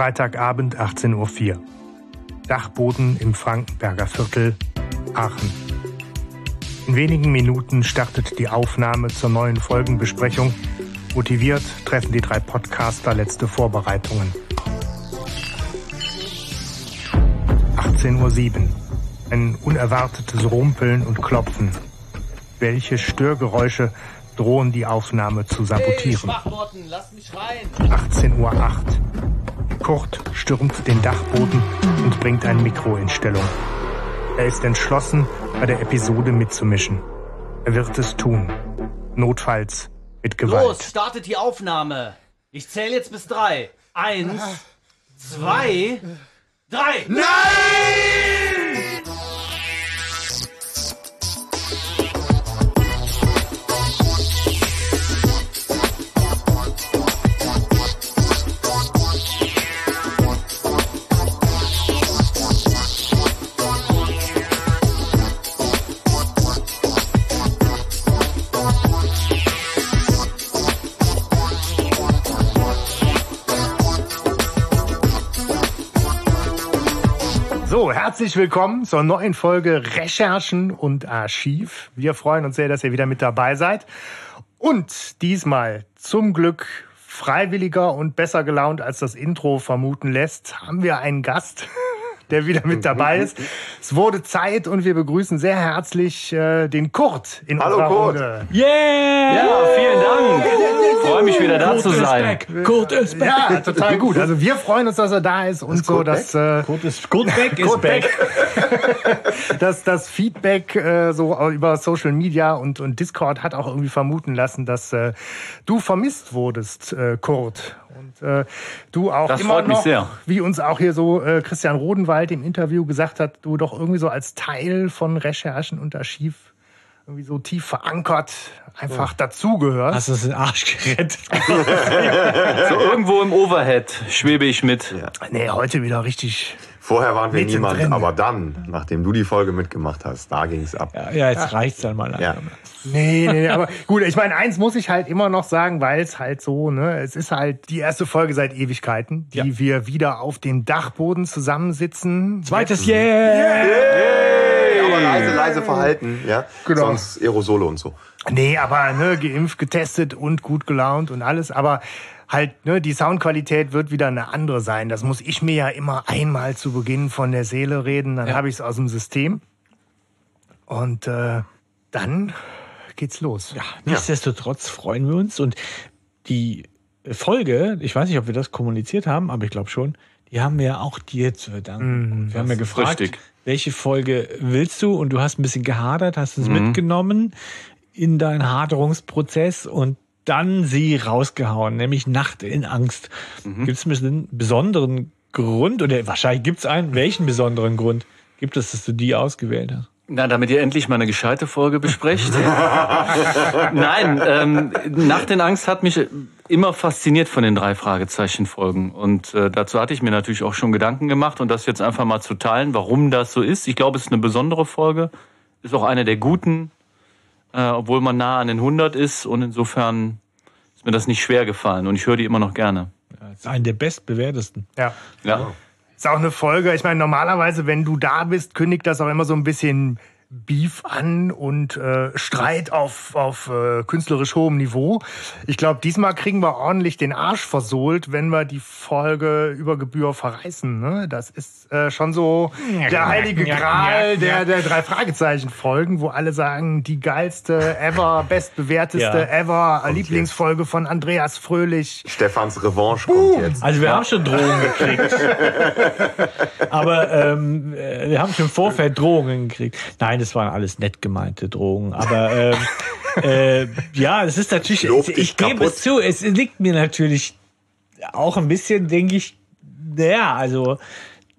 Freitagabend 18.04 Uhr. Dachboden im Frankenberger Viertel, Aachen. In wenigen Minuten startet die Aufnahme zur neuen Folgenbesprechung. Motiviert treffen die drei Podcaster letzte Vorbereitungen. 18.07 Uhr. Ein unerwartetes Rumpeln und Klopfen. Welche Störgeräusche drohen die Aufnahme zu sabotieren? Hey, 18.08 Uhr. Kurt stürmt den Dachboden und bringt ein Mikro in Stellung. Er ist entschlossen, bei der Episode mitzumischen. Er wird es tun. Notfalls mit Gewalt. Los, startet die Aufnahme. Ich zähle jetzt bis drei. Eins, zwei, drei. Nein! Herzlich willkommen zur neuen Folge Recherchen und Archiv. Wir freuen uns sehr, dass ihr wieder mit dabei seid. Und diesmal zum Glück freiwilliger und besser gelaunt, als das Intro vermuten lässt, haben wir einen Gast, der wieder mit dabei ist. Es wurde Zeit und wir begrüßen sehr herzlich äh, den Kurt in Hallo, unserer Kurt. Runde. Yeah! Ja, vielen Dank. Freue mich wieder da Kurt zu ist sein. back. Kurt ist back. Ja, total gut. Also wir freuen uns, dass er da ist und so, Kurt dass äh, Kurt ist Kurt back ist Kurt back. dass das Feedback äh, so über Social Media und, und Discord hat auch irgendwie vermuten lassen, dass äh, du vermisst wurdest, äh, Kurt. Und äh, du auch Das immer freut mich noch, sehr. wie uns auch hier so äh, Christian Rodenwald im Interview gesagt hat, du doch irgendwie so als Teil von Recherchen und Archiv irgendwie so tief verankert einfach dazugehörst. Hast du es in den Arsch gerettet? So irgendwo im Overhead schwebe ich mit. Nee, heute wieder richtig. Vorher waren wir niemand, aber dann, nachdem du die Folge mitgemacht hast, da ging's ab. Ja, ja, jetzt reicht's dann mal. Ja. Nee, nee, nee, aber gut, ich meine, eins muss ich halt immer noch sagen, weil es halt so, ne, es ist halt die erste Folge seit Ewigkeiten, die Ja. wir wieder auf dem Dachboden zusammensitzen. Zweites Yeah! Hey, aber leise, leise verhalten, ja. Genau. Sonst Aerosole und so. Nee, aber ne, geimpft, getestet und gut gelaunt und alles, aber halt, ne, die Soundqualität wird wieder eine andere sein. Das muss ich mir ja immer einmal zu Beginn von der Seele reden, dann habe ich es aus dem System. Und äh, dann geht's los. Ja, nichtsdestotrotz freuen wir uns und die Folge, ich weiß nicht, ob wir das kommuniziert haben, aber ich glaube schon, die haben wir auch dir zu verdanken. Und wir haben ja gefragt, richtig. welche Folge willst du? Und du hast ein bisschen gehadert, hast uns mitgenommen in deinen Haderungsprozess und dann sie rausgehauen, nämlich Nacht in Angst. Gibt es einen besonderen Grund oder wahrscheinlich gibt es einen, welchen besonderen Grund gibt es, dass du die ausgewählt hast? Na, damit ihr endlich mal eine gescheite Folge besprecht. Nein, ähm, Nacht in Angst hat mich immer fasziniert von den drei Fragezeichen-Folgen. Und äh, dazu hatte ich mir natürlich auch schon Gedanken gemacht und das jetzt einfach mal zu teilen, warum das so ist. Ich glaube, es ist eine besondere Folge. Ist auch eine der guten, äh, obwohl man nah an den 100 ist. Und insofern ist mir das nicht schwer gefallen. Und ich höre die immer noch gerne. Das ist ein der bestbewertesten. Ja. Ja. Ist auch eine Folge. Ich meine, normalerweise, wenn du da bist, kündigt das auch immer so ein bisschen Beef an und äh, Streit auf, auf äh, künstlerisch hohem Niveau. Ich glaube, diesmal kriegen wir ordentlich den Arsch versohlt, wenn wir die Folge über Gebühr verreißen. Ne? Das ist äh, schon so der heilige Gral der, der drei Fragezeichen-Folgen, wo alle sagen, die geilste ever, bestbewerteste Ja. ever, Lieblingsfolge von Andreas Fröhlich. Stefans Revanche kommt jetzt. Also wir haben schon Drohungen gekriegt. Aber ähm, äh, wir haben schon im Vorfeld Drohungen gekriegt. Nein, das waren alles nett gemeinte Drohungen. Aber ähm, äh, ja, es ist natürlich, Lob ich, dich gebe es zu, es liegt mir natürlich auch ein bisschen, denke ich, naja, also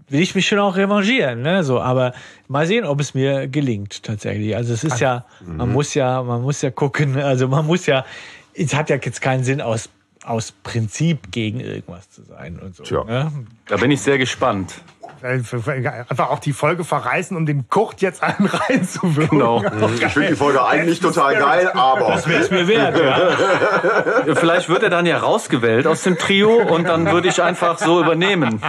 will ich mich schon auch revanchieren, ne? So, aber mal sehen, ob es mir gelingt tatsächlich. Also es ist ja, man muss ja, man muss ja gucken, also man muss ja, es hat ja jetzt keinen Sinn aus aus Prinzip gegen irgendwas zu sein und so. Tja. Ne? Da bin ich sehr gespannt. Einfach auch die Folge verreißen, um den Kurt jetzt einen reinzuwirken. Genau. Ich finde die Folge eigentlich total geil, aber Das wäre es mir wert, ja. Vielleicht wird er dann ja rausgewählt aus dem Trio und dann würde ich einfach so übernehmen.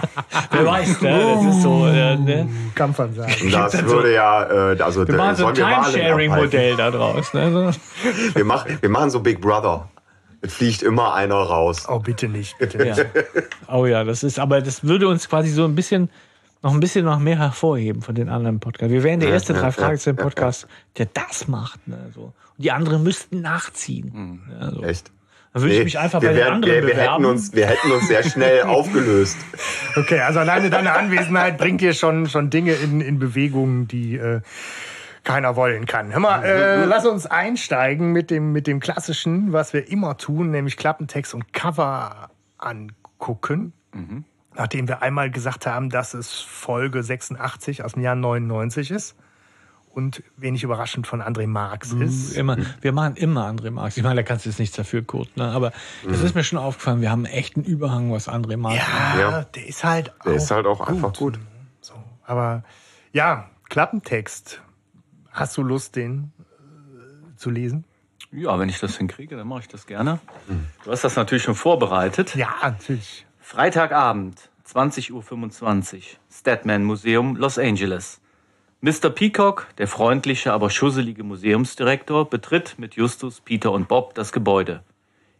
Wer weiß, ne? Das ist so, äh, ne? Kampfansage. das würde ja, äh, also Wir machen so ein sollen wir Wahlen Timesharing-Modell da draus, ne? So. Wir machen, wir machen so Big Brother. Es fliegt immer einer raus. Oh, bitte nicht, bitte Ja. nicht. Oh ja, das ist, aber das würde uns quasi so ein bisschen, noch ein bisschen noch mehr hervorheben von den anderen Podcasts. Wir wären der erste drei Fragezeichen Podcast, der das macht, ne, so. Und die anderen müssten nachziehen. Ja, so. Echt? Dann würde ich mich einfach wir, bei den wären- anderen wir, wir, bewerben. hätten uns, wir hätten uns sehr schnell aufgelöst. Okay, also alleine deine Anwesenheit bringt hier schon, schon Dinge in, in Bewegung, die äh, keiner wollen kann. Hör mal, äh, lass uns einsteigen mit dem, mit dem Klassischen, was wir immer tun, nämlich Klappentext und Cover angucken. Nachdem wir einmal gesagt haben, dass es Folge 86 aus dem Jahr 99 ist und wenig überraschend von André Marx ist. Immer, wir machen immer André Marx. Ich meine, da kannst du jetzt nichts dafür, Kurt, ne? aber das ist mir schon aufgefallen. Wir haben echt einen Überhang, was André Marx Ja, Ja. der ist halt Der auch ist halt auch einfach gut. So, aber ja, Klappentext. Hast du Lust, den äh, zu lesen? Ja, wenn ich das hinkriege, dann mache ich das gerne. Du hast das natürlich schon vorbereitet. Ja, natürlich. Freitagabend, 20.25 Uhr, Statman Museum, Los Angeles. Mr. Peacock, der freundliche, aber schusselige Museumsdirektor, betritt mit Justus, Peter und Bob das Gebäude.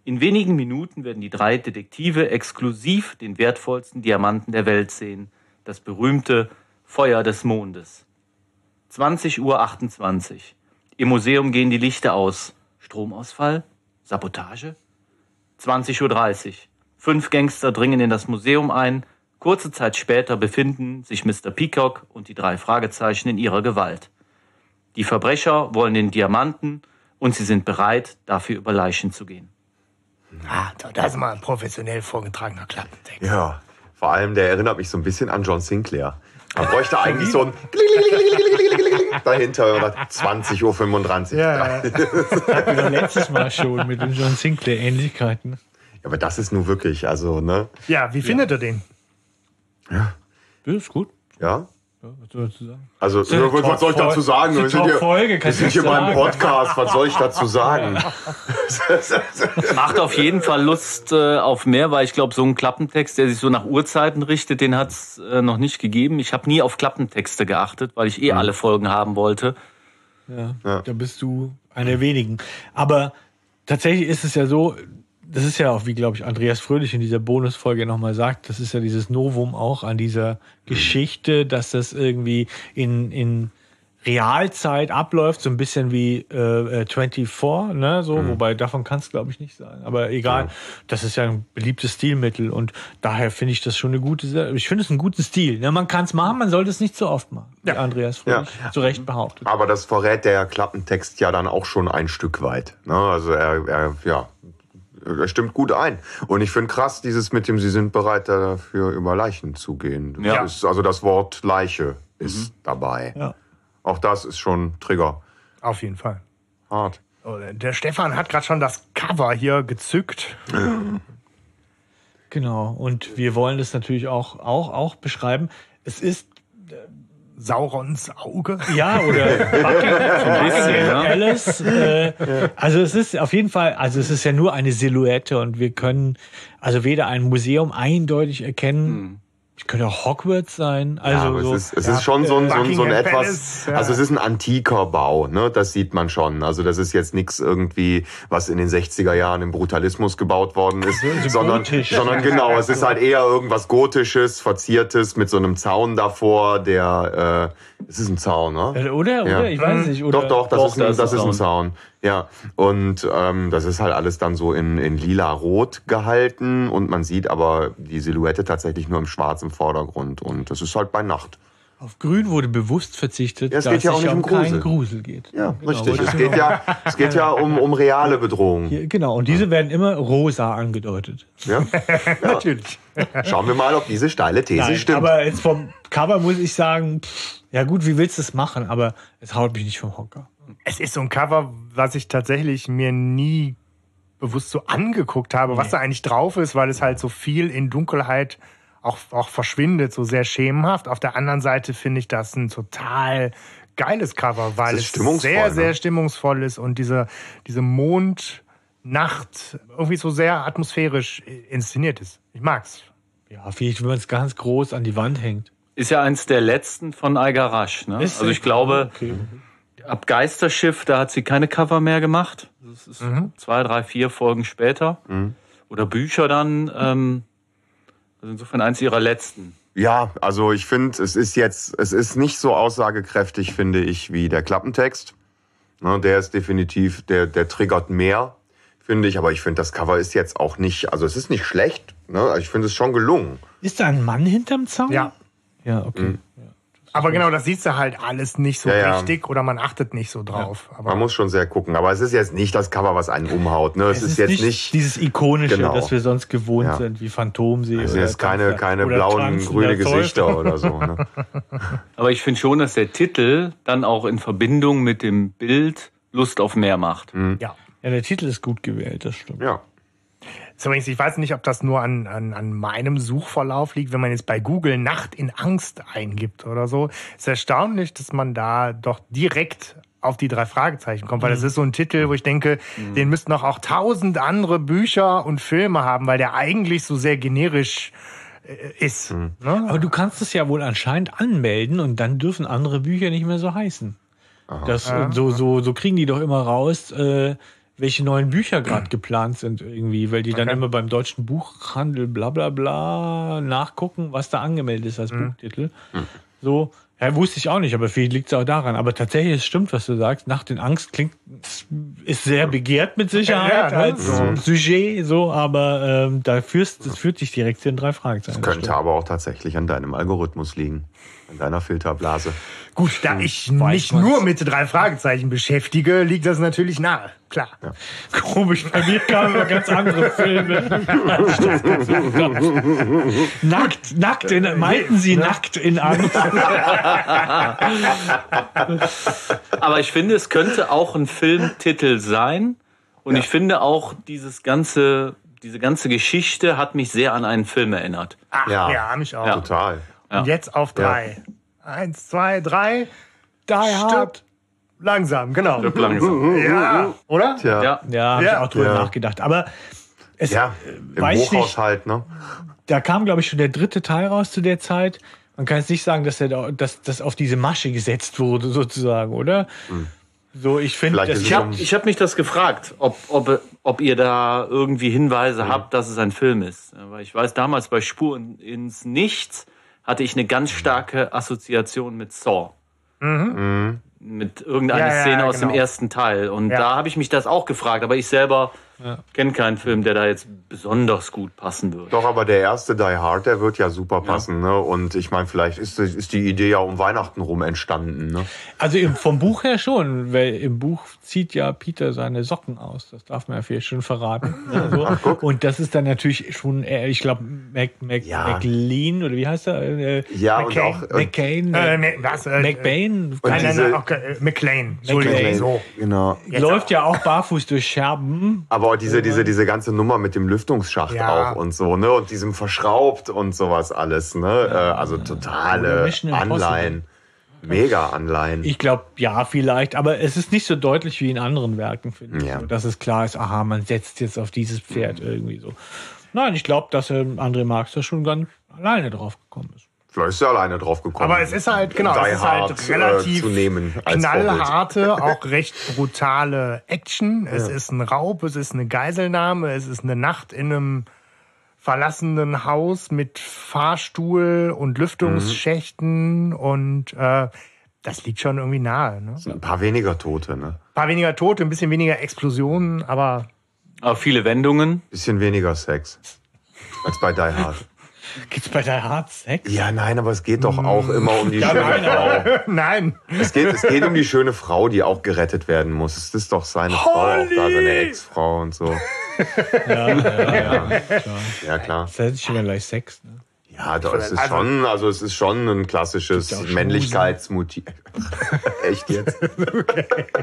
In wenigen Minuten werden die drei Detektive exklusiv den wertvollsten Diamanten der Welt sehen, das berühmte Feuer des Mondes. 20.28 Uhr. Im Museum gehen die Lichter aus. Stromausfall? Sabotage? 20.30 Uhr. Fünf Gangster dringen in das Museum ein. Kurze Zeit später befinden sich Mr. Peacock und die drei Fragezeichen in ihrer Gewalt. Die Verbrecher wollen den Diamanten und sie sind bereit, dafür über Leichen zu gehen. Ah, das ist mal ein professionell vorgetragener Klappentext. Ja, vor allem der erinnert mich so ein bisschen an John Sinclair. Man bräuchte eigentlich so ein dahinter oder 20.35 Uhr. Ja, ja. hatten wir letztes Mal schon mit den John Sinclair Ähnlichkeiten. Aber das ist nur wirklich, also, ne? ja, wie findet ihr den? Ja, ist gut. Ja? Ja, was soll ich dazu sagen? Also, was soll ich dazu sagen? Wir sind hier, wir kannst sind du hier beim. Podcast, was soll ich dazu sagen? Macht auf jeden Fall Lust äh, auf mehr, weil ich glaube, so ein Klappentext, der sich so nach Uhrzeiten richtet, den hat es äh, noch nicht gegeben. Ich habe nie auf Klappentexte geachtet, weil ich eh alle Folgen haben wollte. Ja, Ja. da bist du einer der wenigen. Aber tatsächlich ist es ja so, das ist ja auch, wie glaube ich Andreas Fröhlich in dieser Bonusfolge nochmal sagt, das ist ja dieses Novum auch an dieser Geschichte, dass das irgendwie in, in Realzeit abläuft, so ein bisschen wie äh, äh, 24, ne, so, wobei davon kann es glaube ich nicht sein. Aber egal, das ist ja ein beliebtes Stilmittel und daher finde ich das schon eine gute. Ich finde es einen guten Stil. Ne? Man kann es machen, man sollte es nicht so oft machen, wie Andreas Fröhlich zu Recht behauptet. Aber das verrät der Klappentext ja dann auch schon ein Stück weit. Ne? Also er, er, ja, er stimmt gut ein. Und ich finde krass, dieses mit dem, Sie sind bereit dafür über Leichen zu gehen. Das Ja. ist, also das Wort Leiche ist dabei. Ja. Auch das ist schon Trigger. Auf jeden Fall. Hart. Oh, Der Stefan hat gerade schon das Cover hier gezückt. Genau, und wir wollen das natürlich auch, auch, auch beschreiben. Es ist, Saurons Auge. ja, oder Buckingham, bisschen, ja. Alice. Äh, also es ist auf jeden Fall, also es ist ja nur eine Silhouette und wir können also weder ein Museum eindeutig erkennen, es könnte auch Hogwarts sein. Also ja, aber so, es ist, es ist schon so ein, so ein, so ein etwas, Palace, ja. also es ist ein antiker Bau, ne? das sieht man schon. Also das ist jetzt nichts irgendwie, was in den 60er Jahren im Brutalismus gebaut worden ist, so sondern, gotisch. sondern genau, es ist halt eher irgendwas Gotisches, Verziertes mit so einem Zaun davor, der, äh, es ist ein Zaun, ne? Oder? Ja. Oder? Ich weiß nicht. Oder? Doch, doch, das, Doch, ist, ein, da das ist ist ein ein Zaun. Ja, und ähm, das ist halt alles dann so in, in lila-rot gehalten und man sieht aber die Silhouette tatsächlich nur im schwarzen Vordergrund und das ist halt bei Nacht. Auf Grün wurde bewusst verzichtet, Ja, es dass geht ja es auch nicht um um keinen Grusel. Grusel geht. Ja, Genau, richtig. Es geht ja, es geht ja um, um reale Bedrohung. Hier, genau, und diese werden immer rosa angedeutet. Ja? Natürlich. Schauen wir mal, ob diese steile These Nein, stimmt. aber jetzt vom Cover muss ich sagen, pff, ja gut, wie willst du es machen? Aber es haut mich nicht vom Hocker. Es ist so ein Cover, was ich tatsächlich mir nie bewusst so angeguckt habe, was da eigentlich drauf ist, weil es halt so viel in Dunkelheit auch, auch verschwindet, so sehr schemenhaft. Auf der anderen Seite finde ich das ein total geiles Cover, weil es sehr, ne? sehr stimmungsvoll ist und diese, diese Mondnacht irgendwie so sehr atmosphärisch inszeniert ist. Ich mag's. Ja, vielleicht, wenn man es ganz groß an die Wand hängt. Ist ja eins der letzten von Algarasch. Ne? Ist also ich glaube, Okay. Ab Geisterschiff, da hat sie keine Cover mehr gemacht. Das ist zwei, drei, vier Folgen später. Oder Bücher dann. Ähm, also insofern eins ihrer letzten. Ja, also ich finde, es ist jetzt, es ist nicht so aussagekräftig, finde ich, wie der Klappentext. Ne, der ist definitiv, der, der triggert mehr, finde ich. Aber ich finde, das Cover ist jetzt auch nicht, also es ist nicht schlecht. Ne? Ich finde es schon gelungen. Ist da ein Mann hinterm Zaun? Ja. Ja, okay. Aber genau, das siehst du halt alles nicht so Ja, ja. richtig oder man achtet nicht so drauf. Man Aber muss schon sehr gucken. Aber es ist jetzt nicht das Cover, was einen umhaut. Ne? Es, ist, jetzt nicht, dieses ikonische, Genau. das wir sonst gewohnt Ja. sind, wie Phantomsee. es sind oder jetzt keine, keine oder blauen, grüne. Gesichter oder so. Ne? Aber ich finde schon, dass der Titel dann auch in Verbindung mit dem Bild Lust auf mehr macht. ja. Ja, der Titel ist gut gewählt, das stimmt. Ja. So, übrigens, ich weiß nicht, ob das nur an, an, an meinem Suchverlauf liegt, wenn man jetzt bei Google Nacht in Angst eingibt oder so. ist erstaunlich, dass man da doch direkt auf die drei Fragezeichen kommt, weil das ist so ein Titel, wo ich denke, den müssten auch, auch tausend andere Bücher und Filme haben, weil der eigentlich so sehr generisch äh, ist. Ne? Aber du kannst es ja wohl anscheinend anmelden und dann dürfen andere Bücher nicht mehr so heißen. Das, und so, so, so kriegen die doch immer raus, äh, welche neuen Bücher gerade geplant sind irgendwie, weil die dann Okay. immer beim deutschen Buchhandel bla bla bla nachgucken, was da angemeldet ist als Buchtitel. So, ja, wusste ich auch nicht, aber vielleicht liegt es auch daran. Aber tatsächlich, es stimmt, was du sagst. Nacht in Angst klingt, ist sehr begehrt mit Sicherheit Ja, ne? als So. Sujet, so, aber ähm, da führst, das führt dich direkt zu den drei Fragezeichen. Das Könnte aber auch tatsächlich an deinem Algorithmus liegen. An deiner Filterblase. Gut, da ich weiß mich nur mit drei Fragezeichen beschäftige, liegt das natürlich nahe. Klar. stimmt. Komisch, bei mir kamen immer ganz andere Filme. ich nackt, nackt in, meinten sie nackt in Angst. Aber ich finde, es könnte auch ein Filmtitel sein. Und ich finde auch, dieses ganze, diese ganze Geschichte hat mich sehr an einen Film erinnert. Ach, ja, Ja. mich auch. Ja. Total. Und jetzt auf drei. Eins, zwei, drei. Die Stirb langsam, genau. Langsam. Ja, oder? Tja. Ja. Ja, habe Ja. ich auch drüber Ja. nachgedacht. Aber es, Ja, äh, im weiß nicht, Hochhaushalt, ne? da kam, glaube ich, schon der dritte Teil raus zu der Zeit. Man kann jetzt nicht sagen, dass er da, dass das auf diese Masche gesetzt wurde, sozusagen, oder? So, ich finde, Ich habe ich hab mich das gefragt, ob, ob, ob ihr da irgendwie Hinweise habt, dass es ein Film ist. Weil ich weiß, damals bei Spur in- ins Nichts hatte ich eine ganz starke Assoziation mit Saw. Mit irgendeiner Ja, ja, Szene aus genau. dem ersten Teil. Und Ja. da habe ich mich das auch gefragt, aber ich selber kenne keinen Film, der da jetzt besonders gut passen würde. Doch, aber der erste Die Hard, der wird ja super passen, ne? Und ich meine, vielleicht ist, die- ist die Idee ja um Weihnachten rum entstanden, ne? Also vom Buch her schon, weil im Buch zieht ja Peter seine Socken aus. Das darf man ja vielleicht schon verraten. ne, so. Und das ist dann natürlich schon, eher, ich glaube, Mac, Mac, Ja. McLean oder wie heißt er? Äh, Ja, McCain. und auch. McCain, Äh, äh, was? Äh, McBain. Nein, nein, nein, äh, McLean. McLean. so. Genau. läuft ja auch barfuß durch Scherben. Aber auch diese, diese, diese ganze Nummer mit dem Lüftungsschacht Ja. auch und so, ne? Und diesem verschraubt und sowas alles, ne? Äh, also totale. Anleihen. Mega Anleihen. Ich glaube, ja, vielleicht, aber es ist nicht so deutlich wie in anderen Werken, finde ich. Ja. So, dass es klar ist, aha, man setzt jetzt auf dieses Pferd irgendwie so. Nein, ich glaube, dass ähm, André Marx da schon ganz alleine drauf gekommen ist. Vielleicht ist er alleine drauf gekommen. Aber es ist halt, genau, Die es ist halt Hard, äh, relativ zu nehmen als knallharte, auch recht brutale Action. Es ist ein Raub, es ist eine Geiselnahme, es ist eine Nacht in einem verlassenen Haus mit Fahrstuhl und Lüftungsschächten und äh, das liegt schon irgendwie nahe. Ne? Ein paar weniger Tote, ne? Ein paar weniger Tote, ein bisschen weniger Explosionen, aber Aber viele Wendungen. Bisschen weniger Sex. Als bei Die Hard. Gibt's bei der Hard Sex? Ja, nein, aber es geht doch auch immer um die schöne Frau. nein. Es geht, es geht um die schöne Frau, die auch gerettet werden muss. Es ist doch seine Frau, auch da seine Ex-Frau und so. Ja, ja, ja. Ja, klar. Das hätte ich immer gleich Sex. Ne? Ja, doch, es ist Also- schon, also es ist schon ein klassisches? Männlichkeitsmotiv. Echt jetzt?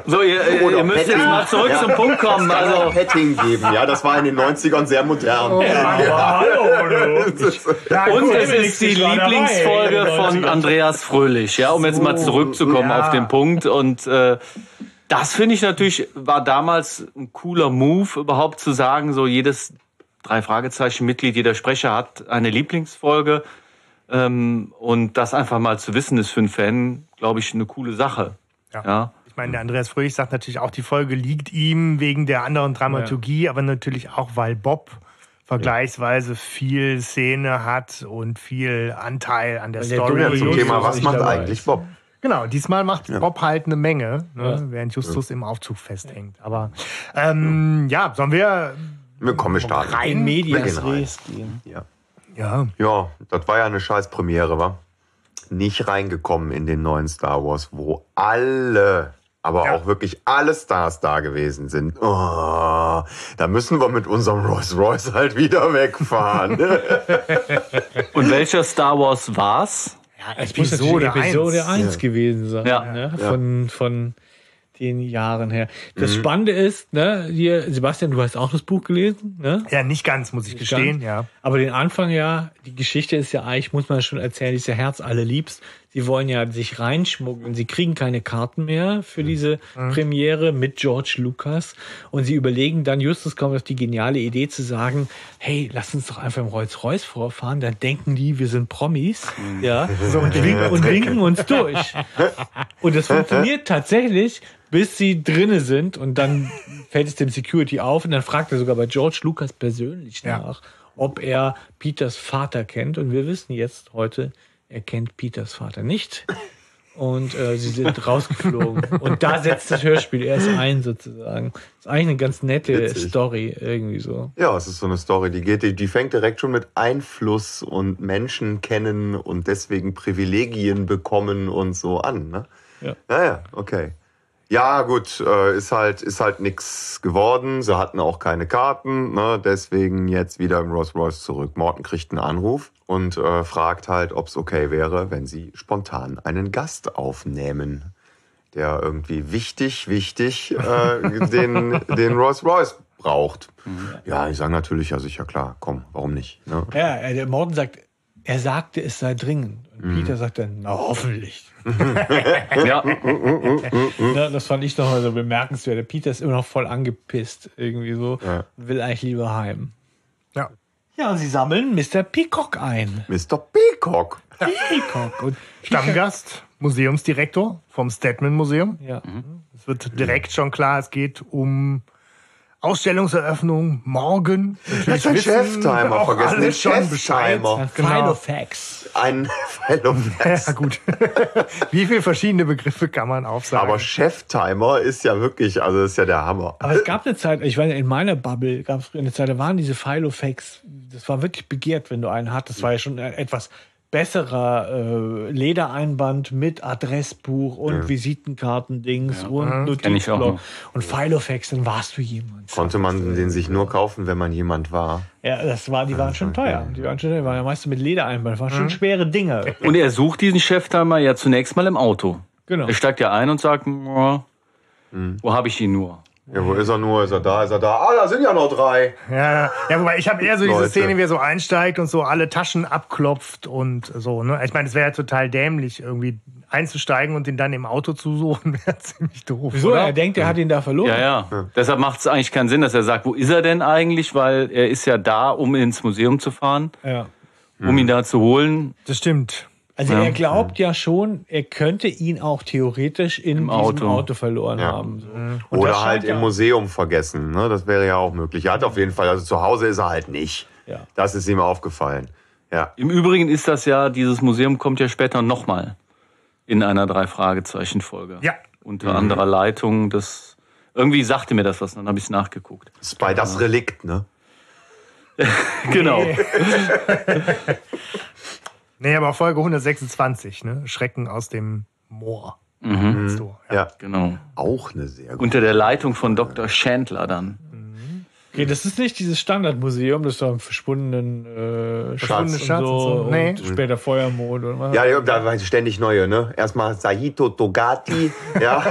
So, ihr, ihr, ihr müsst jetzt mal zurück zum Punkt kommen. Also Petting geben, ja, das war in den 90ern sehr modern. Ja, und gut. es ist die Lieblingsfolge in den von 90ern. Andreas Fröhlich, ja, um jetzt mal zurückzukommen ja. auf den Punkt. Und äh, das finde ich natürlich, war damals ein cooler Move, überhaupt zu sagen, so jedes drei Fragezeichen Mitglied, jeder Sprecher hat eine Lieblingsfolge. Ähm, und das einfach mal zu wissen, ist für einen Fan, glaube ich, eine coole Sache. Ja. Ja. Ich meine, der Andreas Fröhlich sagt natürlich auch, die Folge liegt ihm wegen der anderen Dramaturgie, aber natürlich auch, weil Bob vergleichsweise viel Szene hat und viel Anteil an der der Story. dumme Zum Thema, was macht eigentlich. Bob? Genau, diesmal macht Bob halt eine Menge, ne, Ja. während Justus im Aufzug festhängt. Aber ähm, ja, sollen wir Wir kommen starten. rein? Gehen. Ja. Ja, ja, das war ja eine scheiß Premiere, wa? Nicht reingekommen in den neuen Star Wars, wo alle, aber Ja. auch wirklich alle Stars da gewesen sind. Oh, da müssen wir mit unserem Rolls Royce halt wieder wegfahren. Und welcher Star Wars war's? Es muss natürlich Episode 1 eins. gewesen sein, Ja. ne? von, von den Jahren her. Das Spannende ist, ne, hier, Sebastian, du hast auch das Buch gelesen, ne? Ja, nicht ganz, muss ich Nicht gestehen, ganz. ja. Aber den Anfang ja, die Geschichte ist ja eigentlich, muss man schon erzählen, dieser Herz alle liebst. Sie wollen ja sich reinschmuggeln. Sie kriegen keine Karten mehr für diese Premiere mit George Lucas. Und sie überlegen dann, Justus kommt auf die geniale Idee zu sagen, hey, lass uns doch einfach im Rolls-Royce vorfahren. Dann denken die, wir sind Promis. Ja. So, und, winken, und winken uns durch. Und das funktioniert tatsächlich, bis sie drinne sind. Und dann fällt es dem Security auf. Und dann fragt er sogar bei George Lucas persönlich Ja. nach, ob er Peters Vater kennt. Und wir wissen jetzt heute, er kennt Peters Vater nicht. Und äh, sie sind rausgeflogen. Und da setzt das Hörspiel erst ein, sozusagen. ist eigentlich eine ganz nette Witzig. Story, irgendwie so. Ja, es ist so eine Story, die geht, die, die fängt direkt schon mit Einfluss und Menschen kennen und deswegen Privilegien bekommen und so an, ne? Ja. Ja, ja, okay. Ja, gut, äh, ist halt, ist halt nix geworden. Sie hatten auch keine Karten, ne? deswegen jetzt wieder im Rolls Royce zurück. Morten kriegt einen Anruf und äh, fragt halt, ob es okay wäre, wenn sie spontan einen Gast aufnehmen, der irgendwie wichtig, wichtig äh, den, den Rolls Royce braucht. Ja, ich sage natürlich, ja sicher, klar, komm, warum nicht? Ne? Ja, äh, der Morten sagt, er sagte, es sei dringend. Und Peter sagt dann, na hoffentlich. Ja, Ne, das fand ich noch mal so bemerkenswert. Der Peter ist immer noch voll angepisst, irgendwie so. Ja. Will eigentlich lieber heim. Ja. Ja, und sie sammeln Mr. Peacock ein. Mr. Peacock. Peacock. Und Stammgast, Museumsdirektor vom Stedman Museum. ja. Es wird direkt schon klar, es geht um Ausstellungseröffnung morgen. Jetzt ein Cheftimer vergessen, den. Cheftimer. Genau. Filofax. Ein Pfeil Ja, gut. Wie viele verschiedene Begriffe kann man aufsagen? Aber Cheftimer ist ja wirklich, also ist ja der Hammer. Aber es gab eine Zeit, ich weiß in meiner Bubble gab es eine Zeit, da waren diese Filofax, das war wirklich begehrt, wenn du einen hattest. Das war ja schon etwas besserer äh, Ledereinband mit Adressbuch und Visitenkartendings und kenn ich auch Notizblock. Und Filofax, dann warst du jemand. Konnte man den sich nur kaufen, wenn man jemand war. Ja, das war, die waren schon teuer. Die waren schon, die waren ja meist mit Ledereinband. Das waren Mhm. schon schwere Dinge. und er sucht diesen Cheftimer ja zunächst mal im Auto. Genau. Er steigt ja ein und sagt, "Ja, wo habe ich ihn nur? Ja, wo ist er nur? Ist er da? Ist er da? Ah, da sind ja noch drei. Ja, ja, wobei ich habe eher so diese Leute. Szene, wie er so einsteigt und so alle Taschen abklopft und so. Ne? Ich meine, es wäre ja total dämlich, irgendwie einzusteigen und den dann im Auto zu suchen, wäre ziemlich doof. Wieso? oder? Er denkt, er hat ihn da verloren. Ja, ja. Deshalb macht es eigentlich keinen Sinn, dass er sagt, wo ist er denn eigentlich? Weil er ist ja da, um ins Museum zu fahren, Ja. um ihn da zu holen. Das stimmt. Also Ja. er glaubt ja schon, er könnte ihn auch theoretisch in diesem Auto, Auto. verloren Ja. haben. So. Und Oder halt im Museum vergessen. Ne? Das wäre ja auch möglich. Er hat auf jeden Fall, also zu Hause ist er halt nicht. Ja. Das ist ihm aufgefallen. Ja. Im Übrigen ist das ja, dieses Museum kommt ja später nochmal in einer Drei-Fragezeichen-Folge. Ja. Unter anderer Leitung. Das, irgendwie sagte mir das was, dann habe ich es nachgeguckt. Das ist bei das Relikt, ne? Genau. Nee, aber Folge 126, ne? Schrecken aus dem Moor. Mhm. So, ja. Ja. Genau. Auch eine sehr gute. Unter der Leitung von Dr. Chandler dann. Okay, das ist nicht dieses Standardmuseum, das da verschwundenen äh, Schatz, und Schatz so, und so. Nee. und später Feuermond und was. Ja, ja, da war ständig neue, ne? Erstmal Saito Togati, ja.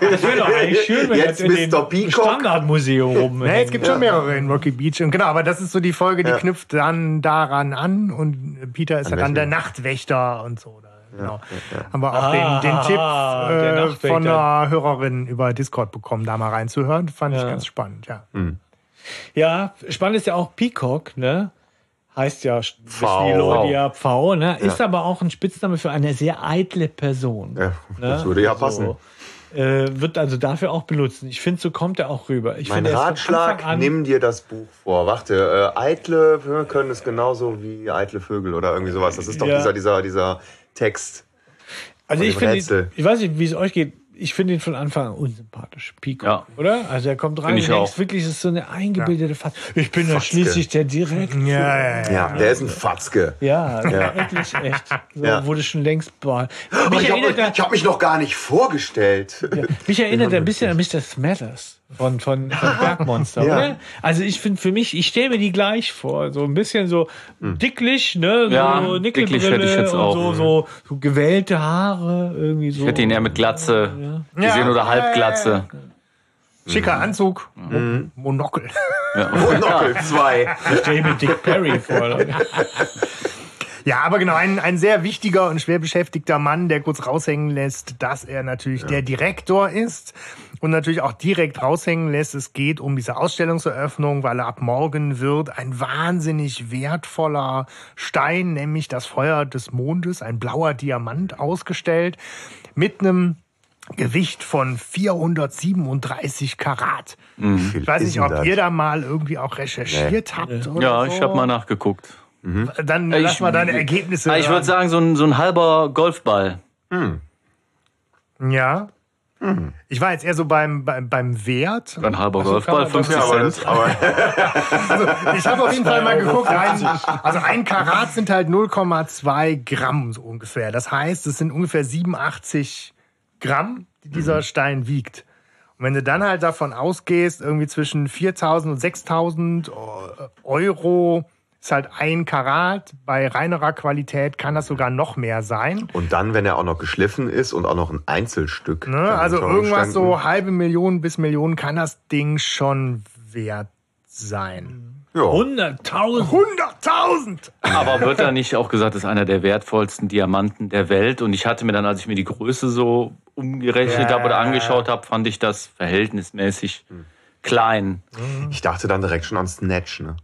das wäre doch eigentlich schön, wenn Jetzt das in Mr. dem Peacock. Standardmuseum rum. Nee, es gibt schon mehrere in Rocky Beach. Und genau, aber das ist so die Folge, die knüpft dann daran an. Und Peter ist ja dann der Nachtwächter und so. Genau. Haben wir auch Ah, den, den Tipp der äh, von einer Hörerin über Discord bekommen, da mal reinzuhören. Fand ich Ja. ganz spannend, ja. Ja, spannend ist ja auch Peacock, ne? Heißt ja wissen Pfau. die Leute ja Pfau, ne? Ist aber auch ein Spitzname für eine sehr eitle Person. Ja, das würde ja passen. So. Äh, wird also dafür auch benutzt. Ich finde, so kommt er auch rüber. Ich Mein von Ratschlag, an- nimm dir das Buch vor. Warte, äh, eitle können es genauso wie eitle Vögel oder irgendwie sowas. Das ist doch Ja. dieser, dieser, dieser Text. Also ich finde, ich weiß nicht, wie es euch geht. Ich finde ihn von Anfang an unsympathisch. Peacock, Ja. oder? Also er kommt rein und denkst wirklich, es ist so eine eingebildete Fass. Ich bin ja Fatzke. schließlich der direkt. Ja, ja, ja. Ja, der ist ein Fatzke. Ja, wirklich echt. So, Ja. Wurde schon längst boah. Mich ich habe erinnert, ich hab mich noch gar nicht vorgestellt. mich erinnert er ein bisschen an Mr. Smathers von, von, von Bergmonster, Ja. oder? Also ich finde für mich, ich stelle mir die gleich vor. So ein bisschen so dicklich, ne? So Ja, Nickelbrille dicklich hätte ich jetzt und auch. So, so, so gewellte Haare, irgendwie so. Ich hätte ihn eher mit Glatze gesehen oder Halbglatze. Schicker Anzug, Mo- Monokel. Monokel 2. Ich stelle mir Dick Perry vor. Ja, aber genau, ein, ein sehr wichtiger und schwer beschäftigter Mann, der kurz raushängen lässt, dass er natürlich der Direktor ist und natürlich auch direkt raushängen lässt, es geht um diese Ausstellungseröffnung, weil ab morgen wird ein wahnsinnig wertvoller Stein, nämlich das Feuer des Mondes, ein blauer Diamant ausgestellt mit einem Gewicht von 437 Karat. Ich weiß nicht, ob ihr da mal irgendwie auch recherchiert habt. Oder Ja, so. ich habe mal nachgeguckt. Dann Ich- lass mal deine Ergebnisse. Ah, Ich würde sagen, so ein, so ein halber Golfball. Ja. Ich war jetzt eher so beim, beim, beim Wert. Ein halber Also Golfball, man das- 50 Ja, aber das, aber Ich habe auf jeden Fall mal geguckt. Ein, also ein Karat sind halt 0,2 Gramm so ungefähr. Das heißt, es sind ungefähr 87 Gramm, die dieser Stein wiegt. Und wenn du dann halt davon ausgehst, irgendwie zwischen 4.000 und 6.000 Euro ist halt ein Karat. Bei reinerer Qualität kann das sogar noch mehr sein. und dann, wenn er auch noch geschliffen ist und auch noch ein Einzelstück. Ne? Also irgendwas so halbe Million bis Millionen kann das Ding schon wert sein. Ja. 100.000. 100.000! Aber wird da nicht auch gesagt, das ist einer der wertvollsten Diamanten der Welt? Und ich hatte mir dann, als ich mir die Größe so umgerechnet Ja. habe oder angeschaut habe, fand ich das verhältnismäßig klein. Ich dachte dann direkt schon an Snatch, ne?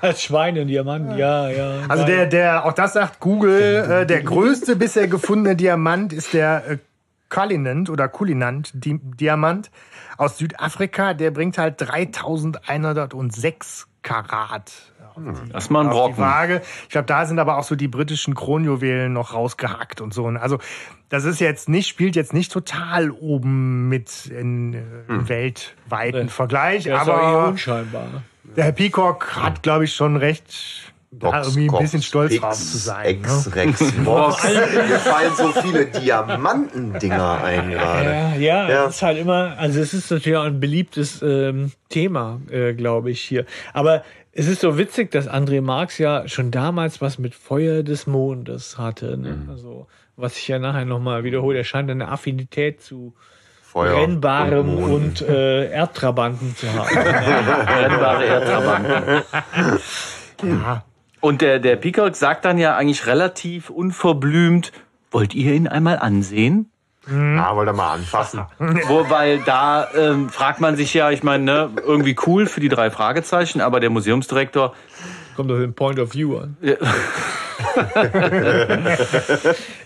Als Schweine und Diamanten, ja, ja. Also der, der, auch das sagt Google, äh, der größte bisher gefundene Diamant ist der äh, Cullinant oder Cullinant Di Diamant aus Südafrika. Der bringt halt 3106 Karat. Das ist mal ein Brocken. Waage. Ich glaube, da sind aber auch so die britischen Kronjuwelen noch rausgehackt und so. Also das ist jetzt nicht, spielt jetzt nicht total oben mit in, äh, im weltweiten Vergleich, der ist auch aber unscheinbar. Der Herr Peacock hat, glaube ich, schon recht, da irgendwie ein bisschen stolz drauf zu sein. Ne? X-Rex Box. Mir fallen so viele Diamantendinger ein gerade. Ja, ja, Ja. es ist halt immer, also es ist natürlich auch ein beliebtes ähm, Thema, äh, glaube ich, hier. Aber es ist so witzig, dass André Marx ja schon damals was mit Feuer des Mondes hatte. Ne? Mhm. Also, was ich ja nachher nochmal wiederhole, er scheint eine Affinität zu Feuer Brennbarem und und, äh, Erdtrabanten zu haben. Brennbare Erdtrabanten. Ja. Und der, der Peacock sagt dann ja eigentlich relativ unverblümt, wollt ihr ihn einmal ansehen? Ah, wollte mal anfassen. Wobei da ähm, fragt man sich ja, ich meine, ne, irgendwie cool für die drei Fragezeichen, aber der Museumsdirektor, Kommt auf den Point of View an.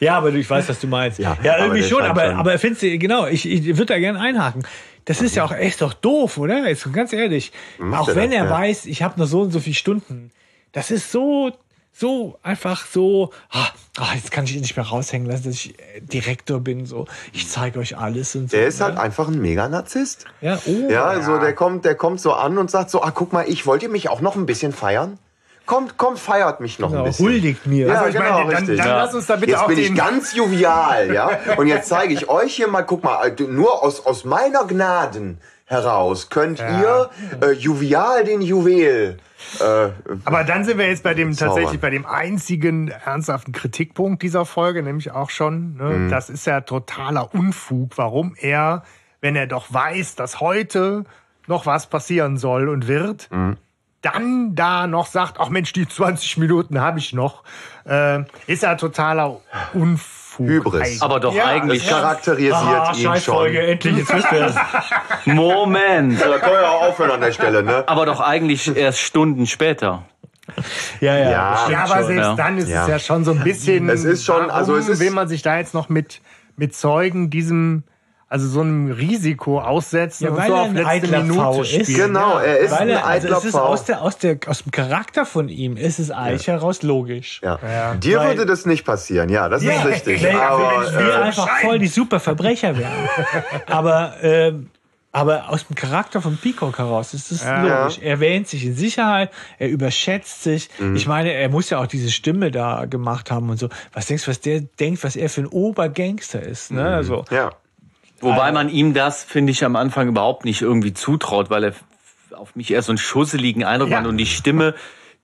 ja, aber ich weiß, was du meinst. Ja, aber irgendwie der schon, aber, schon- aber findest du, genau, ich, ich würde da gerne einhaken. Das ist ja auch echt doch doof, oder? Jetzt ganz ehrlich. Macht Auch er wenn das, er ja. weiß, ich habe nur so und so viele Stunden. Das ist so, so einfach so, ah, ah, jetzt kann ich ihn nicht mehr raushängen lassen, dass ich äh, Direktor bin. So, ich zeige euch alles und so. Der ist halt ne? einfach ein Mega-Narzisst. ja, oh, Ja, also der kommt, der kommt so an und sagt so, ah, guck mal, ich wollt ihr mich auch noch ein bisschen feiern? Kommt, kommt, feiert mich noch genau, ein bisschen. huldigt mir. Ja, Also ich genau, meine, dann, richtig. dann Ja. lass uns da bitte Jetzt auch bin ich ganz jovial, ja. Und jetzt zeige ich euch hier mal, guck mal, äh, nur aus, aus meiner Gnaden heraus könnt ihr äh, Juvial den Juwel. Äh, Aber dann sind wir jetzt bei dem Zaubern. tatsächlich bei dem einzigen ernsthaften Kritikpunkt dieser Folge, nämlich auch schon, ne, Mhm. das ist ja totaler Unfug, warum er, wenn er doch weiß, dass heute noch was passieren soll und wird, Mhm. Dann da noch sagt, ach Mensch, die 20 Minuten habe ich noch, äh, ist ja totaler Unfug. Hybris. eigentlich. Aber doch Ja, eigentlich. charakterisiert Ah, ihn schon. Scheißfolge, endlich, jetzt wisst ihr das. Moment. Da können wir auch aufhören an der Stelle, ne? Aber doch eigentlich erst Stunden später. Ja, ja, Ja. das stimmt Ja, aber schon. selbst ja. dann ist Ja. es ja schon so ein bisschen. Es ist schon- also es ist- will man sich da jetzt noch mit, mit Zeugen diesem, also so einem Risiko aussetzen Ja, und weil so er auf ein letzte eitler Minute spielen? Genau, er ist Weil ein er, also eitler es ist aus, der, aus, der, aus dem Charakter von ihm ist es eigentlich heraus logisch. Ja. Ja. Dir Weil- würde das nicht passieren, ja, das ist richtig. Wenn, aber wenn wir äh, einfach voll die super Verbrecher wären. aber, ähm, aber aus dem Charakter von Peacock heraus ist es logisch. Er wähnt sich in Sicherheit, er überschätzt sich. Mhm. Ich meine, er muss ja auch diese Stimme da gemacht haben und so. Was denkst du, was der denkt, was er für ein Obergangster ist? Ne? Mhm. Also, ja. Wobei man ihm das, finde ich, am Anfang überhaupt nicht irgendwie zutraut, weil er auf mich eher so einen schusseligen Eindruck Ja. macht und die Stimme,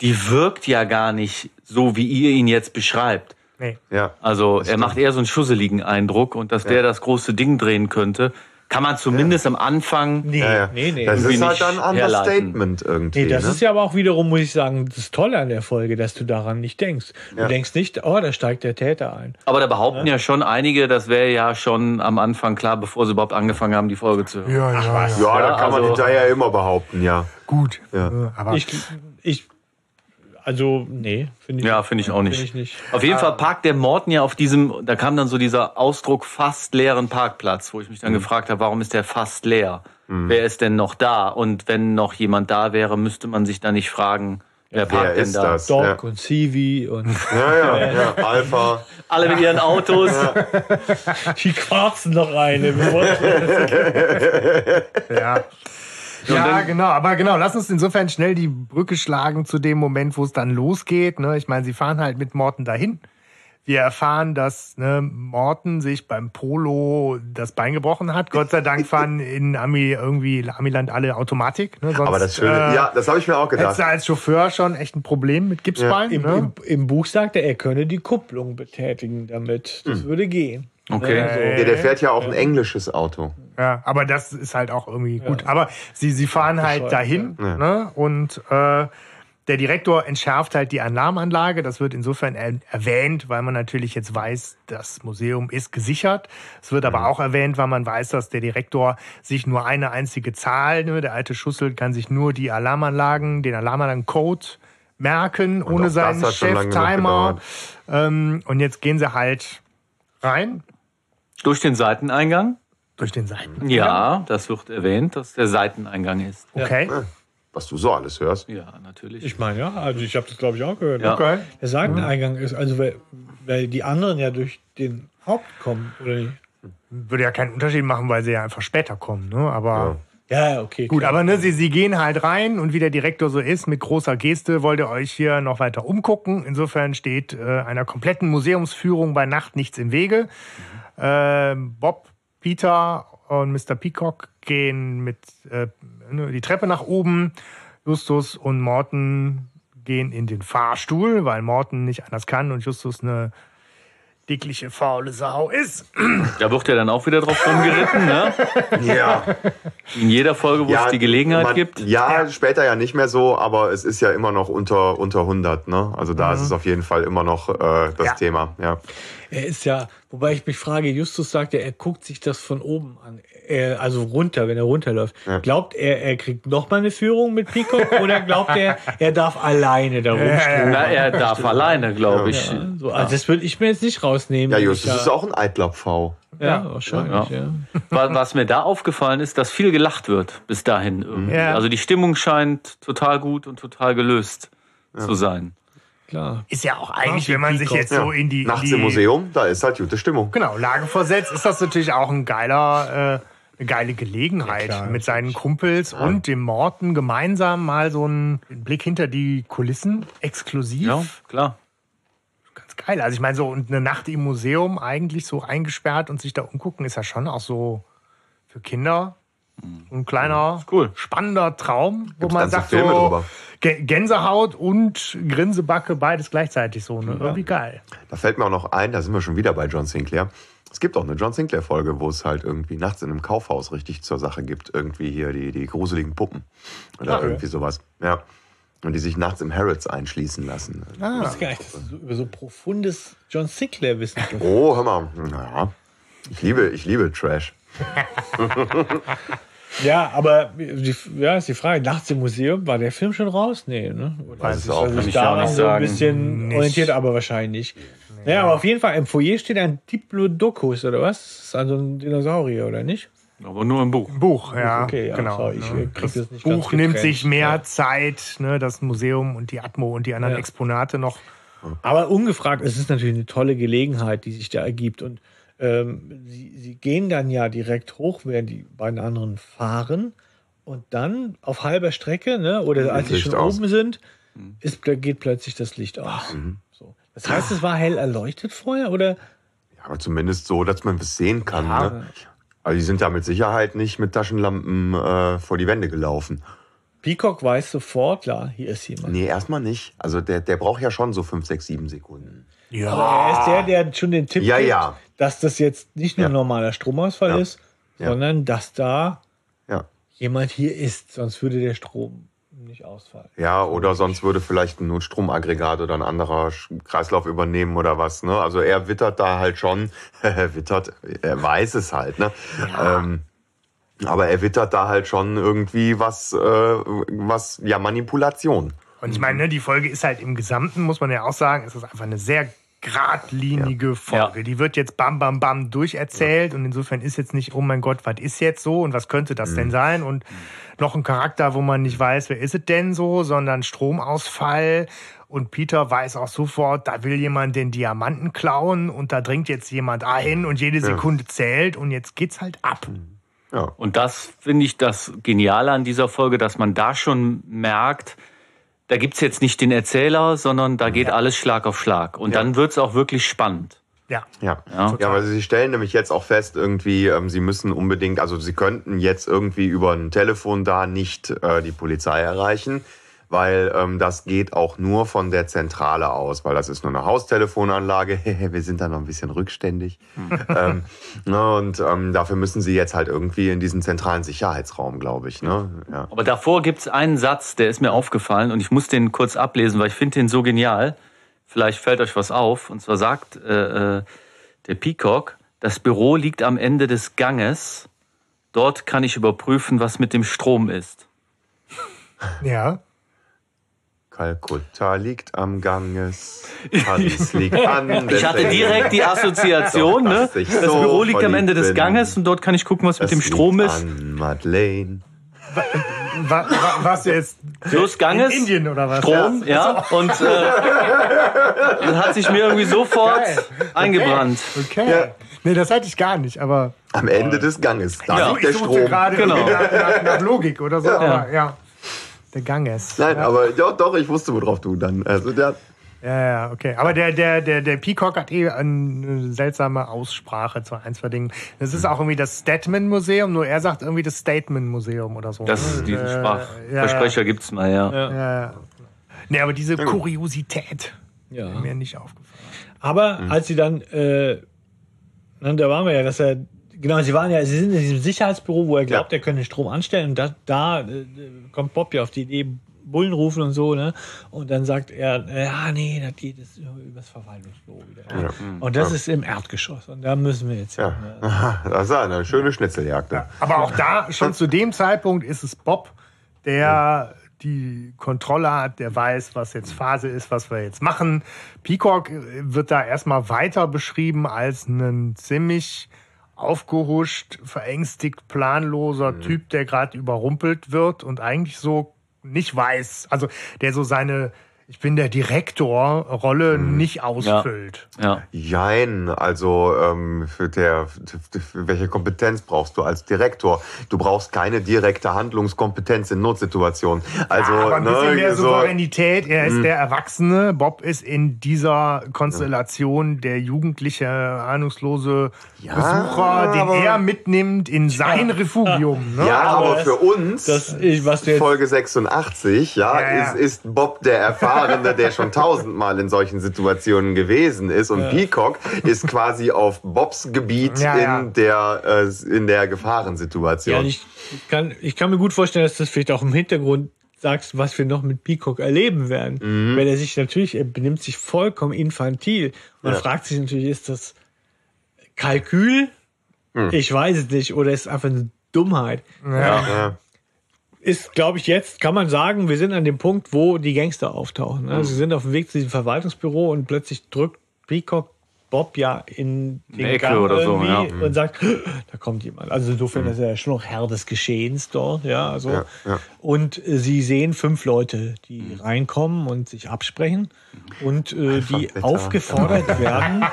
die wirkt ja gar nicht so, wie ihr ihn jetzt beschreibt. Nee. Ja. Also er macht eher so einen schusseligen Eindruck und dass der das große Ding drehen könnte, kann man zumindest am Anfang. nee, Ja, ja. nee, nee. Das ist halt dann ein. Understatement irgendwie. Nee, das ne? ist ja aber auch wiederum, muss ich sagen, das Tolle an der Folge, dass du daran nicht denkst. Du Ja. denkst nicht, oh, da steigt der Täter ein. Aber da behaupten ja schon einige, das wäre ja schon am Anfang klar, bevor sie überhaupt angefangen haben, die Folge zu hören. Ja, ja, ja. ja, da Ja, kann man also- hinterher immer behaupten, ja. Gut. Ja. Aber Ich, ich, also, nee, finde ich Ja, finde ich auch nicht. Ich nicht. Auf jeden Fall parkt der Morten ja auf diesem, da kam dann so dieser Ausdruck fast leeren Parkplatz, wo ich mich dann gefragt habe, warum ist der fast leer? Wer ist denn noch da? Und wenn noch jemand da wäre, müsste man sich da nicht fragen, wer parkt Wer denn ist da? das? Doc Ja. und Civi und Ja, ja, ja. Alpha. Alle mit ihren Autos. die quarzen noch eine. ja. Ja, genau, aber genau, lass uns insofern schnell die Brücke schlagen zu dem Moment, wo es dann losgeht. Ne? Ich meine, sie fahren halt mit Morten dahin. Wir erfahren, dass ne, Morten sich beim Polo das Bein gebrochen hat. Gott sei Dank fahren in Ami irgendwie Amiland alle Automatik. Ne? Sonst, Aber das Schöne, äh, ja, das habe ich mir auch Hättest gedacht. du als Chauffeur schon echt ein Problem mit Gipsbein? Im, ne? im, Im Buch sagt er, er könne die Kupplung betätigen damit. Das würde gehen. Okay. Äh, Ja, der fährt ja auch ein englisches Auto. Ja, aber das ist halt auch irgendwie gut. Aber sie, sie fahren halt dahin ne? und äh, der Direktor entschärft halt die Alarmanlage. Das wird insofern er erwähnt, weil man natürlich jetzt weiß, das Museum ist gesichert. Es wird aber auch erwähnt, weil man weiß, dass der Direktor sich nur eine einzige Zahl, ne? der alte Schussel kann sich nur die Alarmanlagen, den Alarmanlagen-Code merken, ohne auch das seinen Chef-Timer. Ähm, und jetzt gehen sie halt rein Durch den Seiteneingang? durch den Seiten. Ja, das wird erwähnt, dass der Seiteneingang ist. Okay. Was du so alles hörst. Ja, natürlich. Ich meine, ja, also ich habe das, glaube ich, auch gehört. Ja. Okay. Der Seiteneingang ist, also weil, weil die anderen ja durch den Haupt kommen, oder nicht? würde ja keinen Unterschied machen, weil sie ja einfach später kommen. Ne? Aber Ja, ja, okay. gut, klar. aber ne, sie, sie gehen halt rein und wie der Direktor so ist, mit großer Geste wollt ihr euch hier noch weiter umgucken. Insofern steht äh, einer kompletten Museumsführung bei Nacht nichts im Wege. Ähm, Bob, Peter und Mr. Peacock gehen mit äh, ne, die Treppe nach oben. Justus und Morten gehen in den Fahrstuhl, weil Morten nicht anders kann und Justus eine dickliche, faule Sau ist. Da wird ja dann auch wieder drauf rumgeritten, ne? Ja, In jeder Folge, wo es die Gelegenheit man, gibt. Ja, später ja nicht mehr so, aber es ist ja immer noch unter, unter 100. Ne? Also da Mhm. ist es auf jeden Fall immer noch äh, das Ja. Thema. Ja. Er ist ja, wobei ich mich frage, Justus sagt ja, er guckt sich das von oben an. Er, also runter, wenn er runterläuft. Glaubt er, er kriegt noch mal eine Führung mit Peacock oder glaubt er, er darf alleine da rumströmen? Na, er darf alleine, glaube ich. So, also das würde ich mir jetzt nicht rausnehmen. Ja, Justus ich ist da- auch ein eitler Pfau. Ja, wahrscheinlich, ja. Wa- Was mir da aufgefallen ist, dass viel gelacht wird bis dahin irgendwie. Ja. Also die Stimmung scheint total gut und total gelöst zu sein. Klar. Ist ja auch eigentlich, Ach, wenn man sich jetzt so in die, Nachts die im Museum, da ist halt gute Stimmung. Genau, Lage versetzt, ist das natürlich auch ein geiler, äh, eine geile Gelegenheit, Ja, klar, mit seinen Kumpels und dem Morten gemeinsam mal so einen Blick hinter die Kulissen, exklusiv. Ja, klar. Ganz geil. Also ich meine, so und eine Nacht im Museum eigentlich so eingesperrt und sich da umgucken, ist ja schon auch so für Kinder So ein kleiner, Cool. spannender Traum, wo Gibt's man sagt Filme so Gänsehaut und Grinsebacke, beides gleichzeitig so. Ne? Irgendwie geil. Da fällt mir auch noch ein, da sind wir schon wieder bei John Sinclair. Es gibt auch eine John Sinclair-Folge, wo es halt irgendwie nachts in einem Kaufhaus richtig zur Sache gibt. Irgendwie hier die, die gruseligen Puppen. Oder irgendwie sowas. Ja. Und die sich nachts im Harrods einschließen lassen. Ich wusste gar nicht, dass du so- über so profundes John Sinclair-Wissen Oh, hör mal. Naja. Ich liebe, ich liebe Trash. Ja, aber die, ja, ist die Frage, nachts im Museum, war der Film schon raus? Nee, ne? Oder Weiß ist es auch sich nicht. ich auch daran nicht so ein bisschen Nicht. orientiert, aber wahrscheinlich. Ja, aber auf jeden Fall, im Foyer steht ein Diplodocus, oder was? Das ist also ein Dinosaurier, oder nicht? Aber nur im Buch. Buch, ja. Okay, ja, genau. sorry, ich ne? krieg das das nicht ganz Buch nimmt sich mehr Ja. Zeit, ne? das Museum und die Atmo und die anderen Ja. Exponate noch. Aber ungefragt, es ist natürlich eine tolle Gelegenheit, die sich da ergibt. Und ähm, sie, sie gehen dann ja direkt hoch, während die beiden anderen fahren. Und dann auf halber Strecke, ne, oder als sie schon aus. oben sind, ist, da geht plötzlich das Licht aus. So. Das heißt, es war hell erleuchtet vorher, oder? Ja, aber zumindest so, dass man es sehen kann. Ne? Also die sind da mit Sicherheit nicht mit Taschenlampen äh, vor die Wände gelaufen. Peacock weiß sofort, klar, hier ist jemand. Nee, erstmal nicht. Also der, der braucht ja schon so 5, 6, 7 Sekunden. Ja. Aber er ist der, der schon den Tipp Ja, gibt, ja. dass das jetzt nicht nur Ja. ein normaler Stromausfall Ja. ist, Ja. sondern dass da Ja. jemand hier ist, sonst würde der Strom nicht ausfallen. Ja, oder sonst würde vielleicht ein Notstromaggregat oder ein anderer Kreislauf übernehmen oder was. Ne? Also er wittert da halt schon, wittert, er weiß es halt. Ne? Ähm, aber er wittert da halt schon irgendwie was, äh, was ja, Manipulation. Und ich meine, ne, die Folge ist halt im Gesamten, muss man ja auch sagen, ist es einfach eine sehr geradlinige Folge. Ja. Die wird jetzt bam, bam, bam durcherzählt und insofern ist jetzt nicht, oh mein Gott, was ist jetzt so und was könnte das denn sein und noch ein Charakter, wo man nicht weiß, wer ist es denn so, sondern Stromausfall und Peter weiß auch sofort, da will jemand den Diamanten klauen und da dringt jetzt jemand ein und jede Sekunde zählt und jetzt geht's halt ab. Ja. Und das finde ich das Geniale an dieser Folge, dass man da schon merkt, da gibt's jetzt nicht den Erzähler, sondern da geht alles Schlag auf Schlag. Und Ja. dann wird's auch wirklich spannend. Ja. Ja. Ja. ja, weil sie stellen nämlich jetzt auch fest, irgendwie, ähm, sie müssen unbedingt, also sie könnten jetzt irgendwie über ein Telefon da nicht äh, die Polizei erreichen, weil ähm, das geht auch nur von der Zentrale aus, weil das ist nur eine Haustelefonanlage. Wir sind da noch ein bisschen rückständig. ähm, ne, und ähm, dafür müssen sie jetzt halt irgendwie in diesen zentralen Sicherheitsraum, glaube ich. Ne? Ja. Aber davor gibt's einen Satz, der ist mir aufgefallen und ich muss den kurz ablesen, weil ich finde den so genial. Vielleicht fällt euch was auf. Und zwar sagt äh, äh, der Peacock, das Büro liegt am Ende des Ganges. Dort kann ich überprüfen, was mit dem Strom ist. Ja. Kalkutta liegt am Ganges, Paris liegt an. Ich hatte direkt die Assoziation, ne? ich Das so Büro liegt am Ende des bin. Ganges und dort kann ich gucken, was mit dem Strom liegt ist. An Madeleine. Wa- wa- Was jetzt? Plus Ganges, In Indien oder was? Strom, ja. Und äh, das hat sich mir irgendwie sofort Geil. eingebrannt. Okay. Nee, das hatte ich gar nicht, aber Am Ende des Ganges. Da Ja. liegt der ich Strom. gerade Genau. nach, nach, nach Logik oder so, aber ja. Der Ganges. Nein, ja. aber doch, doch, ich wusste, worauf du dann. Also der, Ja, ja, okay. Aber der, der, der, der Peacock hat eh eine seltsame Aussprache zu ein, zwei Dingen. Das ist auch irgendwie das Statman-Museum, nur er sagt irgendwie das Statement-Museum oder so. Das, ne? diesen Äh, Sprachversprecher gibt's mal, ja. Ja, ja. Nee, aber diese Kuriosität Ja. ist mir nicht aufgefallen. Aber Mhm. als sie dann, äh, na, da waren wir ja, dass er, genau, sie waren ja, sie sind in diesem Sicherheitsbüro, wo er glaubt, Ja. er könnte den Strom anstellen und da, da äh, kommt Bob ja auf die Idee, Bullen rufen und so, ne? Und dann sagt er, äh, ja, nee, das geht jetzt über- übers Verwaltungsbüro wieder. Ja. Und das ist im Erdgeschoss und da müssen wir jetzt hin. ja. Ne? Das ist eine schöne Schnitzeljagd. ne? Aber auch da, schon zu dem Zeitpunkt, ist es Bob, der die Kontrolle hat, der weiß, was jetzt Phase ist, was wir jetzt machen. Peacock äh, wird da erstmal weiter beschrieben als ein ziemlich aufgehuscht, verängstigt, planloser Typ, der gerade überrumpelt wird und eigentlich so nicht weiß, also der so seine ich bin der Direktor-Rolle nicht ausfüllt. Ja. Jein, also ähm, für der, für welche Kompetenz brauchst du als Direktor? Du brauchst keine direkte Handlungskompetenz in Notsituationen. Also aber ein bisschen ne, mehr so, Souveränität. Er ist der Erwachsene. Bob ist in dieser Konstellation der jugendliche, ahnungslose Ja, Besucher, den aber- er mitnimmt in sein Refugium. Ne? ja, aber, aber für uns Das, ich, was du jetzt, Folge 86, ja, Ja, ja. Ist, ist Bob der Erfahrene, der schon tausendmal in solchen Situationen gewesen ist. Und Peacock ist quasi auf Bobs Gebiet Ja, ja. in der äh, in der Gefahrensituation. ja, ich, kann, ich kann mir gut vorstellen, dass das vielleicht auch im Hintergrund sagst, was wir noch mit Peacock erleben werden. Mhm. Weil er sich natürlich, er benimmt sich vollkommen infantil. Man Ja. fragt sich natürlich, ist das Kalkül? Hm. Ich weiß es nicht. Oder ist es einfach eine Dummheit? ja. Ist, glaube ich, jetzt kann man sagen, wir sind an dem Punkt, wo die Gangster auftauchen. Mhm. Ne? Sie sind auf dem Weg zu diesem Verwaltungsbüro und plötzlich drückt Peacock Bob ja in den Eine Ecke Gang oder so, ja. und sagt, da kommt jemand. Also insofern ist er schon noch Herr des Geschehens dort, ja. Also. Mhm. Ja, ja. Und äh, sie sehen fünf Leute, die reinkommen und sich absprechen und äh, die bitte. aufgefordert werden,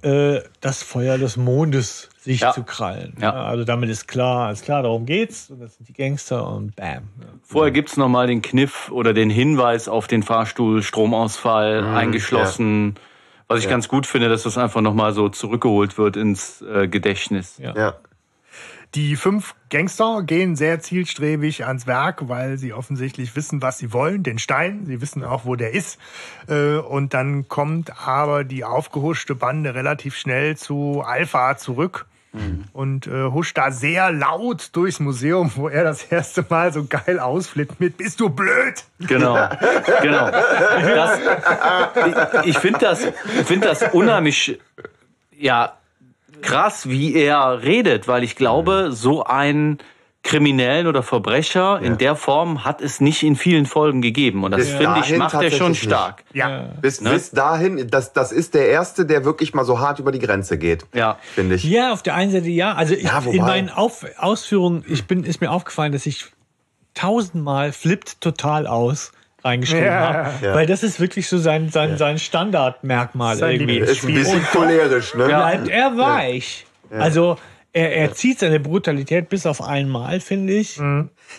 äh, das Feuer des Mondes sich Ja. zu krallen. Ja. Also damit ist klar, ist klar, darum geht's. Und das sind die Gangster und bam. Ja. Vorher gibt's noch mal den Kniff oder den Hinweis auf den Fahrstuhl, Stromausfall, eingeschlossen. Was ich ganz gut finde, dass das einfach noch mal so zurückgeholt wird ins äh, Gedächtnis. Ja. ja. Die fünf Gangster gehen sehr zielstrebig ans Werk, weil sie offensichtlich wissen, was sie wollen, den Stein. Sie wissen auch, wo der ist. Äh, Und dann kommt aber die aufgehuschte Bande relativ schnell zu Alpha zurück. Und äh, huscht da sehr laut durchs Museum, wo er das erste Mal so geil ausflippt mit Bist du blöd? Genau, genau. Das, ich ich finde das, ich finde das unheimlich, ja, krass, wie er redet, weil ich glaube, so einen Kriminellen oder Verbrecher in der Form hat es nicht in vielen Folgen gegeben. Und das finde ich, macht er schon nicht. stark. Ja. Bis, Ne? bis dahin, das, das ist der Erste, der wirklich mal so hart über die Grenze geht. Ja. Finde ich. Ja, auf der einen Seite ja. Also ich, Ja, in meinen Auf Ausführungen, ich bin, ist mir aufgefallen, dass ich tausendmal flippt total aus reingeschrieben Ja. habe. Ja. Weil das ist wirklich so sein, sein, sein Standardmerkmal Sein irgendwie. Ist ein bisschen cholerisch, ne? Bleibt er weich. Also er, er zieht seine Brutalität bis auf einmal, finde ich.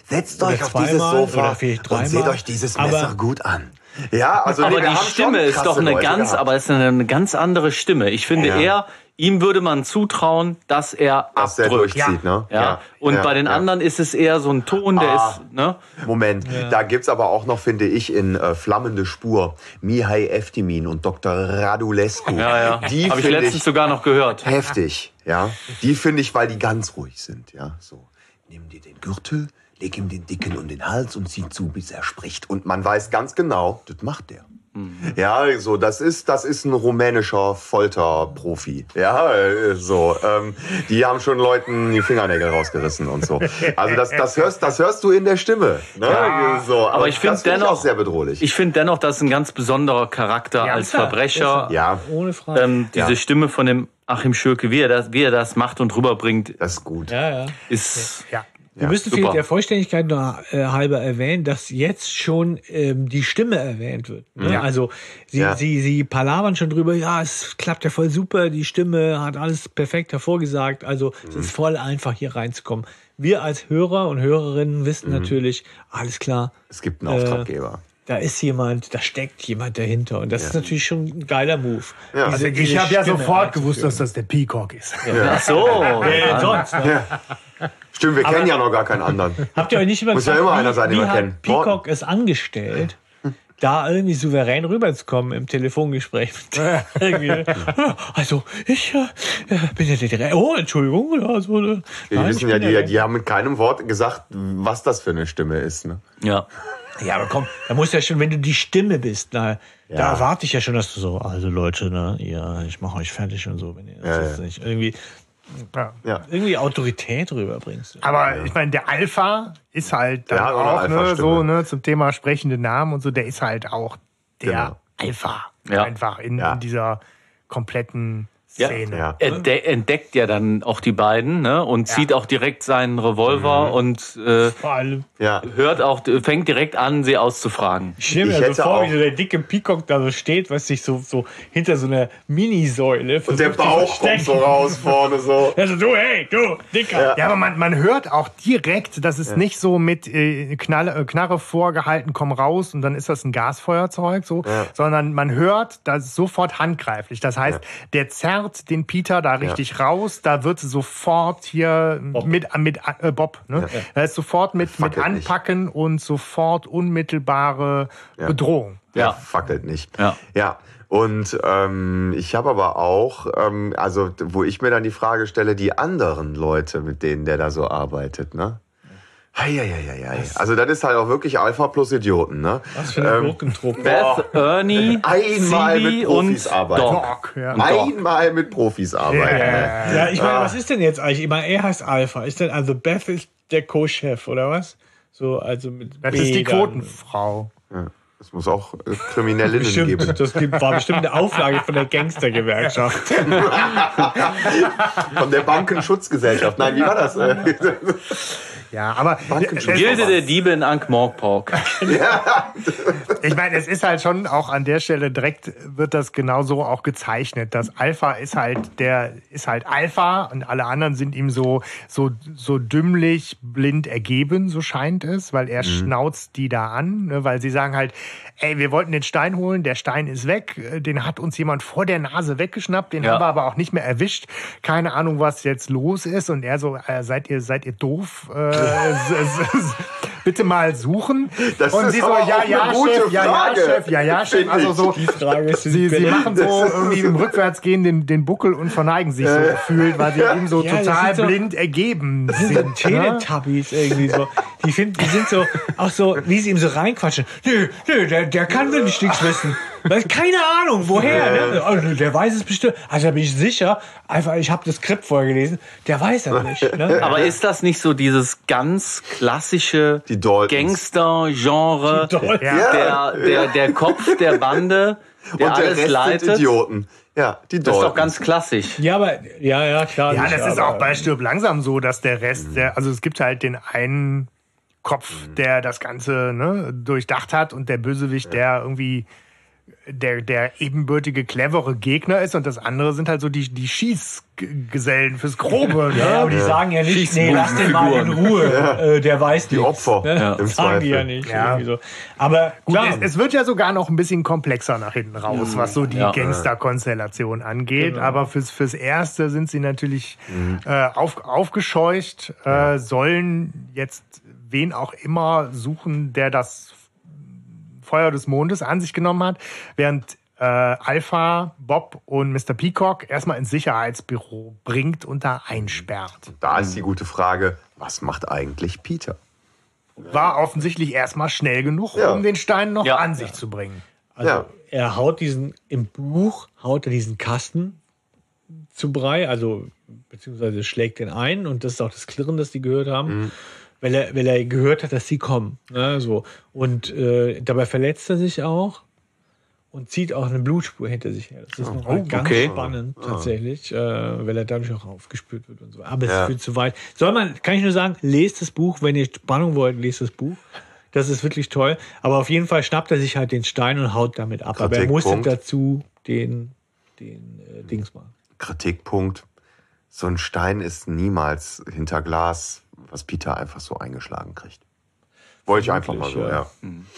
Setzt Oder euch auf dieses zweimal Sofa und seht euch dieses Aber- Messer gut an. Ja, also nee, Aber wir die Stimme ist doch eine Leute ganz, gehabt. aber es ist eine ganz andere Stimme. Ich finde, Ja. er, ihm würde man zutrauen, dass er dass abdrückt. durchzieht, ne? Ja. Und ja, bei den ja. anderen ist es eher so ein Ton, der Ah. ist, ne? Moment, da gibt's aber auch noch, finde ich, in äh, Flammende Spur Mihai Eftimin und Dr. Radulescu. Ja, ja. Die Habe ich letztens ich sogar noch gehört. heftig, ja. Die finde ich, weil die ganz ruhig sind, ja. So, nimm dir den Gürtel, leg ihm den Dicken um den Hals und zieh zu, bis er spricht. Und man weiß ganz genau, das macht der. Ja, so, das ist, das ist ein rumänischer Folterprofi. Ja, äh, so, ähm, die haben schon Leuten die Fingernägel rausgerissen und so. Also das, das hörst, das hörst du in der Stimme. Ne? Ja, so, aber ich finde dennoch- auch sehr bedrohlich. Ich finde dennoch, das ist ein ganz besonderer Charakter Ja, als ist er, Verbrecher. ja, Ohne Frage. Ähm, diese Ja. Stimme von dem Achim Schürke, wie er das, wie er das macht und rüberbringt, das ist gut. ja, ja. ist Ja. Wir müssen super. vielleicht der Vollständigkeit noch äh, halber erwähnen, dass jetzt schon ähm, die Stimme erwähnt wird. Ne? Ja. Also sie, Ja. sie, sie palavern schon drüber, ja, es klappt ja voll super, die Stimme hat alles perfekt hervorgesagt. Also es ist voll einfach hier reinzukommen. Wir als Hörer und Hörerinnen wissen natürlich, alles klar, Es gibt einen Auftraggeber. Da ist jemand, da steckt jemand dahinter. Und das ist natürlich schon ein geiler Move. Ja. Also Diese- ich diese habe ja sofort gewusst, dass das der Peacock ist. Ach so. Wer sonst? Ne? Stimmt, wir kennen ja noch gar keinen anderen. Habt ihr euch nicht Muss ja immer einer sein, den wir kennen. Peacock es angestellt, da irgendwie souverän rüberzukommen im Telefongespräch. Also, ich äh, bin ja der Direktor. Oh, Entschuldigung. Ja, so, äh, Die nein, wissen ich ja, die, die haben mit keinem Wort gesagt, was das für eine Stimme ist. Ne? Ja. Ja, aber komm, da musst du ja schon, wenn du die Stimme bist, na, da Ja. erwarte ich ja schon, dass du so, also Leute, ne, ja, ich mache euch fertig und so, wenn ihr das Ja, jetzt ja. nicht irgendwie, Ja. Irgendwie Autorität rüberbringst. Aber ich meine, der Alpha ist halt dann auch ne, so ne, zum Thema sprechende Namen und so, der ist halt auch der Genau. Alpha. Ja. Einfach in, Ja. in dieser kompletten Szene. Ja. Er de- entdeckt ja dann auch die beiden ne? und zieht auch direkt seinen Revolver und äh, Vor allem. Ja. hört auch, fängt direkt an, sie auszufragen. Ich stelle mir Ich so hätte vor, wie so der dicke Peacock da so steht, was sich so, so hinter so einer Minisäule Und der Bauch kommt so raus vorne so. Also du, hey, du, Dicker. Ja, aber man, man hört auch direkt, dass es nicht so mit äh, Knalle, äh, Knarre vorgehalten, komm raus und dann ist das ein Gasfeuerzeug, so, sondern man hört, das ist sofort handgreiflich. Das heißt, der zerrt den Peter da richtig raus, da wird sofort hier mit, mit äh, Bob, ne? Da ist sofort mit, mit fackelt nicht. Anpacken und sofort unmittelbare Bedrohung. Ja. Ja. fackelt nicht. Ja. Ja. Und ähm, ich habe aber auch, ähm, also wo ich mir dann die Frage stelle, die anderen Leute, mit denen der da so arbeitet, ne? Heieieiei. Also das ist halt auch wirklich Alpha plus Idioten, ne? Was für eine Gurkentruppe. Beth, Ernie, Einmal Phoebe mit Profis und arbeiten. Doc. Ja. Einmal mit Profis arbeiten. Ne? Ja, ich meine, was ist denn jetzt eigentlich? Ich meine, er heißt Alpha. Ist denn, also Beth ist der Co-Chef, oder was? So, also mit Das B ist die. Quotenfrau. Ja. Es muss auch äh, Kriminellinnen Bestimmt, geben. das war bestimmt eine Auflage von der Gangstergewerkschaft. Von der Bankenschutzgesellschaft. Nein, wie war das? Äh, Ja, aber Bankenschutz. Gilde der Diebe in Ankh-Morpork. Ich meine, es ist halt schon auch an der Stelle direkt wird das genau so auch gezeichnet. Das Alpha ist halt der ist halt Alpha und alle anderen sind ihm so so so dümmlich blind ergeben, so scheint es, weil er schnauzt die da an, ne, weil sie sagen halt, ey, wir wollten den Stein holen, der Stein ist weg, äh, den hat uns jemand vor der Nase weggeschnappt, den Ja. haben wir aber auch nicht mehr erwischt. Keine Ahnung, was jetzt los ist und er so, äh, seid ihr seid ihr doof? Äh, Uh, as, as, as, bitte mal suchen. Das und ist sie so, ja, ja, Chef, ja, ja, Frage, Chef, ja, ja, Chef. Also so, Die Frage ist, sie, sie machen so irgendwie im Rückwärtsgehen den, den Buckel und verneigen sich so gefühlt, weil sie ihm so Ja, total sind so- blind ergeben Das sind sind. ne? Teletubbies irgendwie so. Die, finden, die sind so, auch so, wie sie ihm so reinquatschen. Nö, nö, der, der kann wirklich nichts wissen. Keine Ahnung, woher. Ne? Oh, nö, der weiß es bestimmt. Also da bin ich sicher. Einfach, ich habe das Skript vorher gelesen. Der weiß das nicht. Ne? Aber ist das nicht so dieses ganz klassische Die Daltons. Gangster-Genre? Die Daltons. Der, der, der Kopf der Bande, der Und der alles Rest leitet. sind Idioten. Ja, die Das ist doch Daltons. ganz klassisch. Ja, aber, ja, ja, klar. Ja, das ist aber- auch bei Stirb langsam so, dass der Rest, der, also es gibt halt den einen Kopf, der das Ganze ne, durchdacht hat und der Bösewicht, der irgendwie der, der ebenbürtige, clevere Gegner ist und das andere sind halt so die, die Schießgesellen fürs Grobe. Ne? Ja, aber die sagen ja nicht, nee, lass den mal in Ruhe. Äh, der weiß Die nichts. Opfer, Ne? ja, im sagen die Zweifel. ja nicht. Ja. irgendwie So. Aber Gut, klar, es, es wird ja sogar noch ein bisschen komplexer nach hinten raus, was so die Ja. Gangster-Konstellation angeht. Genau. Aber fürs, fürs Erste sind sie natürlich äh, auf, aufgescheucht, äh, sollen jetzt wen auch immer suchen, der das Feuer des Mondes an sich genommen hat, während äh, Alpha, Bob und Mr. Peacock erstmal ins Sicherheitsbüro bringt und da einsperrt. Da ist die gute Frage, was macht eigentlich Peter? War offensichtlich erstmal schnell genug, Ja. um den Stein noch Ja. an sich zu bringen. Also Ja. er haut diesen, im Buch haut er diesen Kasten zu Brei, also beziehungsweise schlägt den ein und das ist auch das Klirren, das die gehört haben, weil, er, weil er gehört hat, dass sie kommen. Ne, so. Und äh, dabei verletzt er sich auch und zieht auch eine Blutspur hinter sich her. Das ist noch mal ganz okay. spannend tatsächlich, äh, weil er dadurch auch aufgespürt wird und so. Aber es Ja. führt zu weit. Soll man, kann ich nur sagen, lest das Buch, wenn ihr Spannung wollt, lest das Buch. Das ist wirklich toll. Aber auf jeden Fall schnappt er sich halt den Stein und haut damit ab. Aber er musste dazu den, den äh, Dings machen. Kritikpunkt. So ein Stein ist niemals hinter Glas, was Peter einfach so eingeschlagen kriegt. Wollte ich einfach mal so, ja.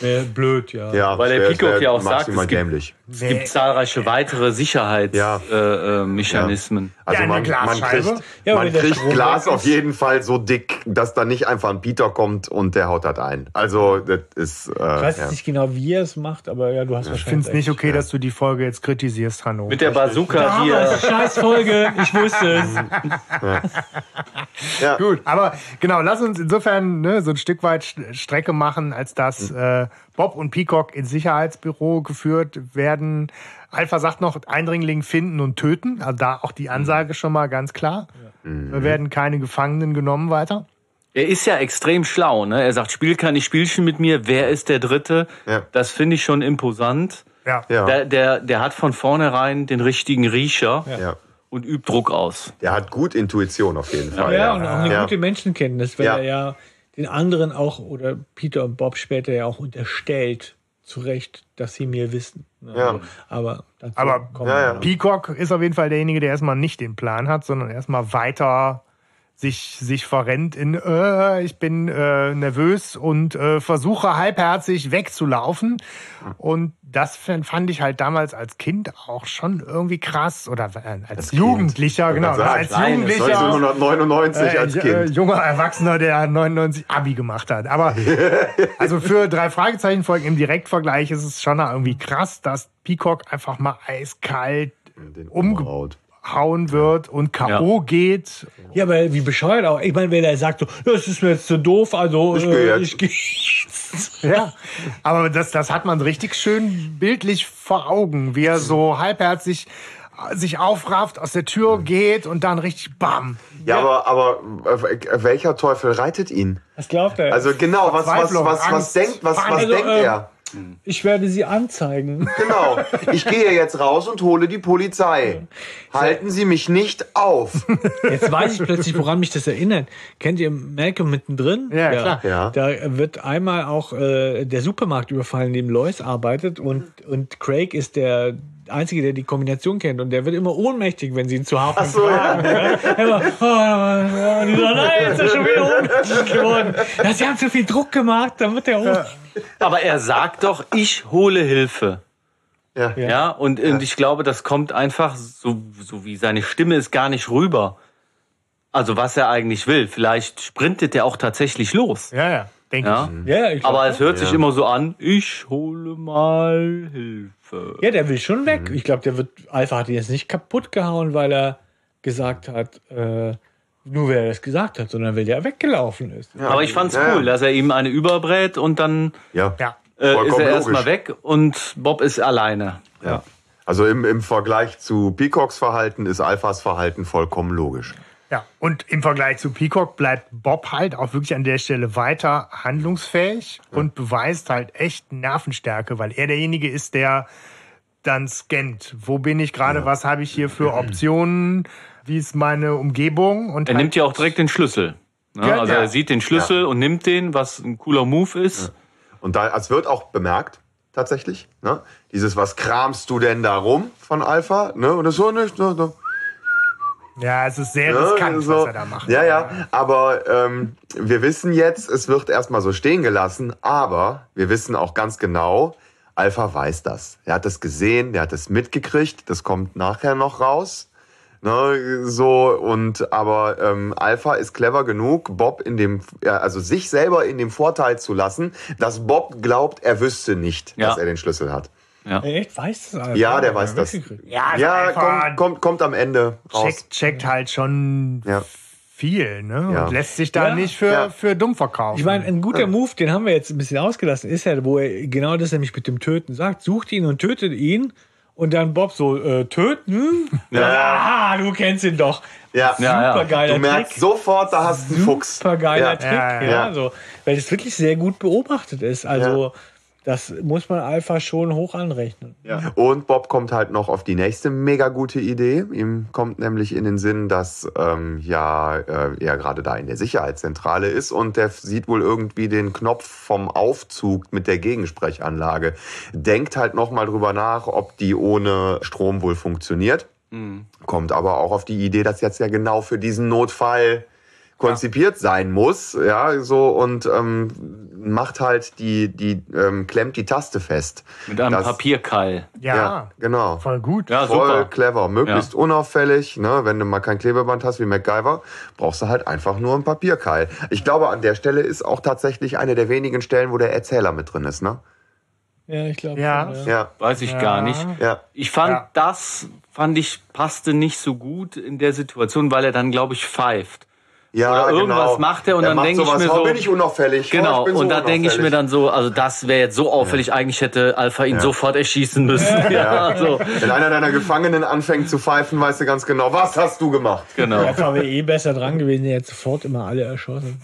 Äh, blöd, ja. ja. Weil der wär ja auch sagt, es gibt- dämlich. Es gibt zahlreiche weitere Ja. Sicherheitsmechanismen. Äh, Mechanismen. Also Ja, man, man kriegt, Ja, man kriegt Glas auf jeden Fall so dick, dass da nicht einfach ein Peter kommt und der haut das ein. Also das ist Ich äh, weiß ja. jetzt nicht genau, wie er es macht, aber ja, du hast Ich wahrscheinlich. finde es nicht okay, dass du die Folge jetzt kritisierst, Hanno. Mit der Bazooka hier. scheiß Folge, ich wusste es. ja. Gut, aber genau, lass uns insofern ne, so ein Stück weit St- Strecke machen, als dass äh, Bob und Peacock ins Sicherheitsbüro geführt werden. Alpha sagt noch, Eindringling finden und töten. Also da auch die Ansage schon mal ganz klar. Wir werden keine Gefangenen genommen weiter. Er ist ja extrem schlau. Ne? Er sagt, spiel keine Spielchen mit mir. Wer ist der Dritte? Ja. Das finde ich schon imposant. Ja. Ja. Der, der, der hat von vornherein den richtigen Riecher. Ja. und übt Druck aus. Der hat gut Intuition auf jeden Fall. Ja, und auch eine Ja. gute Menschenkenntnis, weil Ja. er ja den anderen auch oder Peter und Bob später ja auch unterstellt, zu Recht, dass sie mehr wissen. Ja. Aber, dazu Aber kommen Ja, wir ja. Peacock ist auf jeden Fall derjenige, der erstmal nicht den Plan hat, sondern erstmal weiter sich, sich verrennt in, äh, ich bin äh, nervös und äh, versuche halbherzig wegzulaufen. Und das fand ich halt damals als Kind auch schon irgendwie krass. Oder äh, als, Jugendlicher, genau. Als kleines, Jugendlicher. 1999 als Äh, Kind. äh, junger Erwachsener, der 99 Abi gemacht hat. Aber also für drei Fragezeichen-Folgen im Direktvergleich ist es schon irgendwie krass, dass Peacock einfach mal eiskalt Den umgehauen wird und K.O. geht. Ja, aber wie bescheuert auch. Ich meine, wenn er sagt so, das ist mir jetzt zu doof, also Ich geh äh, jetzt. ich gehe jetzt. Ja, aber das, das hat man richtig schön bildlich vor Augen, wie er so halbherzig äh, sich aufrafft, aus der Tür geht und dann richtig BAM. Ja, aber, aber äh, welcher Teufel reitet ihn? Was glaubt er? Also genau, was, was, was, was Angst, denkt, was, was Panik. denkt Also, ähm, er? Ich werde sie anzeigen. Genau. Ich gehe jetzt raus und hole die Polizei. Halten Sie mich nicht auf. Jetzt weiß ich plötzlich, woran mich das erinnert. Kennt ihr Malcolm mittendrin? Ja, klar. Ja. Da wird einmal auch äh, der Supermarkt überfallen, in dem Lois arbeitet und, und Craig ist der Einzige, der die Kombination kennt und der wird immer ohnmächtig, wenn sie ihn zu Hafen Ach so, ja. Immer, oh, ja, und die sagen, nein, ist er schon wieder ohnmächtig geworden. Ja, sie haben zu viel Druck gemacht, dann wird er ohnmächtig. Aber er sagt doch, ich hole Hilfe. Ja. Ja, und, und ich glaube, das kommt einfach, so, so wie seine Stimme ist, gar nicht rüber. Also was er eigentlich will. Vielleicht sprintet er auch tatsächlich los. Ja, ja, denke Ja. ich. Ja, ich Aber es hört sich Ja. immer so an, ich hole mal Hilfe. ja, der will schon weg. Ich glaube, der wird, Alpha hat ihn jetzt nicht kaputt gehauen, weil er gesagt hat, äh, nur weil er das gesagt hat, sondern weil der weggelaufen ist. Aber ich fand's Ja, cool, ja. dass er ihm eine überbrät und dann Ja. Ja. äh, ist er erstmal weg und Bob ist alleine. ja. Also im, im Vergleich zu Peacocks Verhalten ist Alphas Verhalten vollkommen logisch. Ja, und im Vergleich zu Peacock bleibt Bob halt auch wirklich an der Stelle weiter handlungsfähig und beweist halt echt Nervenstärke, weil er derjenige ist, der dann scannt. Wo bin ich gerade? Was habe ich hier für Optionen? Wie ist meine Umgebung? Und Er halt, nimmt ja auch direkt den Schlüssel. Ne? Ja, also ja. er sieht den Schlüssel und nimmt den, was ein cooler Move ist. Und da, es wird auch bemerkt, tatsächlich, ne? Dieses, was kramst du denn da rum von Alpha? Ne? Und das so nicht. Ne? ne. Ja, es ist sehr Ja, riskant, so. was er da macht. Ja, ja, aber ähm, wir wissen jetzt, es wird erstmal so stehen gelassen, aber wir wissen auch ganz genau, Alpha weiß das. Er hat das gesehen, der hat das mitgekriegt, das kommt nachher noch raus. Ne, so und aber ähm, Alpha ist clever genug, Bob in dem, ja, also sich selber in dem Vorteil zu lassen, dass Bob glaubt, er wüsste nicht, Ja. dass er den Schlüssel hat. Ja. Echt? Weiß das Alpha? Ja, der weiß das. Ja, Ja, einfach kommt, kommt, kommt am Ende raus. checkt, checkt halt schon Ja. viel, ne? Ja. Und lässt sich da Ja. nicht für, Ja. für dumm verkaufen. Ich meine, ein guter Move, den haben wir jetzt ein bisschen ausgelassen, ist ja, wo er genau das nämlich mit dem Töten sagt. Sucht ihn und tötet ihn. Und dann Bob so, äh, töten? Ja. Aha, du kennst ihn doch. Ja. Ja, ja. Super geiler Du merkst Trick. sofort, da hast du einen Fuchs. Super geiler Ja. Trick, Ja, ja, ja. So, weil das wirklich sehr gut beobachtet ist. Also, das muss man Alpha schon hoch anrechnen. Und Bob kommt halt noch auf die nächste mega gute Idee. Ihm kommt nämlich in den Sinn, dass ähm, ja äh, er gerade da in der Sicherheitszentrale ist und der sieht wohl irgendwie den Knopf vom Aufzug mit der Gegensprechanlage. Denkt halt noch mal drüber nach, ob die ohne Strom wohl funktioniert. Kommt aber auch auf die Idee, dass jetzt ja genau für diesen Notfall konzipiert sein muss, ja, so und ähm, macht halt die, die ähm, klemmt die Taste fest. Mit einem Das- Papierkeil. ja, genau. voll gut. Ja, Voll super. clever, möglichst unauffällig. Ne? Wenn du mal kein Klebeband hast wie MacGyver, brauchst du halt einfach nur einen Papierkeil. Ich glaube, an der Stelle ist auch tatsächlich eine der wenigen Stellen, wo der Erzähler mit drin ist. Ne? Ja, ich glaube. Ja. Ja, Weiß ich gar nicht. ja. Ich fand Ja. das, fand ich, passte nicht so gut in der Situation, weil er dann, glaube ich, pfeift. Ja Oder irgendwas macht er und dann macht denk ich mir oh, so- bin ich unauffällig. oh, Genau, ich bin so und da denke ich mir dann so, also das wäre jetzt so auffällig, eigentlich hätte Alpha ihn sofort erschießen müssen. Ja, also, Wenn einer deiner Gefangenen anfängt zu pfeifen, weißt du ganz genau, was hast du gemacht? genau. Alpha wäre eh besser dran gewesen, er hätte sofort immer alle erschossen.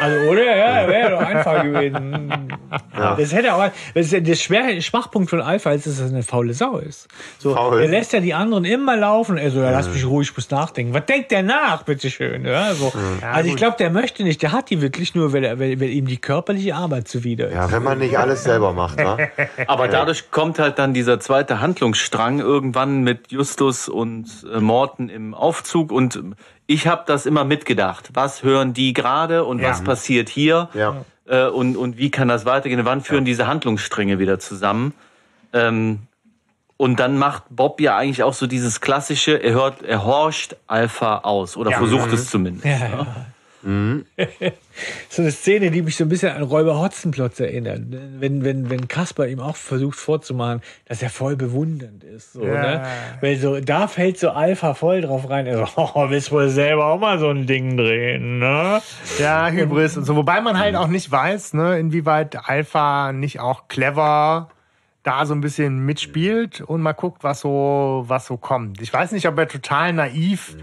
Also, oder? Ja, wäre doch einfach gewesen. Das hätte aber, das ist ja der schwer, Schwachpunkt von Alpha ist, dass er eine faule Sau ist. So, Faul. er lässt ja die anderen immer laufen. Er so, ja, lass mich ruhig, ich muss nachdenken. Was denkt der nach, bitteschön? Ja, so. also, ich glaube, der möchte nicht, der hat die wirklich nur, weil, er- weil, weil ihm die körperliche Arbeit zuwider ist. Ja, wenn man nicht alles selber macht, ne? Aber dadurch kommt halt dann dieser zweite Handlungsstrang irgendwann mit Justus und äh, Morten im Aufzug und ich habe das immer mitgedacht. Was hören die gerade und was passiert hier? Ja. Äh, und, und wie kann das weitergehen? Wann führen diese Handlungsstränge wieder zusammen? Ähm, und dann macht Bob ja eigentlich auch so dieses klassische, er hört, er horcht Alpha aus oder versucht es zumindest. Ja, so eine Szene, die mich so ein bisschen an Räuber Hotzenplotz erinnert. Wenn, wenn, wenn Kasper ihm auch versucht vorzumachen, dass er voll bewundernd ist. So, Ja. ne? Weil so, da fällt so Alpha voll drauf rein. Er so, oh, willst wohl selber auch mal so ein Ding drehen, ne? Ja, Hybris und so. Wobei man halt auch nicht weiß, ne, inwieweit Alpha nicht auch clever da so ein bisschen mitspielt und mal guckt, was so, was so kommt. Ich weiß nicht, ob er total naiv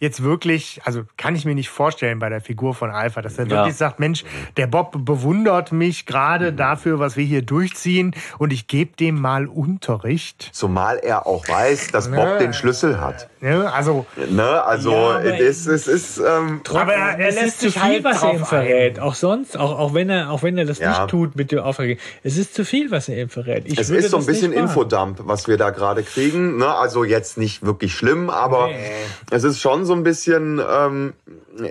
jetzt wirklich, also kann ich mir nicht vorstellen bei der Figur von Alpha, dass er Ja. wirklich sagt, Mensch, der Bob bewundert mich gerade dafür, was wir hier durchziehen und ich gebe dem mal Unterricht. Zumal er auch weiß, dass Bob den Schlüssel hat. Ne? Also, Ne? Also Ja, aber es, es ist ähm, aber er, er es lässt ist zu sich viel, halt was er ihm verrät. ein. Auch sonst, auch, auch, wenn er, auch wenn er das Ja. nicht tut mit dem Auftrag. Es ist zu viel, was er ihm verrät. Ich es würde ist so ein bisschen. Infodump, was wir da gerade kriegen. Ne? Also jetzt nicht wirklich schlimm, aber es ist schon so ein bisschen, ähm,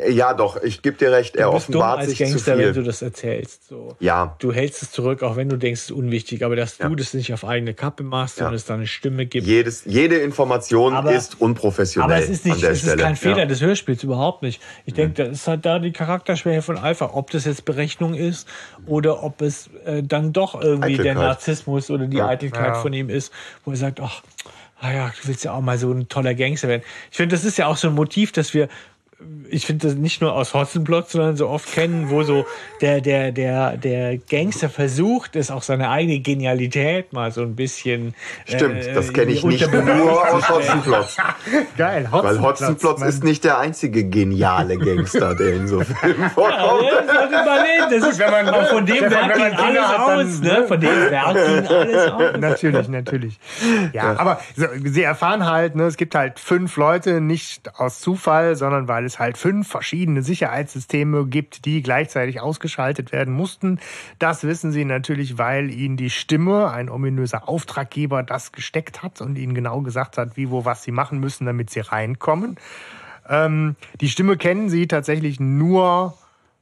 ja doch, ich gebe dir recht, er Du bist dumm offenbart als sich zu Gangster, wenn du viel. das erzählst. So. Ja, Du hältst es zurück, auch wenn du denkst, es ist unwichtig, aber dass du das nicht auf eigene Kappe machst Ja. und es da eine Stimme gibt. jedes, jede Information Aber- ist unprofessionell aber es ist an nicht, der es ist kein Fehler Ja. des Hörspiels, überhaupt nicht. Ich denke, das ist halt da die Charakterschwäche von Alpha. Ob das jetzt Berechnung ist oder ob es äh, dann doch irgendwie der Eitelkeit. Narzissmus oder die Ja. Eitelkeit Ja. von ihm ist, wo er sagt, ach, ah ja, du willst ja auch mal so ein toller Gangster werden. Ich finde, das ist ja auch so ein Motiv, dass wir ich finde das nicht nur aus Hotzenplotz, sondern so oft kennen, wo so der, der, der, der Gangster versucht, es auch seine eigene Genialität mal so ein bisschen. Stimmt, äh, das kenne ich nicht nur aus Hotzenplotz. Geil, Weil Hotzenplotz ist nicht der einzige geniale Gangster, der in so Filmen vorkommt. Ja, das sollte man leben. Das ist, wenn man- auch von dem wenn man alles hat, aus. Ne? Von dem werkt ihn alles aus. natürlich, natürlich. Ja, aber so, sie erfahren halt, ne, es gibt halt fünf Leute, nicht aus Zufall, sondern weil es halt fünf verschiedene Sicherheitssysteme gibt, die gleichzeitig ausgeschaltet werden mussten. Das wissen sie natürlich, weil ihnen die Stimme, ein ominöser Auftraggeber, das gesteckt hat und ihnen genau gesagt hat, wie, wo, was sie machen müssen, damit sie reinkommen. Ähm, die Stimme kennen sie tatsächlich nur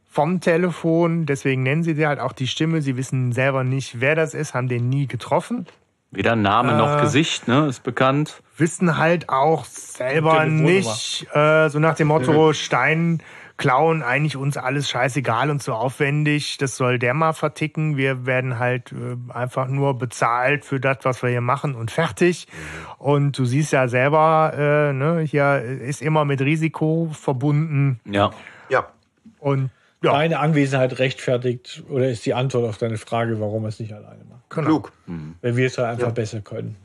vom Telefon, deswegen nennen sie sie halt auch die Stimme. Sie wissen selber nicht, wer das ist, haben den nie getroffen. Weder Name noch Gesicht, ne, ist bekannt. Wissen halt auch selber nicht, äh, so nach dem Motto, Stein klauen, eigentlich uns alles scheißegal und zu aufwendig, das soll der mal verticken. Wir werden halt äh, einfach nur bezahlt für das, was wir hier machen und fertig. Und du siehst ja selber, äh, ne, hier ist immer mit Risiko verbunden Ja. Ja, und ja, Deine Anwesenheit rechtfertigt oder ist die Antwort auf deine Frage, warum er es nicht alleine macht. Genau. klug. Wenn wir es halt einfach besser können.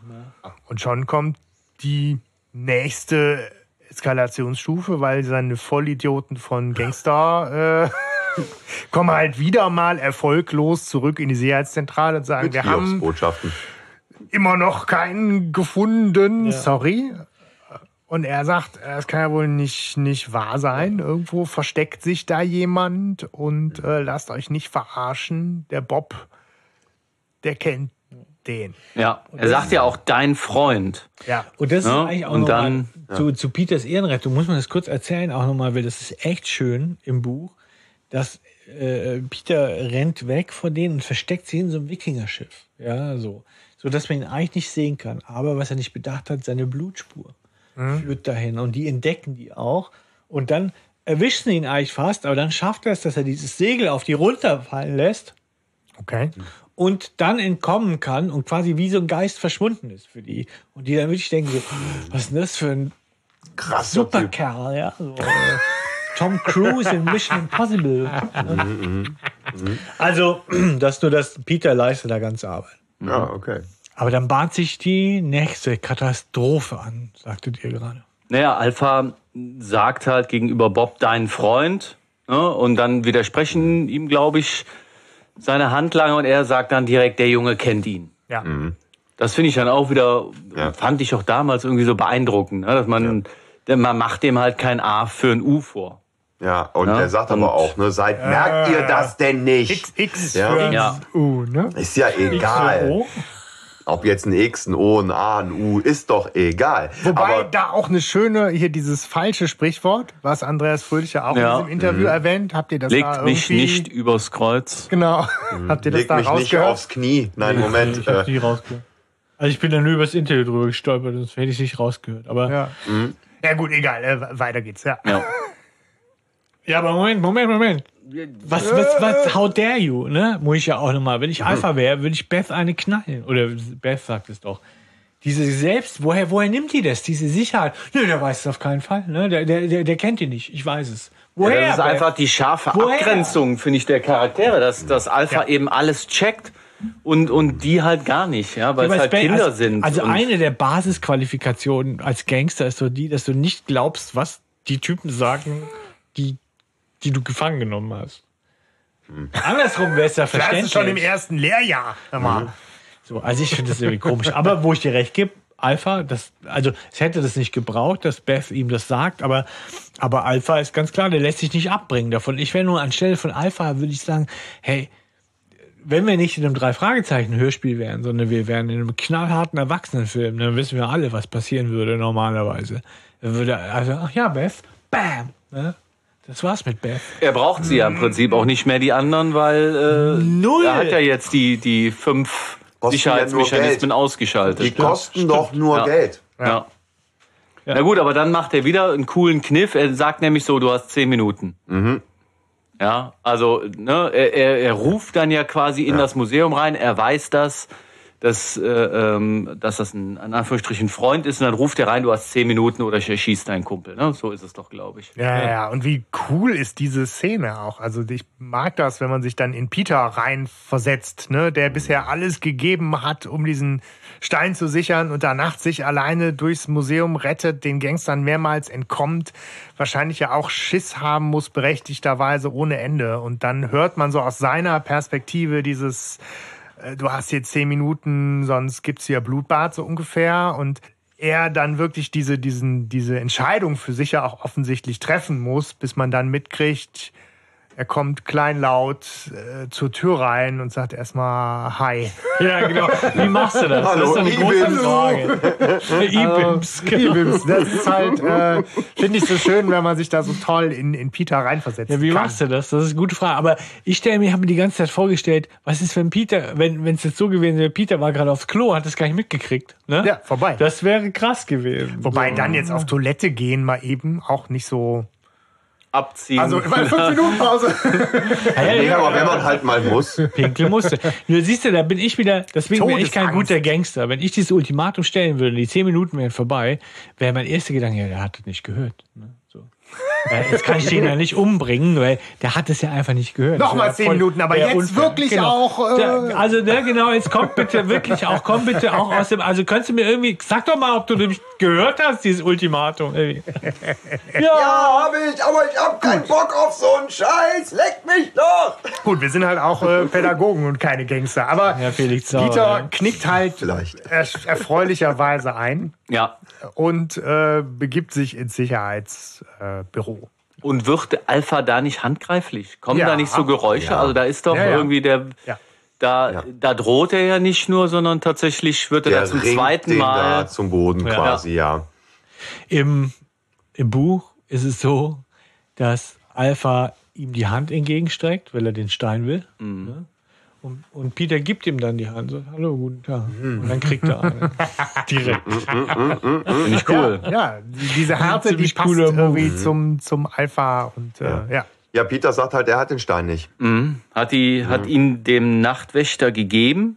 Und schon kommt die nächste Eskalationsstufe, weil seine Vollidioten von Gangster äh, kommen halt wieder mal erfolglos zurück in die Sicherheitszentrale und sagen, Mit wir haben immer noch keinen gefunden, Ja. sorry. Und er sagt, das kann ja wohl nicht, nicht wahr sein. Irgendwo versteckt sich da jemand und äh, lasst euch nicht verarschen. Der Bob, der kennt den. Ja. Er sagt ja auch dein Freund. Ja. Und das Ja, ist eigentlich auch und noch dann- mal zu, zu Peters Ehrenrettung, muss man das kurz erzählen, auch nochmal, weil das ist echt schön im Buch, dass äh, Peter rennt weg von denen und versteckt sich in so einem Wikingerschiff. Ja, so. So dass man ihn eigentlich nicht sehen kann. Aber was er nicht bedacht hat, seine Blutspur führt dahin. Und die entdecken die auch. Und dann erwischen sie ihn eigentlich fast, aber dann schafft er es, dass er dieses Segel auf die runterfallen lässt Okay. Und dann entkommen kann und quasi wie so ein Geist verschwunden ist für die. Und die dann wirklich denken so, was ist denn das für ein Krasser super Typ. Kerl, ja? So, äh, Tom Cruise in Mission Impossible. Also, dass nur das Peter leistet da ganze Arbeit. Ja, okay. Aber dann bahnt sich die nächste Katastrophe an, sagtet ihr gerade. Naja, Alpha sagt halt gegenüber Bob dein Freund Ne? Und dann widersprechen ihm, glaube ich, seine Handlanger und er sagt dann direkt, der Junge kennt ihn. Ja. Das finde ich dann auch wieder, Ja. fand ich auch damals irgendwie so beeindruckend, ne? dass man, denn man macht dem halt kein A für ein U vor. Ja, und Ja, er sagt und- aber auch, ne, seid, merkt ihr das denn nicht? XX Ja. für Ja. U, ne? Ist ja egal. Ob jetzt ein X, ein O, ein A, ein U, ist doch egal. Wobei aber da auch eine schöne, hier dieses falsche Sprichwort, was Andreas Fröhlich ja auch Ja. in diesem Interview erwähnt. Habt ihr das da Legt mich irgendwie? nicht übers Kreuz. Genau. Habt ihr das leg da mich nicht rausgehört? aufs Knie. Nein, Moment. Ich hab's Äh, nie rausgehört. Also ich bin da nur übers Interview drüber gestolpert, sonst hätte ich nicht rausgehört. Aber ja, Ja. ja gut, egal. Äh, weiter geht's. Ja. Ja. aber Moment, Moment, Moment. Was, was, was, how dare you, ne? Muss ich ja auch nochmal. Wenn ich Alpha wäre, würde ich Beth eine knallen. Oder Beth sagt es doch. Diese selbst, woher, woher nimmt die das? Diese Sicherheit? Nö, der weiß es auf keinen Fall. Ne? Der, der, der, der kennt die nicht. Ich weiß es. Woher? das ist einfach die scharfe Woher? Abgrenzung, finde ich, der Charaktere, dass, dass Alpha eben alles checkt und, und die halt gar nicht, ja, weil Ja, es halt Beth- Kinder also, sind. Also eine der Basisqualifikationen als Gangster ist so die, dass du nicht glaubst, was die Typen sagen, die, die du gefangen genommen hast. Andersrum wäre es ja Das verständlich. ist schon im ersten Lehrjahr. Mal. So, also ich finde das irgendwie komisch. Aber wo ich dir recht gebe, Alpha, das, also es hätte das nicht gebraucht, dass Beth ihm das sagt, aber, aber Alpha ist ganz klar, der lässt sich nicht abbringen davon. Ich wäre nur anstelle von Alpha, würde ich sagen, hey, wenn wir nicht in einem Drei-Fragezeichen-Hörspiel wären, sondern wir wären in einem knallharten Erwachsenenfilm, dann wissen wir alle, was passieren würde normalerweise. Dann würde, also, ach ja, Beth, bam, ne? Das war's mit Beth. er braucht sie ja im Prinzip auch nicht mehr, die anderen, weil äh, Null. er hat ja jetzt die, die fünf Kosten ja Sicherheitsmechanismen Geld. ausgeschaltet. die kosten doch nur Ja. Geld. Ja. Na gut, aber dann macht er wieder einen coolen Kniff. Er sagt nämlich so, du hast zehn Minuten. Ja, also ne, er, er, er ruft dann ja quasi in das Museum rein. Er weiß das, dass, äh, ähm, dass das ein, in Anführungsstrichen Freund ist. Und dann ruft er rein, du hast zehn Minuten oder ich erschieß deinen Kumpel. Ne? So ist es doch, glaube ich. Ja, ja, ja. Und wie cool ist diese Szene auch. Also ich mag das, wenn man sich dann in Peter reinversetzt, ne, der bisher alles gegeben hat, um diesen Stein zu sichern und danach sich alleine durchs Museum rettet, den Gangstern mehrmals entkommt, wahrscheinlich ja auch Schiss haben muss, berechtigterweise ohne Ende. Und dann hört man so aus seiner Perspektive dieses du hast hier zehn Minuten, sonst gibt's hier Blutbad so ungefähr. Und er dann wirklich diese, diesen, diese Entscheidung für sich ja auch offensichtlich treffen muss, bis man dann mitkriegt, er kommt kleinlaut äh, zur Tür rein und sagt erstmal Hi. Ja, genau. Wie machst du das? Hallo, das ist doch eine große. Frage. Ibims, genau. Ibims, das ist halt, äh, finde ich so schön, wenn man sich da so toll in, in Peter reinversetzt. Ja, wie kann. machst du das? Das ist eine gute Frage. Aber ich stelle mir, habe mir die ganze Zeit vorgestellt, was ist, wenn Peter, wenn wenn es jetzt so gewesen wäre, Peter war gerade aufs Klo, hat es gar nicht mitgekriegt. Ne? Ja, vorbei. Das wäre krass gewesen. Wobei so. dann jetzt auf Toilette gehen mal eben auch nicht so. Abziehen. Also fünf Minuten Pause. Ja, ja, Nee, ja, aber wenn man halt mal muss. Pinkel musste. Nur siehst du, da bin ich wieder, deswegen bin ich kein Todesangst. guter Gangster. Wenn ich dieses Ultimatum stellen würde, die zehn Minuten wären vorbei, wäre mein erster Gedanke, ja, der hat es nicht gehört. Ne? Äh, Jetzt kann ich den ja nicht umbringen, weil der hat es ja einfach nicht gehört. Nochmal zehn Minuten, aber jetzt wirklich auch, äh, also, ne, genau, jetzt kommt bitte wirklich auch, komm bitte auch aus dem, also könntest du mir irgendwie, sag doch mal, ob du nämlich gehört hast, dieses Ultimatum. Irgendwie. Ja, Ja, hab ich, aber ich hab keinen Bock auf so einen Scheiß. Leck mich doch. Gut, wir sind halt auch äh, Pädagogen und keine Gangster. Aber Ja, Felix Sauer, Peter ja. knickt halt Vielleicht. er erfreulicherweise ein ja. und äh, begibt sich ins Sicherheitsbüro. Äh. Und wird Alpha da nicht handgreiflich? Kommen Ja. da nicht so Geräusche? Ja. Also da ist doch Ja, ja. irgendwie der. Ja. Da, Ja. da droht er ja nicht nur, sondern tatsächlich wird er Der da zum ringt zweiten den Mal. da zum Boden quasi, ja. Im, Im Buch ist es so, dass Alpha ihm die Hand entgegenstreckt, weil er den Stein will. Ne? Und, und Peter gibt ihm dann die Hand. So, Hallo, guten Tag. Und dann kriegt er eine. Direkt. Finde ich cool. Ja, die- diese Härte, die Ziemlich passt irgendwie zum, zum Alpha und äh, ja. Ja, Peter sagt halt, er hat den Stein nicht. Hat, die, hat ihn dem Nachtwächter gegeben.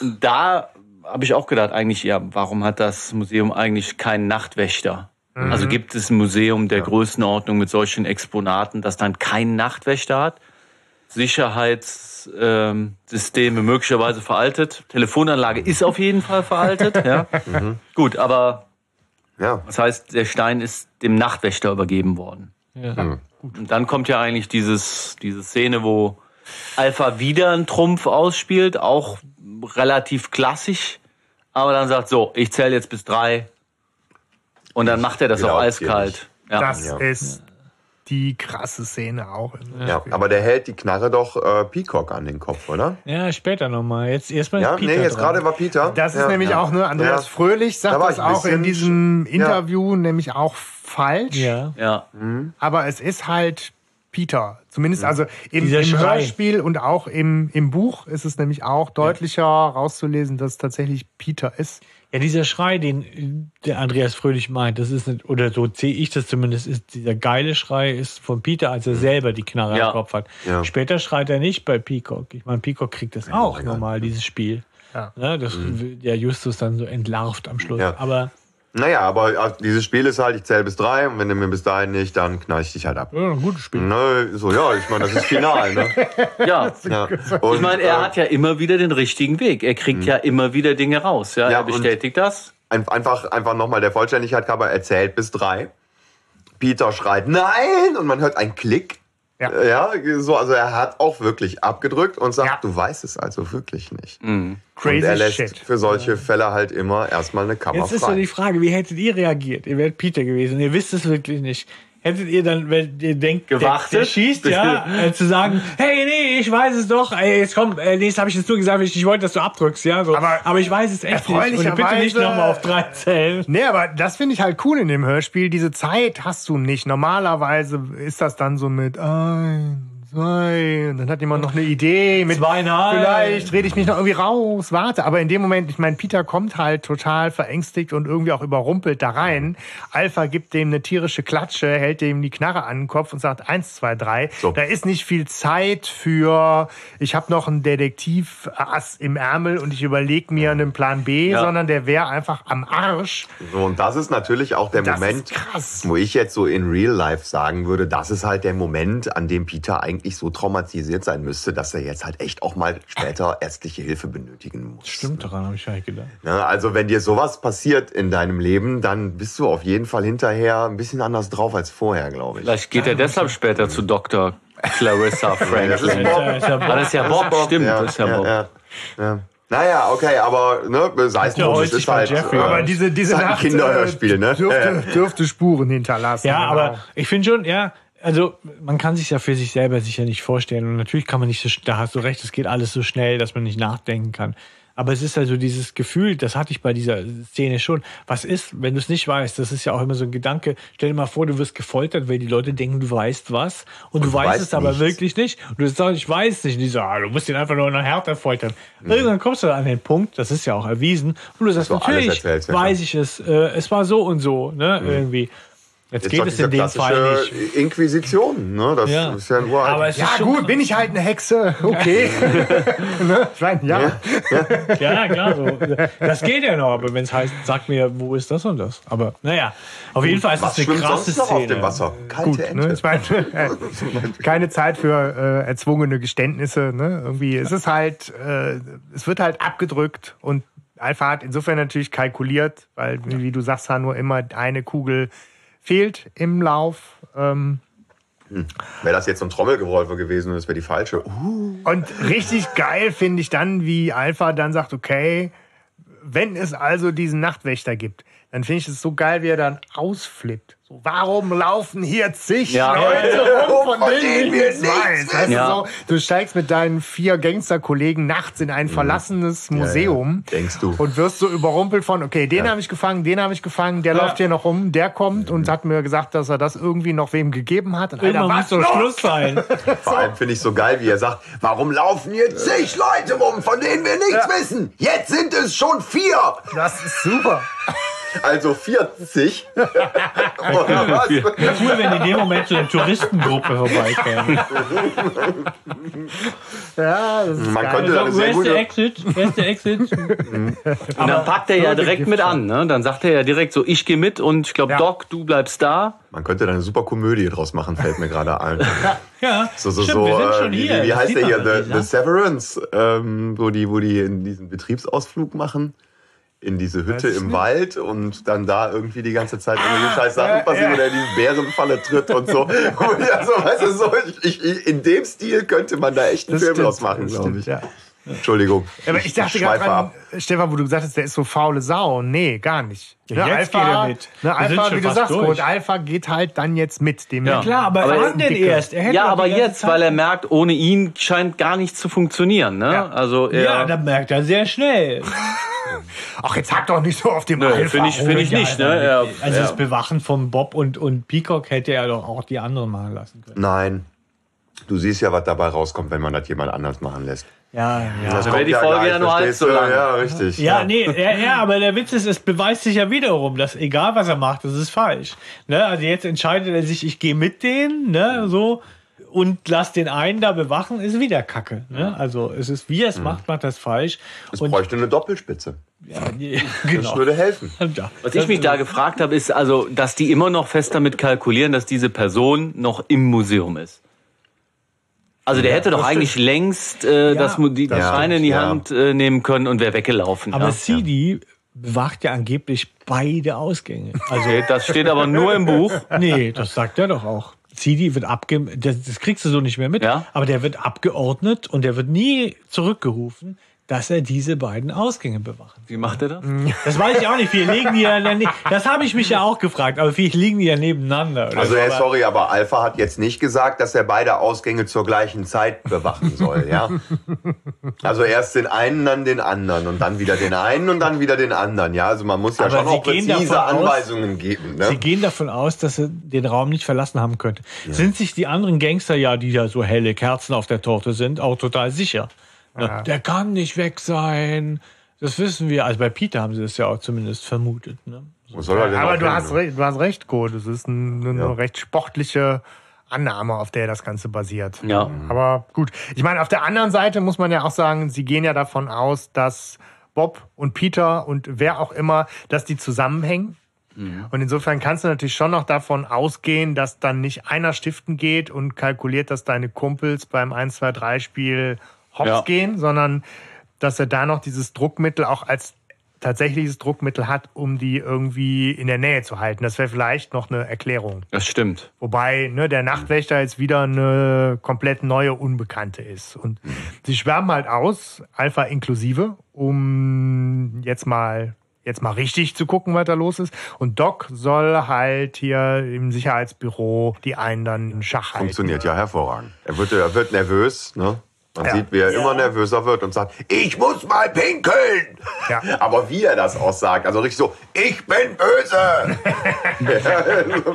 Und da habe ich auch gedacht, eigentlich, ja, warum hat das Museum eigentlich keinen Nachtwächter? Also gibt es ein Museum der Größenordnung mit solchen Exponaten, das dann keinen Nachtwächter hat? Sicherheitssysteme möglicherweise veraltet. Telefonanlage ist auf jeden Fall veraltet. ja. Gut, aber Ja. das heißt, der Stein ist dem Nachtwächter übergeben worden. Ja. Und dann kommt ja eigentlich dieses, diese Szene, wo Alpha wieder einen Trumpf ausspielt, auch relativ klassisch, aber dann sagt so, ich zähle jetzt bis drei. Und dann macht er das auch eiskalt. Ja. Das Ja. ist die krasse Szene auch. Ja, aber der hält die Knarre doch äh, Peacock an den Kopf, oder? Ja, später nochmal. Jetzt erstmal Ja, ist Peter nee, jetzt gerade war Peter. Das ist ja, nämlich ja. auch, ne, Andreas Ja. Fröhlich Da sagt war das auch in diesem ja. Interview nämlich auch falsch. Ja. ja. Aber es ist halt Peter. Zumindest also im, im. Hörspiel und auch im, im Buch ist es nämlich auch deutlicher rauszulesen, dass es tatsächlich Peter ist. Ja, dieser Schrei, den äh, der Andreas Fröhlich meint, das ist nicht, oder so sehe ich das zumindest, ist dieser geile Schrei ist von Peter, als er selber die Knarre Ja. im Kopf hat. Ja. Später schreit er nicht bei Peacock. Ich meine, Peacock kriegt das auch normal, dieses Spiel. Ja. Ne, das wird ja Justus dann so entlarvt am Schluss. Ja. Aber Naja, aber äh, dieses Spiel ist halt, ich zähle bis drei und wenn du mir bis dahin nicht, dann knall ich dich halt ab. ja, ein gutes Spiel. Ne, so, ja, ich meine, das ist final, ne? ja. Ja. Ich Und, meine, er äh, hat ja immer wieder den richtigen Weg. Er kriegt ja immer wieder Dinge raus. Ja, Ja, er bestätigt das. ein- einfach, einfach nochmal der Vollständigkeit halber erzählt bis drei. Peter schreit Nein und man hört einen Klick. Ja. Äh, Ja, so, also er hat auch wirklich abgedrückt und sagt, Ja. du weißt es also wirklich nicht. Crazy und er lässt shit. für solche Fälle halt immer erstmal eine Kammer Jetzt ist so frei. die Frage, wie hättet ihr reagiert? Ihr wärt Peter gewesen, ihr wisst es wirklich nicht. Hättet ihr dann, wenn ihr denkt, der, Gewartet? der schießt, ja, äh, zu sagen, hey, nee, ich weiß es doch, ey, jetzt komm, äh, nee, das habe ich jetzt nur gesagt, ich, ich wollte, dass du abdrückst, ja, so. Aber aber ich weiß es echt nicht. Und bitte nicht nochmal auf drei zählen. Nee, aber das finde ich halt cool in dem Hörspiel. Diese Zeit hast du nicht. Normalerweise ist das dann so mit ein, zwei, und dann hat jemand noch eine Idee mit Zweieinhalb. vielleicht rede ich mich noch irgendwie raus, warte. Aber in dem Moment, ich meine, Peter kommt halt total verängstigt und irgendwie auch überrumpelt da rein. Alpha gibt dem eine tierische Klatsche, hält dem die Knarre an den Kopf und sagt eins, zwei, drei. So. Da ist nicht viel Zeit für, ich habe noch einen Detektivass im Ärmel und ich überlege mir einen Plan B, Ja. sondern der wäre einfach am Arsch. So, und das ist natürlich auch der Das Moment, wo ich jetzt so in Real Life sagen würde, das ist halt der Moment, an dem Peter eigentlich so traumatisiert sein müsste, dass er jetzt halt echt auch mal später ärztliche Hilfe benötigen muss. Stimmt daran, habe ich gar nicht gedacht. Ja, also wenn dir sowas passiert in deinem Leben, dann bist du auf jeden Fall hinterher ein bisschen anders drauf als vorher, glaube ich. Vielleicht geht er deshalb später zu Dr. Clarissa Franklin. das ist Bob. Ah, das ist ja Bob, stimmt. ja, das ist ja, Bob. ja, ja. Naja, okay, aber ne, sei es drum, es ist halt, Jeffrey. äh, Aber diese, diese ist halt ein Nacht Kinderhörspiel, äh, ne? dürfte, dürfte Spuren hinterlassen. Ja, genau. aber ich finde schon, ja, also man kann sich ja für sich selber sicher nicht vorstellen. Und natürlich kann man nicht so, da hast du recht, es geht alles so schnell, dass man nicht nachdenken kann. Aber es ist also dieses Gefühl, das hatte ich bei dieser Szene schon. Was ist, wenn du es nicht weißt? Das ist ja auch immer so ein Gedanke. Stell dir mal vor, du wirst gefoltert, weil die Leute denken, du weißt was. Und, du du weißt weißt es aber nichts. wirklich nicht. Und du sagst, ich weiß nicht. Und die sagen, ah, du musst ihn einfach nur noch härter foltern. Irgendwann kommst du an den Punkt, das ist ja auch erwiesen. Und du sagst, natürlich erzählst, ja. weiß ich es. Äh, es war so und so, ne, irgendwie. Jetzt geht es in dem Fall nicht. Inquisition, ne? Das Ja. ist ja ein uralt. Aber es ja gut, bin ich halt eine Hexe. Okay. ne? Ich meine, ja. Ja, klar, so. Das geht ja noch, aber wenn es heißt, sag mir, wo ist das und das? Aber naja, auf jeden Fall ist das eine krasse sonst noch auf Szene. dem Wasser? Kalte Gut, Ente. ne? Ich meine, äh, keine Zeit für äh, erzwungene Geständnisse. Ne? Irgendwie, es ist halt, äh, es wird halt abgedrückt und Alpha hat insofern natürlich kalkuliert, weil, wie du sagst, nur immer eine Kugel fehlt im Lauf. Ähm, Wäre das jetzt so ein Trommelgeräusche gewesen und das wäre die falsche. Uh, Und richtig geil finde ich dann, wie Alpha dann sagt, okay, wenn es also diesen Nachtwächter gibt, dann finde ich es so geil, wie er dann ausflippt. So, warum laufen hier zig Ja. Leute rum, von, Von denen denen wir nichts weiß? Weißt du, Ja. so, du steigst mit deinen vier Gangsterkollegen nachts in ein verlassenes Museum ja. Denkst du. und wirst so überrumpelt von, okay, den habe ich gefangen, den habe ich gefangen, der läuft hier noch rum, der kommt und hat mir gesagt, dass er das irgendwie noch wem gegeben hat. Und Irgendwann muss was doch los? Schluss sein. vor allem finde ich so geil, wie er sagt, warum laufen hier zig Leute rum, von denen wir nichts Ja. wissen? Jetzt sind es schon vier. Das ist super. Also 40. Oder was? Cool, wenn in dem Moment so eine Touristengruppe vorbeikäme. Ja, das ist Man geil. könnte Wo sehr ist der gute... Exit? Wo ist der Exit? Und dann packt er ja Leute direkt mit an. Ne? Dann sagt er ja direkt so, ich gehe mit und ich glaube, Ja. Doc, du bleibst da. Man könnte da eine super Komödie draus machen, fällt mir gerade ein. Ja, So, so, stimmt, so, wir sind äh, schon wie, hier. wie, wie Das heißt der hier? The, The ne? Severance, ähm, wo, die, wo die in diesen Betriebsausflug machen. In diese Hütte im nicht- Wald und dann da irgendwie die ganze Zeit irgendwelche scheiß Sachen passieren oder in die Bärenfalle tritt und so. Und ja, so, weißt du, so ich, ich, in dem Stil könnte man da echt einen Das Film stimmt, draus machen, glaube stimmt, ich. ja. Entschuldigung. Aber ich dachte gerade schweife dran, ab. Stefan, wo du gesagt hast, der ist so faule Sau. Nee, gar nicht. Ja, jetzt geht er mit. Ne, Alpha, wie du sagst. Gut, Alpha geht halt dann jetzt mit dem. Ja. Klar, aber, Aber er wann denn erst? Er hätte Ja, aber jetzt, Zeit- weil er merkt, ohne ihn scheint gar nichts zu funktionieren. Ne? Ja. Also er, Ja, da merkt er sehr schnell. Ach, jetzt hack doch nicht so auf dem Nö, Alpha. finde ich, finde ich Ja, nicht. Ne? also, Er, also das Bewachen von Bob und, und Peacock hätte er doch auch die anderen machen lassen können. Nein. Du siehst ja, was dabei rauskommt, wenn man das jemand anders machen lässt. Ja, ja. Das wäre kommt die Folge ja nur halb so lang. Ja, richtig. Ja, nee, ja, ja, aber der Witz ist, es beweist sich ja wiederum, dass egal was er macht, das ist falsch. Ne? Also jetzt entscheidet er sich, ich gehe mit denen, ne, so und lass den einen da bewachen, ist wieder Kacke. Ne? Also es ist, wie er es macht, macht das falsch. Es Und bräuchte eine Doppelspitze. ja, Das genau. würde helfen. Ja. was ich mich da gefragt habe, ist also, dass die immer noch fest damit kalkulieren, dass diese Person noch im Museum ist. Also der hätte doch eigentlich längst äh, das, Mu- die, das Scheine in die stimmt, ja. Hand äh, nehmen können und wäre weggelaufen. Aber ja. CD bewacht ja angeblich beide Ausgänge. Also das steht aber nur im Buch. Nee, das sagt er doch auch. CD wird abge... Das, das kriegst du so nicht mehr mit. Ja. Aber der wird abgeordnet und der wird nie zurückgerufen, dass er diese beiden Ausgänge bewacht. Wie macht er das? Das weiß ich auch nicht. Wir liegen die ja. Das habe ich mich ja auch gefragt. Aber vielleicht liegen die ja nebeneinander. Oder Also, so. ey, Aber- sorry, aber Alpha hat jetzt nicht gesagt, dass er beide Ausgänge zur gleichen Zeit bewachen soll, ja? Also erst den einen, dann den anderen und dann wieder den einen und dann wieder den anderen, ja? Also man muss ja Aber schon Sie auch gehen präzise davon aus- Anweisungen geben, Sie ne? gehen davon aus, dass er den Raum nicht verlassen haben könnte. Sind sich die anderen Gangster ja, die ja so helle Kerzen auf der Torte sind, auch total sicher? Der kann nicht weg sein. Das wissen wir. Also bei Peter haben sie das ja auch zumindest vermutet. Ne? Wo soll er denn Aber du hin, hast, recht, du hast recht, Kurt. Das ist ein, eine Ja. recht sportliche Annahme, auf der das Ganze basiert. Ja. Aber gut. Ich meine, auf der anderen Seite muss man ja auch sagen, sie gehen ja davon aus, dass Bob und Peter und wer auch immer, dass die zusammenhängen. Und insofern kannst du natürlich schon noch davon ausgehen, dass dann nicht einer stiften geht und kalkuliert, dass deine Kumpels beim 1, 2, 3 Spiel hops Ja. gehen, sondern dass er da noch dieses Druckmittel auch als tatsächliches Druckmittel hat, um die irgendwie in der Nähe zu halten. Das wäre vielleicht noch eine Erklärung. Das stimmt. Wobei ne, der Nachtwächter jetzt wieder eine komplett neue Unbekannte ist. Und sie schwärmen halt aus, Alpha inklusive, um jetzt mal jetzt mal richtig zu gucken, was da los ist. Und Doc soll halt hier im Sicherheitsbüro die einen dann in Schach halten. Funktioniert ja hervorragend. Er wird, er wird nervös, ne? Man Ja. sieht, wie er immer nervöser wird und sagt, ich muss mal pinkeln. Ja. Aber wie er das aussagt, also richtig so, ich bin böse.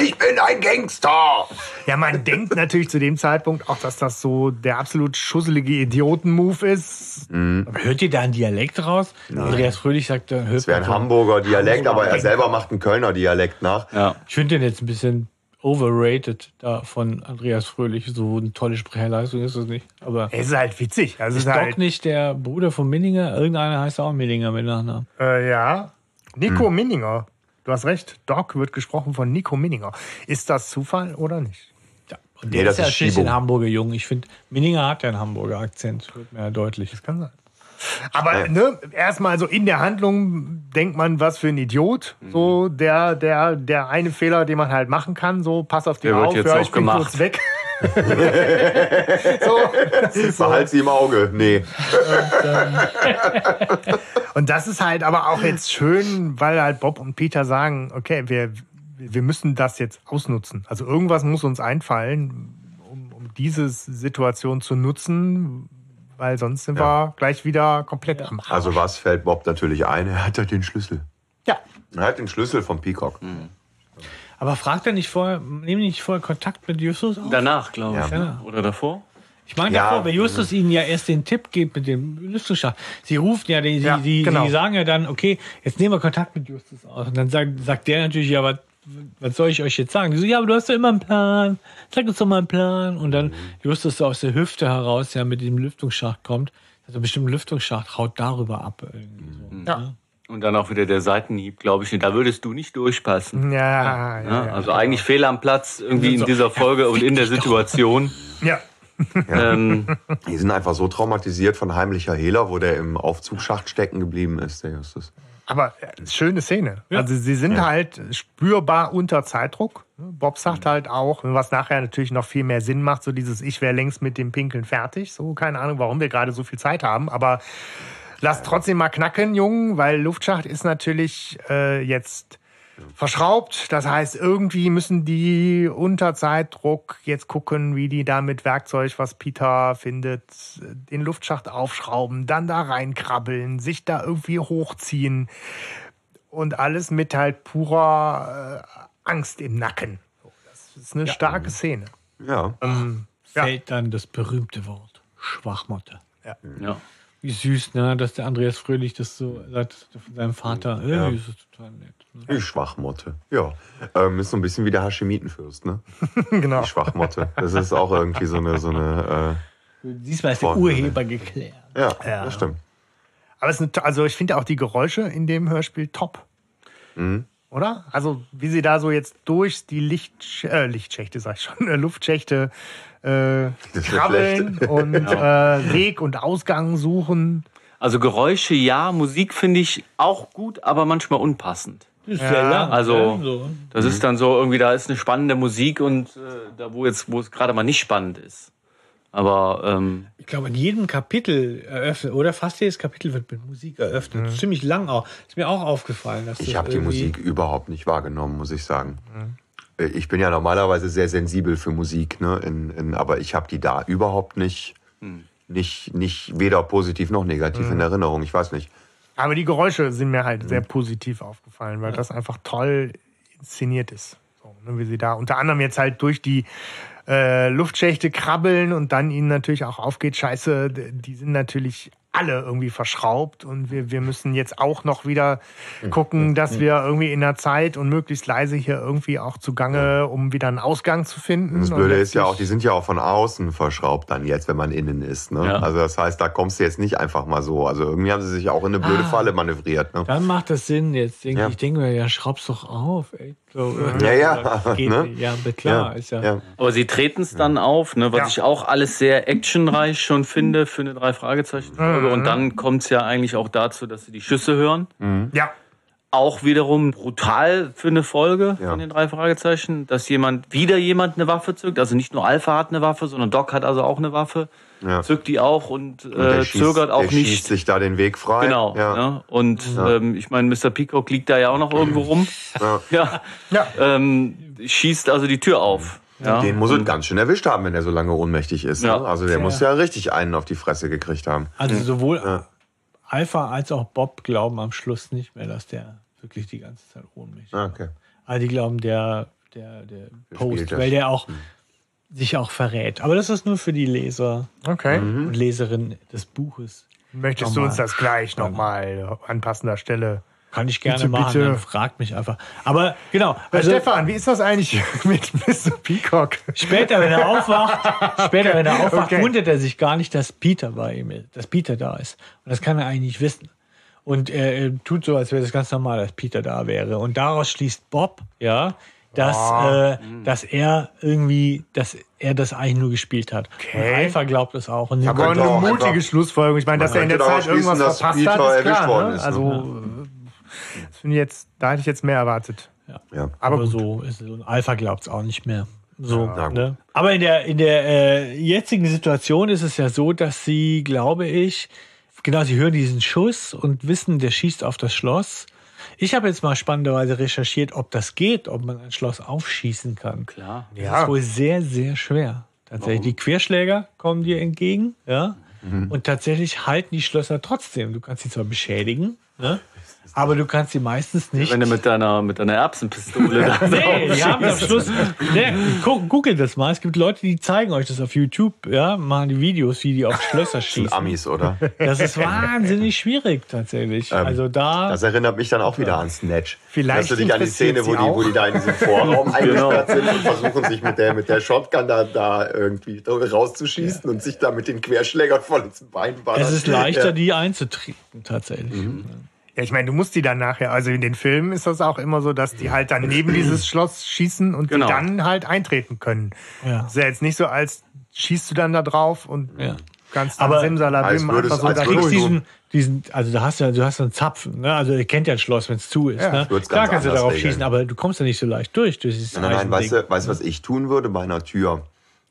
ich bin ein Gangster. Ja, man denkt natürlich zu dem Zeitpunkt auch, dass das so der absolut schusselige Idioten-Move ist. Aber hört ihr da einen Dialekt raus? Andreas Fröhlich sagt, hört Das wäre ein Hamburger Dialekt, Hamburger aber er selber macht einen Kölner Dialekt nach. Ja. Ich finde den jetzt ein bisschen overrated da von Andreas Fröhlich. So eine tolle Sprecherleistung ist es nicht. Aber Es ist halt witzig. Also ist Doc halt, nicht der Bruder von Minninger? Irgendeiner heißt auch Minninger mit Nachnamen. äh, ja. Nico Hm. Minninger. Du hast recht. Doc wird gesprochen von Nico Minninger. Ist das Zufall oder nicht? Ja. Und Nee, der das ist ja schließlich ein Hamburger Jung. Ich finde, Minninger hat ja einen Hamburger Akzent. Wird mir ja deutlich. Kann sein. Aber ne, erstmal so in der Handlung denkt man, was für ein Idiot. Mhm. So der, der, der eine Fehler, den man halt machen kann. So, pass auf dich Der wird auf, jetzt ja, auch ich bin gemacht. kurz weg. so, ist so. Behalt sie im Auge. Nee. Und das ist halt aber auch jetzt schön, weil halt Bob und Peter sagen, okay, wir, wir müssen das jetzt ausnutzen. Also irgendwas muss uns einfallen, um, um diese Situation zu nutzen, weil sonst sind wir gleich wieder komplett am Arsch. Also was fällt Bob natürlich ein? Er hat ja den Schlüssel. Ja. Er hat den Schlüssel vom Peacock. Mhm. Aber fragt er nicht vorher, nehmen die nicht vorher Kontakt mit Justus auf? Danach, glaube ich. Ja. ne? Oder davor? Ich meine Ja. davor, weil Justus ihnen ja erst den Tipp gibt mit dem Lüftungsschacht. Sie rufen ja, die, Ja, die, genau. die sagen ja dann, okay, jetzt nehmen wir Kontakt mit Justus auf. Und dann sagt, sagt der natürlich, ja, was, was soll ich euch jetzt sagen? Die so, ja, aber du hast doch immer einen Plan. Sag uns doch mal einen Plan. Und dann Justus so aus der Hüfte heraus ja mit dem Lüftungsschacht kommt. Also bestimmt ein Lüftungsschacht haut darüber ab. Irgendwie so. Ja. Und dann auch wieder der Seitenhieb, glaube ich. Da würdest du nicht durchpassen. Ja, ja, Ne? ja. Also eigentlich Fehl am Platz irgendwie in dieser Folge und in der Situation. ja. Ähm, Die sind einfach so traumatisiert von heimlicher Hehler, wo der im Aufzugsschacht stecken geblieben ist, der Justus. Aber äh, schöne Szene. Also sie sind halt spürbar unter Zeitdruck. Bob sagt halt auch, was nachher natürlich noch viel mehr Sinn macht, so dieses Ich wäre längst mit dem Pinkeln fertig. So, keine Ahnung, warum wir gerade so viel Zeit haben, aber lass trotzdem mal knacken, Jungen, weil Luftschacht ist natürlich äh, jetzt verschraubt. Das heißt, irgendwie müssen die unter Zeitdruck jetzt gucken, wie die da mit Werkzeug, was Peter findet, den Luftschacht aufschrauben, dann da reinkrabbeln, sich da irgendwie hochziehen und alles mit halt purer äh, Angst im Nacken. Das ist eine starke Szene. Ja. Ähm, ja. Fällt dann das berühmte Wort Schwachmotte. ja. Wie süß, ne, dass der Andreas Fröhlich das so sagt von seinem Vater. Ja. das ist total nett. Ne? Die Schwachmotte. Ja. Ähm, ist so ein bisschen wie der Haschemitenfürst, ne? genau. Die Schwachmotte. Das ist auch irgendwie so eine, so eine, Diesmal ist der Vorne, Urheber geklärt. äh, ja, Ja. das stimmt. Aber es ist eine, also ich finde auch die Geräusche in dem Hörspiel top. Oder? Also wie sie da so jetzt durch die Licht, äh, Lichtschächte, sag ich schon, äh, Luftschächte äh, ist krabbeln und äh, Weg und Ausgang suchen. Also Geräusche ja, Musik finde ich auch gut, aber manchmal unpassend. Das ist Ja, sehr lang. also- so. Das ist dann so irgendwie, da ist eine spannende Musik und äh, da wo jetzt, wo es gerade mal nicht spannend ist. Aber ähm, Ich glaube, in jedem Kapitel eröffnet, oder fast jedes Kapitel wird mit Musik eröffnet. Ziemlich lang auch. Ist mir auch aufgefallen. Dass Ich das habe die Musik überhaupt nicht wahrgenommen, muss ich sagen. Äh, Ich bin ja normalerweise sehr sensibel für Musik, ne? In, in, aber ich habe die da überhaupt nicht, nicht, nicht weder positiv noch negativ in Erinnerung. Ich weiß nicht. Aber die Geräusche sind mir halt sehr positiv aufgefallen, weil das einfach toll inszeniert ist. So, ne, wie sie da unter anderem jetzt halt durch die äh, Luftschächte krabbeln und dann ihnen natürlich auch aufgeht, scheiße, die sind natürlich alle irgendwie verschraubt und wir, wir müssen jetzt auch noch wieder gucken, dass wir irgendwie in der Zeit und möglichst leise hier irgendwie auch zugange, um wieder einen Ausgang zu finden. Das Blöde ist ja auch, die sind ja auch von außen verschraubt dann jetzt, wenn man innen ist. Ne? Ja. Also das heißt, da kommst du jetzt nicht einfach mal so. Also irgendwie haben sie sich auch in eine blöde Falle manövriert. Ne? Dann macht das Sinn. Jetzt denke Ja. ich, denke mir, ja, schraub's doch auf. Ey. So, Ja, ja, Geht, ne? Ja, klar. Ist ja, ja. aber sie treten es dann auf, ne, was Ja. ich auch alles sehr actionreich schon finde für eine drei Fragezeichen Folge. Und dann kommt es ja eigentlich auch dazu, dass sie die Schüsse hören. Ja, Auch wiederum brutal für eine Folge Ja. von den drei Fragezeichen, dass jemand wieder jemand eine Waffe zückt. Also nicht nur Alpha hat eine Waffe, sondern Doc hat also auch eine Waffe. Ja. Zückt die auch und, Und der äh, schießt- zögert auch der nicht. schießt sich da den Weg frei. Genau. Ja. Ne? Und ähm, ich meine, Mr. Peacock liegt da ja auch noch irgendwo rum. Ja. Ja. Ja. Ähm, schießt also die Tür auf. Ja. Den muss es ganz schön erwischt haben, wenn er so lange ohnmächtig ist. Ja. Ne? Also der muss ja richtig einen auf die Fresse gekriegt haben. Also sowohl Alpha als auch Bob glauben am Schluss nicht mehr, dass der wirklich die ganze Zeit ohnmächtig ist. Ah, Okay. Also die glauben, der, der, der Post, weil der auch sich auch verrät. Aber das ist nur für die Leser okay. und Leserinnen des Buches. Möchtest du uns das gleich nochmal an passender Stelle Kann ich gerne Bitte, machen, bitte. dann fragt mich einfach. Aber genau, Herr also Stefan, wie ist das eigentlich mit Mr. Peacock? später, wenn er aufwacht, später, wenn er aufwacht, Okay. wundert er sich gar nicht, dass Peter bei ihm ist, dass Peter da ist. Und das kann er eigentlich nicht wissen. Und er, er tut so, als wäre das ganz normal, dass Peter da wäre. Und daraus schließt Bob, ja, dass, äh, dass er irgendwie, dass er das eigentlich nur gespielt hat. Okay. Und Alpha glaubt es auch. Und Aber eine mutige einfach- Schlussfolgerung. Ich meine, dass er in der Zeit irgendwas verpasst Peter hat, ist erwischt klar. worden Ne? ist, Also, das finde ich jetzt, da hätte ich jetzt mehr erwartet. Ja. Ja. Aber Aber so ist es. Und Alpha glaubt es auch nicht mehr. So, Ja, ne? Aber in der, in der äh, jetzigen Situation ist es ja so, dass sie, glaube ich, genau, sie hören diesen Schuss und wissen, der schießt auf das Schloss. Ich habe jetzt mal spannenderweise recherchiert, ob das geht, ob man ein Schloss aufschießen kann. Klar. Das Ja. ist wohl sehr, sehr schwer. Tatsächlich. Die Querschläger kommen dir entgegen, ja. Und tatsächlich halten die Schlösser trotzdem. Du kannst sie zwar beschädigen, ne? Aber du kannst sie meistens nicht. Wenn du mit deiner, mit deiner Erbsenpistole da Nee, die haben am Schluss. Nee, gu- googelt das mal. Es gibt Leute, die zeigen euch das auf YouTube, ja, machen die Videos, wie die auf Schlösser Sind schießen. Amis, oder? Das ist wahnsinnig schwierig tatsächlich. also da. Das erinnert mich dann auch wieder an Snatch. Vielleicht Erinnerst du dich an die Szene, wo die, wo die da in diesem Vorraum eingesperrt sind und versuchen sich mit der, mit der Shotgun da, da irgendwie rauszuschießen und sich da mit den Querschlägern voll ins Bein ballern. Es ist leichter, Ja. die einzutreten, tatsächlich. Ja, ich meine, du musst die dann nachher, also in den Filmen ist das auch immer so, dass die halt dann neben dieses Schloss schießen und Genau. die dann halt eintreten können. Ja. Ist ja jetzt nicht so, als schießt du dann da drauf und Ja. kannst Aber- dann Simsalabim einfach so da Du kriegst diesen, diesen, also da hast du, du hast so einen Zapfen, ne? Also ihr kennt ja ein Schloss, wenn es zu ist. Ja, ne? Klar kannst du darauf regeln. schießen, aber du kommst ja nicht so leicht durch. durch dieses Nein, nein, nein, weißt du, weißt du, was ich tun würde bei einer Tür?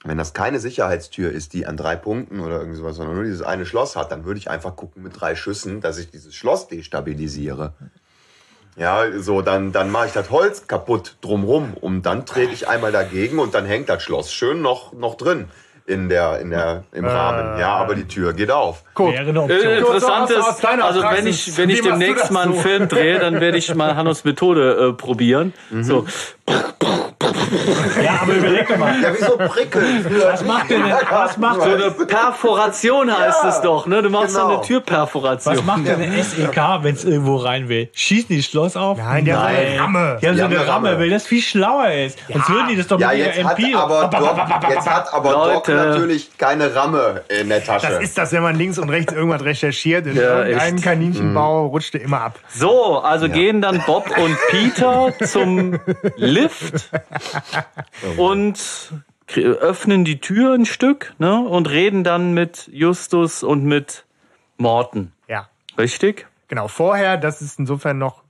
Wenn das keine Sicherheitstür ist, die an drei Punkten oder irgendwie sowas, sondern nur dieses eine Schloss hat, dann würde ich einfach gucken mit drei Schüssen, dass ich dieses Schloss destabilisiere. Ja, so, dann, dann mache ich das Holz kaputt drumrum und dann trete ich einmal dagegen und dann hängt das Schloss schön noch, noch drin in der, in der, im Rahmen. Ja, aber die Tür geht auf. Guck, Wäre eine Äh, Option. interessant aus ist, also wenn ich, wenn ich demnächst mal einen so? Film drehe, dann werde ich mal Hannos Methode äh, probieren. So, Ja, aber überleg doch mal. Ja, wieso prickeln? Was macht denn, was macht, so eine Perforation heißt es doch, ne? Du machst so genau. eine Türperforation. was macht denn eine SEK, wenn es irgendwo rein will? Schießen die das Schloss auf? Nein, die haben so eine Ramme. Die haben so eine Ramme, weil das viel schlauer ist. Sonst würden die das doch Ja, mit jetzt ihrer hat MP. aber Doc, jetzt hat aber Doc natürlich keine Ramme in der Tasche. Das ist das, wenn man links und rechts irgendwas recherchiert. In Ja, irgendeinem. Kaninchenbau rutscht der immer ab. So, also gehen dann Bob und Peter zum Lift und krie- öffnen die Tür ein Stück ne, und reden dann mit Justus und mit Morten. Ja, Richtig? genau. Vorher, das ist insofern noch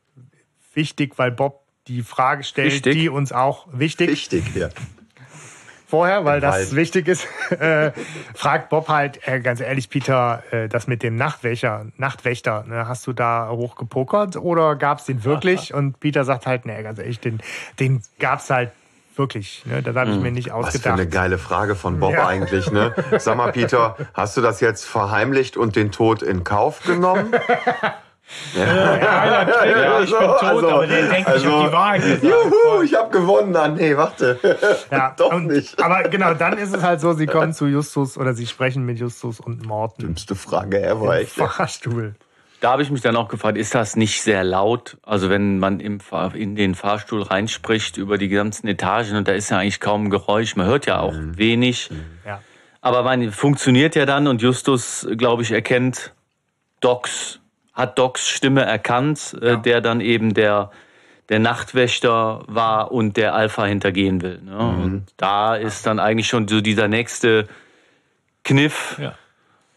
wichtig, weil Bob die Frage stellt, Wichtig. die uns auch wichtig Wichtig hier. Vorher, weil das Wald. wichtig ist, äh, fragt Bob halt, äh, ganz ehrlich, Peter, äh, das mit dem Nachtwächter, Nachtwächter, ne, hast du da hochgepokert oder gab's den wirklich? Und Peter sagt halt, ne, ganz ehrlich, den, den gab's halt wirklich. Ne? Das habe ich mir nicht Was für ausgedacht. eine geile Frage von Bob Ja. eigentlich, ne? Sag mal, Peter, hast du das jetzt verheimlicht und den Tod in Kauf genommen? Ja, ich bin tot, also- aber der denkt nicht also- auf die Wahrheit. Juhu, ich habe gewonnen. Ah, nee, warte. Ja, Doch und, nicht. Aber genau, dann ist es halt so, sie kommen zu Justus oder sie sprechen mit Justus und Morten Dümmste Frage ever, im echt. Fahrstuhl. Da habe ich mich dann auch gefragt, ist das nicht sehr laut? Also wenn man im Fahr in den Fahrstuhl reinspricht über die ganzen Etagen und da ist ja eigentlich kaum ein Geräusch, man hört ja auch wenig. Ja. Aber man funktioniert ja dann und Justus, glaube ich, erkennt Docs, hat Docs Stimme erkannt, äh, der dann eben der, der Nachtwächter war und der Alpha hintergehen will. Ne? Und da ist dann eigentlich schon so dieser nächste Kniff. Ja.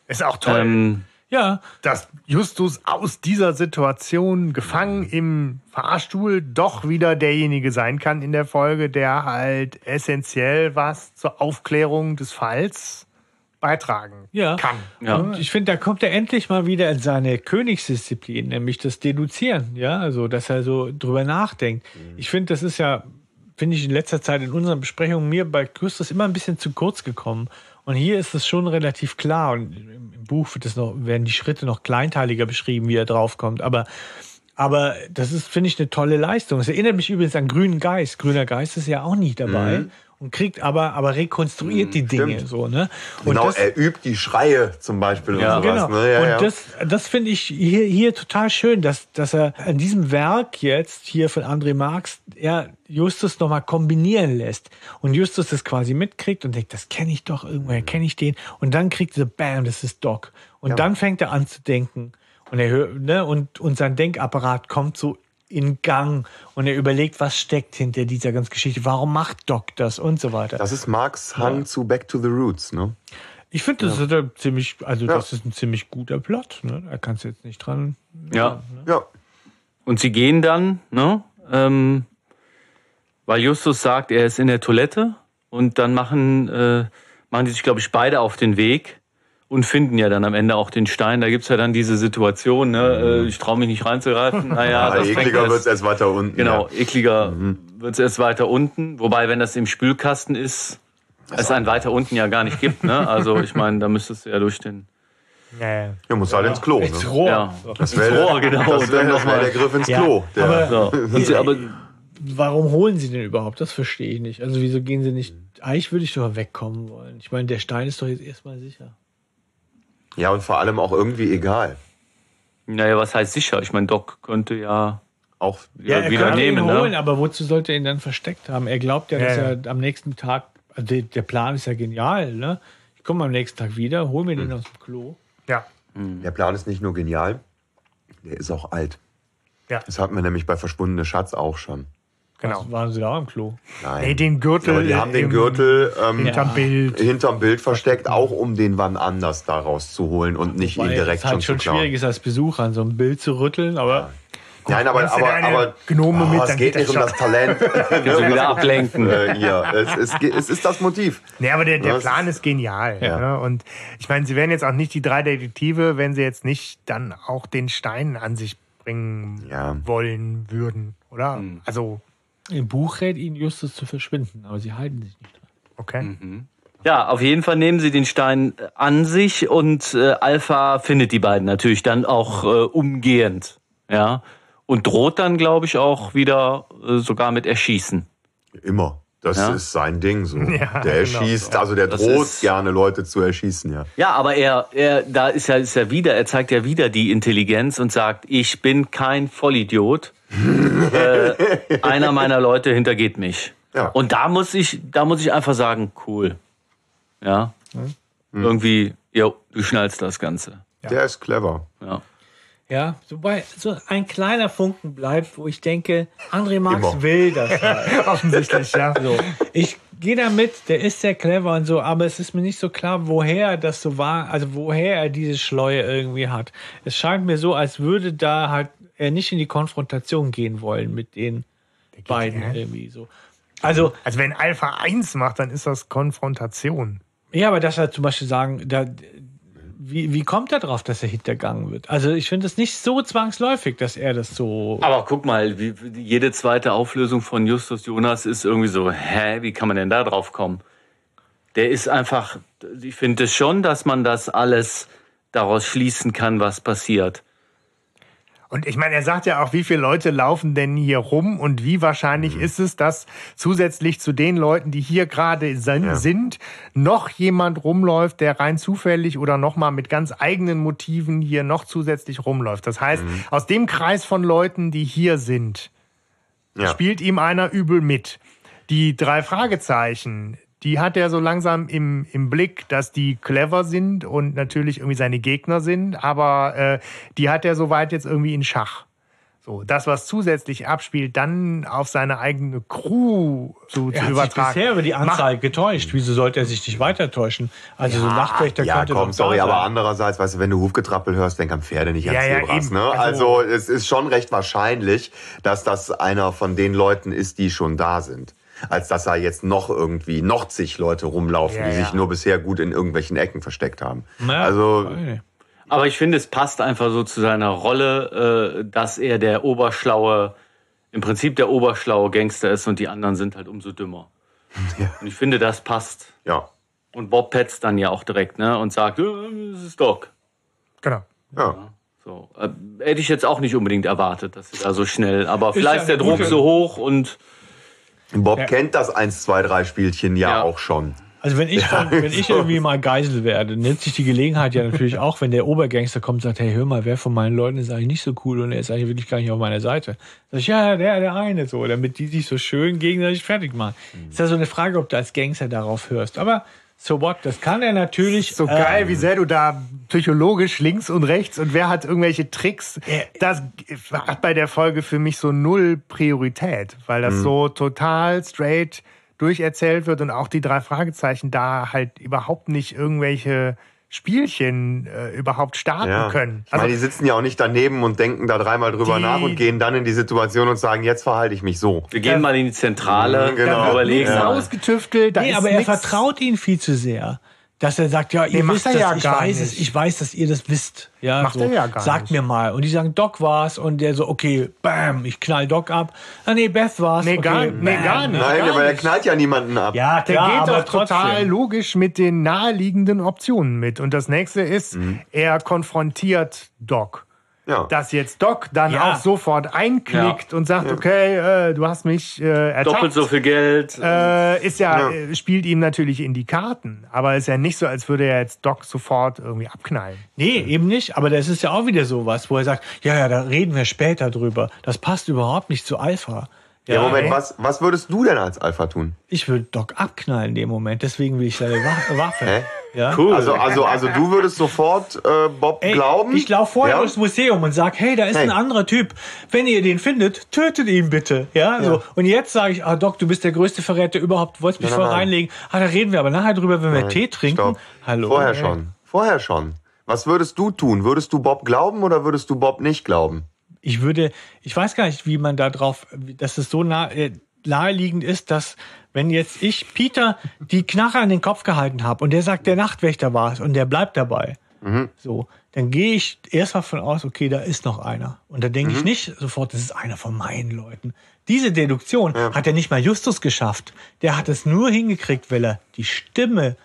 Ist auch toll, Ähm, Ja, dass Justus aus dieser Situation gefangen im Fahrstuhl doch wieder derjenige sein kann in der Folge, der halt essentiell was zur Aufklärung des Falls beitragen Ja. kann. Ja. Und ich finde, da kommt er endlich mal wieder in seine Königsdisziplin, nämlich das Deduzieren, ja, also, dass er so drüber nachdenkt. Ich finde, das ist ja, finde ich in letzter Zeit in unseren Besprechungen mir bei Christus immer ein bisschen zu kurz gekommen. Und hier ist es schon relativ klar. Und im Buch wird es noch, werden die Schritte noch kleinteiliger beschrieben, wie er draufkommt. Aber, aber das ist, finde ich, eine tolle Leistung. Es erinnert mich übrigens an Grünen Geist. Grüner Geist ist ja auch nicht dabei. Und kriegt aber, aber rekonstruiert die Dinge stimmt. so, ne? Und Genau, das- er übt die Schreie zum Beispiel Ja. und sowas. Genau. Ne? Ja, und ja. das, das finde ich hier, hier total schön, dass, dass er an diesem Werk jetzt hier von André Marx er Justus nochmal kombinieren lässt. Und Justus das quasi mitkriegt und denkt, das kenne ich doch, irgendwoher kenne ich den. Und dann kriegt er, bam, das ist Doc. Und dann fängt er an zu denken. Und, er, ne, und, und sein Denkapparat kommt so in Gang und er überlegt, was steckt hinter dieser ganzen Geschichte. Warum macht Doc das und so weiter. das ist Marx Hang zu Back to the Roots, ne? Ich finde, das ist ein ziemlich, also Ja. das ist ein ziemlich guter Plot. Ne? Da kannst du jetzt nicht dran. ja. Ja. Und sie gehen dann, ne? Ähm, weil Justus sagt, er ist in der Toilette und dann machen, äh, machen die sich, glaube ich, beide auf den Weg und finden ja dann am Ende auch den Stein. Da gibt's ja dann diese Situation, ne? Äh, ich traue mich nicht reinzugreifen. Naja, Aber das fängt ekliger erst- wird's erst weiter unten. Genau, Ja. ekliger wird's erst weiter unten. Wobei, wenn das im Spülkasten ist, es ein weiter unten ja gar nicht gibt. Ne? Also ich meine, da müsstest du ja durch den Ja, ja. Ja, muss halt ins Klo. Ne? Ins Rohr. ja, Das wäre Rohr, genau. das Und wär, dann das noch wär mal- der Griff ins Ja, Klo. Der, aber- so. Aber Warum holen sie denn überhaupt? Das verstehe ich nicht. Also wieso gehen sie nicht? Eigentlich würde ich doch wegkommen wollen. Ich meine, der Stein ist doch jetzt erstmal sicher. Ja, und vor allem auch irgendwie egal. naja, was heißt sicher? Ich meine, Doc könnte ja Auch ja, er wieder nehmen. ihn holen, Ne? aber wozu sollte er ihn dann versteckt haben? Er glaubt ja, dass Ja, ja. er am nächsten Tag, also der, der Plan ist ja genial, ne? Ich komme am nächsten Tag wieder, hol mir den aus dem Klo. ja. der Plan ist nicht nur genial, Der ist auch alt. Ja, Das hatten wir nämlich bei Verschwundene Schatz auch schon. Genau. Waren sie da auch im Klo? Nein. Nee, den Gürtel. Aber die haben den Gürtel ähm, Hinterm Bild. hinterm Bild versteckt, auch um den wann anders da rauszuholen und nicht ihn Weil direkt es halt schon zu klauen. schwierig ist, als Besucher an so ein Bild zu rütteln, aber Nein, aber, bringst du aber, deine aber Gnome mit, es dann geht geht nicht um das Talent. Du wieder ablenken. äh, hier. Es, es, ge- es ist das Motiv. Nee, aber der, der Das Plan ist genial. Ja. Ne? Und ich meine, sie wären jetzt auch nicht die drei Detektive, wenn sie jetzt nicht dann auch den Stein an sich bringen Ja. wollen würden, oder? Hm. Also, im Buch rät ihnen Justus zu verschwinden, aber sie halten sich nicht dran. okay. Mhm. Ja, auf jeden Fall nehmen sie den Stein äh, an sich und äh, Alpha findet die beiden natürlich dann auch äh, umgehend. Ja. Und droht dann, glaube ich, auch wieder äh, sogar mit Erschießen. Immer. Das Ja. ist sein Ding so. Ja, der genau. erschießt, also der Das droht ist- gerne Leute zu erschießen, ja. Ja, aber er, er, da ist ja, ist ja wieder, er zeigt ja wieder die Intelligenz und sagt, ich bin kein Vollidiot. Äh, einer meiner Leute hintergeht mich. Ja. Und da muss ich, da muss ich einfach sagen, cool. Ja. Hm. Irgendwie, jo, du schnallst das Ganze. Der ist clever. Ja. Ja, wobei so ein kleiner Funken bleibt, wo ich denke, André Marx Immer. will das halt. Offensichtlich, ja. So, ich gehe damit, der ist sehr clever und so, aber es ist mir nicht so klar, woher das so war, also woher er diese Schleue irgendwie hat. Es scheint mir so, als würde da halt er nicht in die Konfrontation gehen wollen mit den beiden irgendwie so. Also, Also wenn Alpha 1 macht, dann ist das Konfrontation. ja, aber dass er zum Beispiel sagen, da, wie, wie kommt er drauf, dass er hintergangen wird? Also ich finde es nicht so zwangsläufig, dass er das so. Aber guck mal, wie, wie jede zweite Auflösung von Justus Jonas ist irgendwie so, hä, wie kann man denn da drauf kommen? Der ist einfach, ich finde es schon, dass man das alles daraus schließen kann, was passiert. Und ich meine, er sagt ja auch, wie viele Leute laufen denn hier rum und wie wahrscheinlich ist es, dass zusätzlich zu den Leuten, die hier gerade sin- sind, noch jemand rumläuft, der rein zufällig oder nochmal mit ganz eigenen Motiven hier noch zusätzlich rumläuft. Das heißt, aus dem Kreis von Leuten, die hier sind, Ja. spielt ihm einer übel mit. Die drei Fragezeichen, die hat er so langsam im, im Blick, dass die clever sind und natürlich irgendwie seine Gegner sind, aber äh, die hat er soweit jetzt irgendwie in Schach. So, das, was zusätzlich abspielt, dann auf seine eigene Crew zu, Er zu hat sich übertragen. bisher über die Anzahl getäuscht. Wieso sollte er sich nicht weiter täuschen? Also so ein Nachtwächter ja, könnte komm, doch sorry, da aber sein. andererseits, weißt du, wenn du Hufgetrappel hörst, denk an Pferde, nicht an Ja, ja, Zebras. ne? Also- Also, es ist schon recht wahrscheinlich, dass das einer von den Leuten ist, die schon da sind. Als dass da jetzt noch irgendwie noch zig Leute rumlaufen, Ja, die ja. sich nur bisher gut in irgendwelchen Ecken versteckt haben. Na, also. Aber ich finde, es passt einfach so zu seiner Rolle, äh, dass er der oberschlaue, im Prinzip der oberschlaue Gangster ist und die anderen sind halt umso dümmer. Und ich finde, das passt. ja. Und Bob petzt dann ja auch direkt, ne? Und sagt, äh, das ist Doc. Genau. Ja. So. Äh, hätte ich jetzt auch nicht unbedingt erwartet, dass sie da so schnell. Aber vielleicht ja ist der eine Druck gute- so hoch und Bob kennt das 1, 2, 3 Spielchen ja, Ja. auch schon. Also wenn ich, von, wenn ich irgendwie mal Geisel werde, nutze ich die Gelegenheit ja natürlich auch, wenn der Obergangster kommt und sagt, hey, hör mal, wer von meinen Leuten ist eigentlich nicht so cool und er ist eigentlich wirklich gar nicht auf meiner Seite. Sag ich, ja, der, der eine so, damit die sich so schön gegenseitig fertig machen. Ist ja so eine Frage, ob du als Gangster darauf hörst. Aber so what, das kann er natürlich. So geil, wie sehr du da psychologisch links und rechts und wer hat irgendwelche Tricks. Das hat bei der Folge für mich so null Priorität, weil das so total straight durcherzählt wird und auch die drei Fragezeichen da halt überhaupt nicht irgendwelche Spielchen äh, überhaupt starten Ja. können. Ich meine, die Also, sitzen ja auch nicht daneben und denken da dreimal drüber Die- nach und gehen dann in die Situation und sagen, jetzt verhalte ich mich so. wir gehen mal in die Zentrale Mhm, genau. und überlegen nichts mal. ausgetüftelt. Da Nee, ist aber er nix- vertraut ihnen viel zu sehr. Dass er sagt, ja, ihr Nee, macht wisst das, ja ich gar weiß nicht. es, ich weiß, dass ihr das wisst. Ja, Macht so, er ja gar Sagt nicht. mir mal. Und die sagen, Doc war's. Und der so, okay, bam, ich knall Doc ab. Ah, nee, Beth war's. Nee, okay, gar, nee, bam. gar nicht. Nein, gar aber er nicht. knallt ja niemanden ab. Ja, der Ja, geht aber doch total trotzdem. logisch mit den naheliegenden Optionen mit. Und das nächste ist, er konfrontiert Doc. Ja. Dass jetzt Doc dann Ja. auch sofort einknickt und sagt, okay, äh, du hast mich äh, ertappt. Doppelt so viel Geld. Äh, ist ja, Ja. äh, spielt ihm natürlich in die Karten. Aber ist ja nicht so, als würde er jetzt Doc sofort irgendwie abknallen. Nee, eben nicht. Aber das ist ja auch wieder sowas, wo er sagt, ja, ja, da reden wir später drüber. Das passt überhaupt nicht zu Alpha. Ja, Moment, was, was würdest du denn als Alpha tun? Ich will Doc abknallen in dem Moment. Deswegen will ich seine Wa- Waffe. Hä? Ja? Cool. Also, also, also du würdest sofort äh, Bob Ey, glauben? Ich laufe vorher Ja? durchs Museum und sag, hey, da ist Hey. ein anderer Typ. Wenn ihr den findet, tötet ihn bitte. Ja, so. Und jetzt sage ich, ah, Doc, du bist der größte Verräter überhaupt. Du wolltest mich Nein, voll nein, nein. reinlegen. Ah, da reden wir aber nachher drüber, wenn wir Tee trinken. Stopp. Hallo. Vorher schon. Vorher schon. Was würdest du tun? Würdest du Bob glauben oder würdest du Bob nicht glauben? Ich würde, ich weiß gar nicht, wie man da drauf, dass es so nah, äh, naheliegend ist, dass wenn jetzt ich Peter die Knarre an den Kopf gehalten habe und der sagt, der Nachtwächter war es und der bleibt dabei, so, dann gehe ich erstmal von aus, okay, da ist noch einer. Und da denke ich nicht sofort, das ist einer von meinen Leuten. Diese Deduktion hat ja nicht mal Justus geschafft. Der hat es nur hingekriegt, weil er die Stimme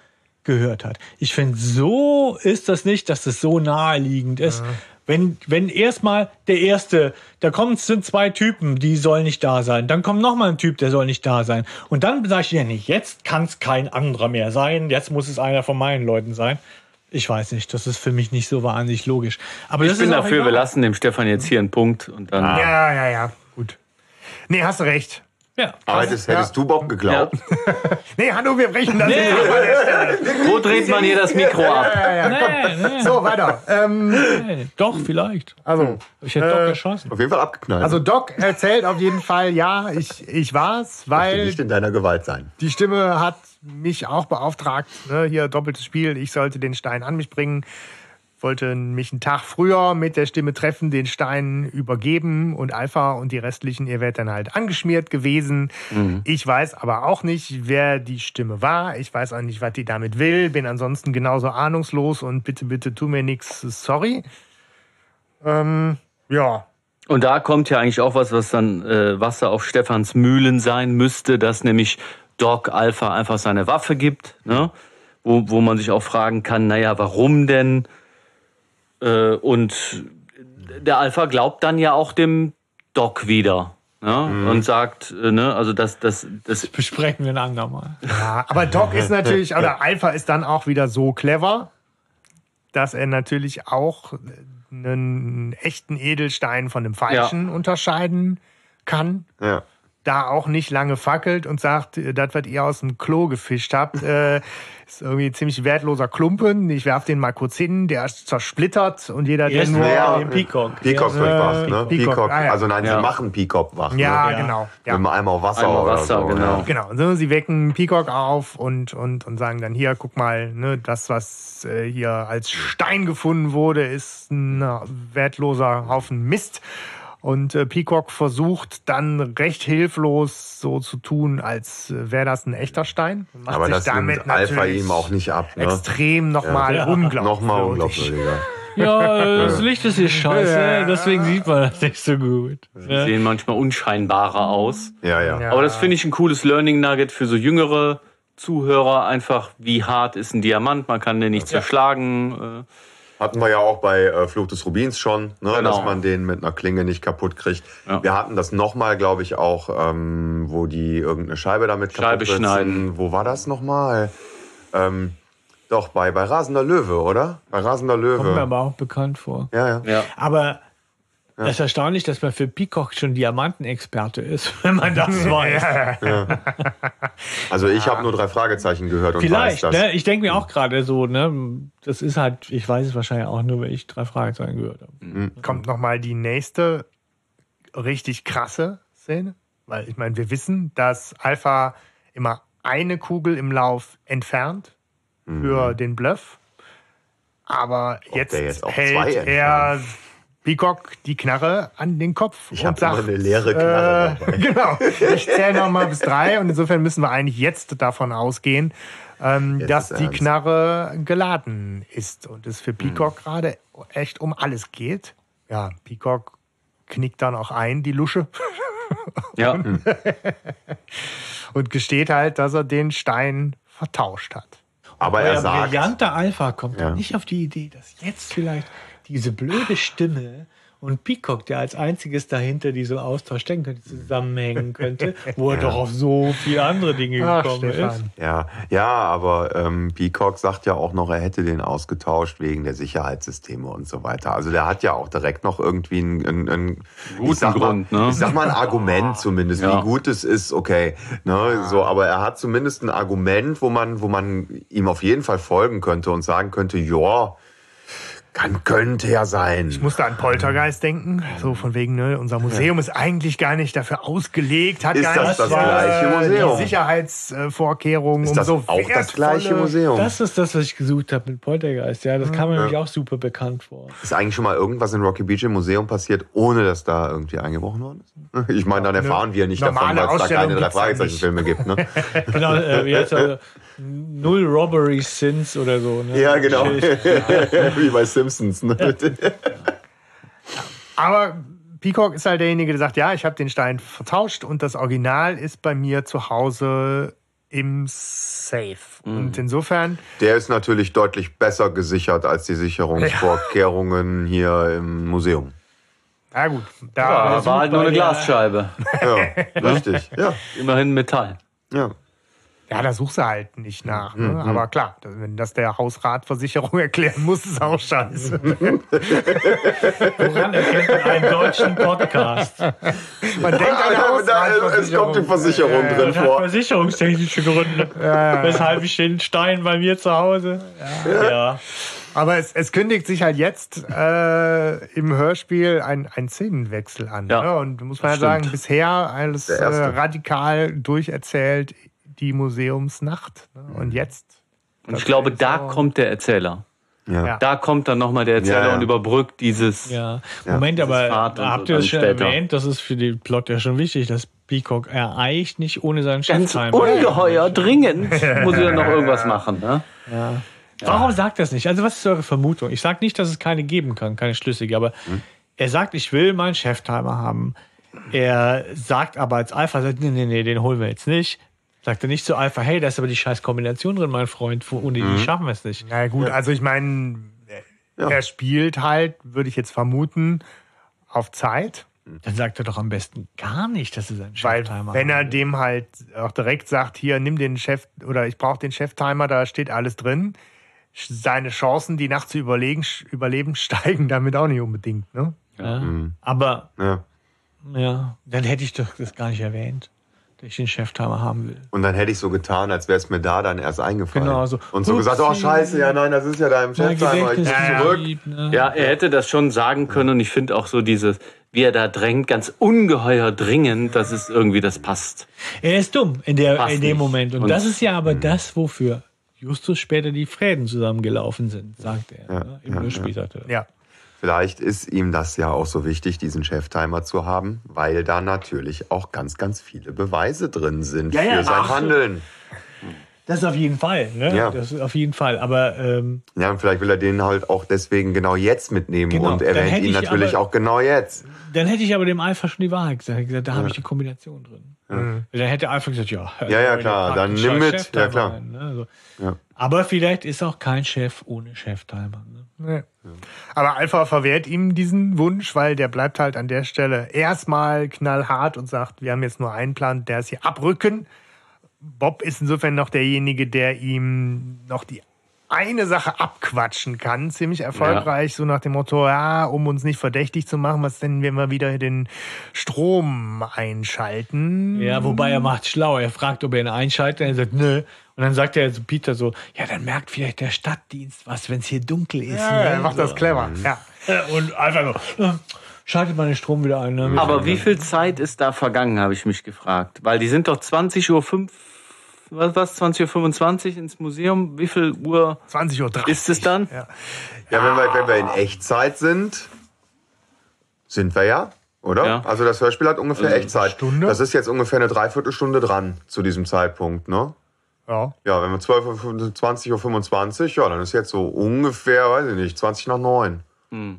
gehört hat. Ich finde, so ist das nicht, dass es so naheliegend ist. Wenn, wenn erstmal der erste, da kommen sind zwei Typen, die sollen nicht da sein. Dann kommt noch mal ein Typ, der soll nicht da sein. Und dann sage ich ja nicht, jetzt kann es kein anderer mehr sein. Jetzt muss es einer von meinen Leuten sein. Ich weiß nicht, das ist für mich nicht so wahnsinnig logisch. Aber ich bin dafür, wir lassen dem Stefan jetzt hier einen Punkt und dann. Ja, ja, ja, gut. Nee, hast du recht. Ja. Aber hättest, hättest du Bob geglaubt? Nee, hallo, wir brechen das Nee. Wo dreht man hier das Mikro ab? Nee, nee, So, weiter. Ähm, nee. Doch, vielleicht. also, Ich hätte doch geschossen. Auf jeden Fall abgeknallt. also Doc erzählt auf jeden Fall, ja, ich, ich war's, weil nicht in deiner Gewalt sein. die Stimme hat mich auch beauftragt, ne, hier doppeltes Spiel, ich sollte den Stein an mich bringen. Wollte mich einen Tag früher mit der Stimme treffen, den Stein übergeben und Alpha und die restlichen, ihr werdet dann halt angeschmiert gewesen. Ich weiß aber auch nicht, wer die Stimme war. Ich weiß auch nicht, was die damit will. Bin ansonsten genauso ahnungslos und bitte, bitte tu mir nichts. Sorry. Ähm, ja, Und da kommt ja eigentlich auch was, was dann äh, Wasser auf Stefans Mühlen sein müsste, dass nämlich Doc Alpha einfach seine Waffe gibt, ne? wo, wo man sich auch fragen kann, naja, warum denn? Äh, und der Alpha glaubt dann ja auch dem Doc wieder. Ne? Und sagt, äh, ne, also das, das, das Besprechen wir ein andermal. Ja, aber Doc ist natürlich, oder Alpha ist dann auch wieder so clever, dass er natürlich auch einen echten Edelstein von einem falschen unterscheiden kann. Ja. Da auch nicht lange fackelt und sagt, äh, das, was ihr aus dem Klo gefischt habt, äh, ist irgendwie ein ziemlich wertloser Klumpen. Ich werf den mal kurz hin, der ist zersplittert und jeder, der Erst nur. ja, den Peacock. Peacock Ja, wird äh, wach, ne? Peacock, Peacock. ah, ja. Also nein, Ja. sie machen Peacock wach. Ja, ne? genau. Mit Ja. einem Eimer Wasser Eimer oder Wasser, so. genau. Genau, so, sie wecken Peacock auf und, und, und sagen dann hier, guck mal, ne, das, was äh, hier als Stein gefunden wurde, ist ein äh, wertloser Haufen Mist. Und äh, Peacock versucht dann recht hilflos so zu tun, als äh, wäre das ein echter Stein. Macht Aber sich das nimmt Alpha natürlich ihm auch nicht ab. Ne? Extrem nochmal Ja. unglaubwürdig. Nochmal unglaubwürdiger. Ja, das Licht ist hier scheiße, Ja. deswegen sieht man das nicht so gut. Ja. sehen manchmal unscheinbarer aus. Ja, ja. Ja. Aber das finde ich ein cooles Learning Nugget für so jüngere Zuhörer. Einfach, wie hart ist ein Diamant? Man kann den nicht zerschlagen. Hatten wir ja auch bei äh, Fluch des Rubins schon, ne? Genau. dass man den mit einer Klinge nicht kaputt kriegt. Ja. Wir hatten das nochmal, glaube ich, auch, ähm, wo die irgendeine Scheibe damit Scheibe kaputt ritzen. schneiden. Wo war das nochmal? Ähm, doch, bei, bei Rasender Löwe, oder? Bei Rasender Löwe. Kommt mir aber auch bekannt vor. Ja, ja. ja. Aber es ist erstaunlich, dass man für Peacock schon Diamantenexperte ist, wenn man das weiß. Also ich habe nur drei Fragezeichen gehört und Vielleicht, weiß das. ne? Ich denke mir auch gerade so, ne? Das ist halt, ich weiß es wahrscheinlich auch nur, weil ich drei Fragezeichen gehört habe. kommt nochmal die nächste richtig krasse Szene. Weil ich meine, wir wissen, dass Alpha immer eine Kugel im Lauf entfernt für den Bluff. Aber jetzt, jetzt hält entfernt. er Peacock die Knarre an den Kopf Ich und sagt, eine leere Knarre äh, dabei. genau, ich zähle nochmal bis drei und insofern müssen wir eigentlich jetzt davon ausgehen, ähm, dass die ernst. Knarre geladen ist und es für Hm. Peacock gerade echt um alles geht. Ja, Peacock knickt dann auch ein, die Lusche, ja. und gesteht halt, dass er den Stein vertauscht hat. Aber Euer er sagt, brillanter Alpha kommt Ja. nicht auf die Idee, dass jetzt vielleicht diese blöde Stimme Und Peacock, der als einziges dahinter diese Austausch denken könnte, zusammenhängen könnte, wo er doch auf so viele andere Dinge Ach, gekommen ist. Stefan. Ja, ja, aber ähm, Peacock sagt ja auch noch, er hätte den ausgetauscht wegen der Sicherheitssysteme und so weiter. Also der hat ja auch direkt noch irgendwie einen, einen, einen Guten Grund, mal, ne? Ich sag mal ein Argument zumindest, Ja. wie gut es ist, okay. Ne, so, aber er hat zumindest ein Argument, wo man, wo man ihm auf jeden Fall folgen könnte und sagen könnte, ja, kann, könnte ja sein. Ich musste an Poltergeist denken, so von wegen, ne, unser Museum ist eigentlich gar nicht dafür ausgelegt, hat Ist gar das nicht das gleiche Museum? die Sicherheitsvorkehrungen, ist um das so auch das gleiche Museum? Das ist das, was ich gesucht habe mit Poltergeist. Ja, das kam mir nämlich auch super bekannt vor. Ist eigentlich schon mal irgendwas in Rocky Beach im Museum passiert, ohne dass da irgendwie eingebrochen worden ist? Ich meine, dann erfahren wir nicht davon, weil es da keine drei Fragezeichen-Filme gibt. Ne? Genau, äh, wie heißt er? Null Robbery Sins oder so. Ne? Ja, genau. Wie bei Simpsons. Ne? Aber Peacock ist halt derjenige, der sagt, ja, ich habe den Stein vertauscht und das Original ist bei mir zu Hause im Safe. Mhm. Und insofern, Der ist natürlich deutlich besser gesichert als die Sicherungsvorkehrungen hier im Museum. na gut, Ja, da war halt nur eine Glasscheibe. Ja, richtig. Ja, Immerhin Metall. ja. Ja, da suchst du halt nicht nach. Mhm, Ne? Aber klar, wenn das der Hausratversicherung erklären muss, ist auch scheiße. Woran erkennt man einen deutschen Podcast? Man denkt an Da, da, es kommt die Versicherung drin Das hat vor. versicherungstechnische Gründe. Weshalb ich den Stein bei mir zu Hause. Ja. Aber es, es kündigt sich halt jetzt äh, im Hörspiel ein, ein Szenenwechsel an. Ja, ne? Und muss man ja sagen, bisher alles äh, radikal durcherzählt, die Museumsnacht. Ne? Und jetzt. Und ich glaube, da so- kommt der Erzähler. Ja. Ja. Da kommt dann nochmal der Erzähler Ja, ja. und überbrückt dieses. Ja. Moment, aber Fahrt habt so ihr das dann schon später. erwähnt? Das ist für den Plot ja schon wichtig, dass Peacock ereicht nicht ohne seinen Ganz Cheftimer. ungeheuer, dringend muss ja noch irgendwas machen. Ne? Warum sagt er das nicht? Also, was ist eure Vermutung? Ich sage nicht, dass es keine geben kann, keine schlüssige, aber er sagt, ich will meinen Cheftimer haben. Er sagt aber als Alpha, sagt, nee, nee, nee, den holen wir jetzt nicht. Sagt er nicht zu Alpha, hey, da ist aber die scheiß Kombination drin, mein Freund, ohne die schaffen wir es nicht. Na gut, also ich meine, Ja. er spielt halt, würde ich jetzt vermuten, auf Zeit. Dann sagt er doch am besten gar nicht, dass er seinen Cheftimer wenn er dem halt auch direkt sagt, hier, nimm den Chef oder ich brauche den Cheftimer, da steht alles drin. Seine Chancen, die Nacht zu überlegen, überleben, steigen damit auch nicht unbedingt. Ne? Ja. Aber Ja. ja, dann hätte ich doch das gar nicht erwähnt, dass ich den Cheftimer haben will. Und dann hätte ich so getan, als wäre es mir da dann erst eingefallen. Genau, so, Und so gesagt, oh scheiße, ja nein, das ist ja da im Cheftimer, ich bin zurück. ne? Ja, er hätte das schon sagen können und ich finde auch so dieses, wie er da drängt, ganz ungeheuer dringend, dass es irgendwie das passt. Er ist dumm in, der, Passt in dem nicht. Moment. Und, Und- das ist ja aber das, wofür Justus später die Fäden zusammengelaufen sind, sagt er. ne? Im ja, Hörspiel sagt er. Ja. Vielleicht ist ihm das ja auch so wichtig, diesen Cheftimer zu haben, weil da natürlich auch ganz, ganz viele Beweise drin sind Ja, ja, für sein ach. Handeln. Das auf jeden Fall. Ne? Ja. Das ist auf jeden Fall. Aber ähm, Ja, und vielleicht will er den halt auch deswegen genau jetzt mitnehmen Genau, und erwähnt ihn ich natürlich aber- auch genau jetzt. dann hätte ich aber dem Alpha schon die Wahrheit gesagt. Gesagt da habe ich die Kombination drin. Dann hätte Alpha gesagt, ja. Ja, ja, klar, dann nimm mit. Ja, klar. Rein, ne? so. Ja. Aber vielleicht ist auch kein Chef ohne Cheftimer. Ne? Nee. Aber Alpha verwehrt ihm diesen Wunsch, weil der bleibt halt an der Stelle erstmal knallhart und sagt, wir haben jetzt nur einen Plan, der ist hier abrücken. Bob ist insofern noch derjenige, der ihm noch die eine Sache abquatschen kann, ziemlich erfolgreich, so nach dem Motto, ja, um uns nicht verdächtig zu machen, was denn, wenn wir wieder den Strom einschalten? Ja, wobei er macht schlau. Er fragt, ob er ihn einschaltet. Und er sagt, nö. Und dann sagt er zu Peter so, ja, dann merkt vielleicht der Stadtdienst was, wenn es hier dunkel ist. Ja, ne? er macht das clever. Ja. Und einfach so, äh, schaltet mal den Strom wieder ein. Ne? Aber wie viel Zeit ist da vergangen, habe ich mich gefragt. Weil die sind doch 20.05 Uhr, was, was 20.25 Uhr ins Museum. Wie viel Uhr 20.30 Uhr. ist es dann? Ja. Ja, wenn wir, wenn wir in Echtzeit sind, sind wir ja, oder? Ja. Also das Hörspiel hat ungefähr Echtzeit. Stunde? Das ist jetzt ungefähr eine Dreiviertelstunde dran zu diesem Zeitpunkt, ne? Ja. Ja, wenn wir 12 Uhr, 20.25 Uhr, ja, dann ist jetzt so ungefähr, weiß ich nicht, 20 nach 9.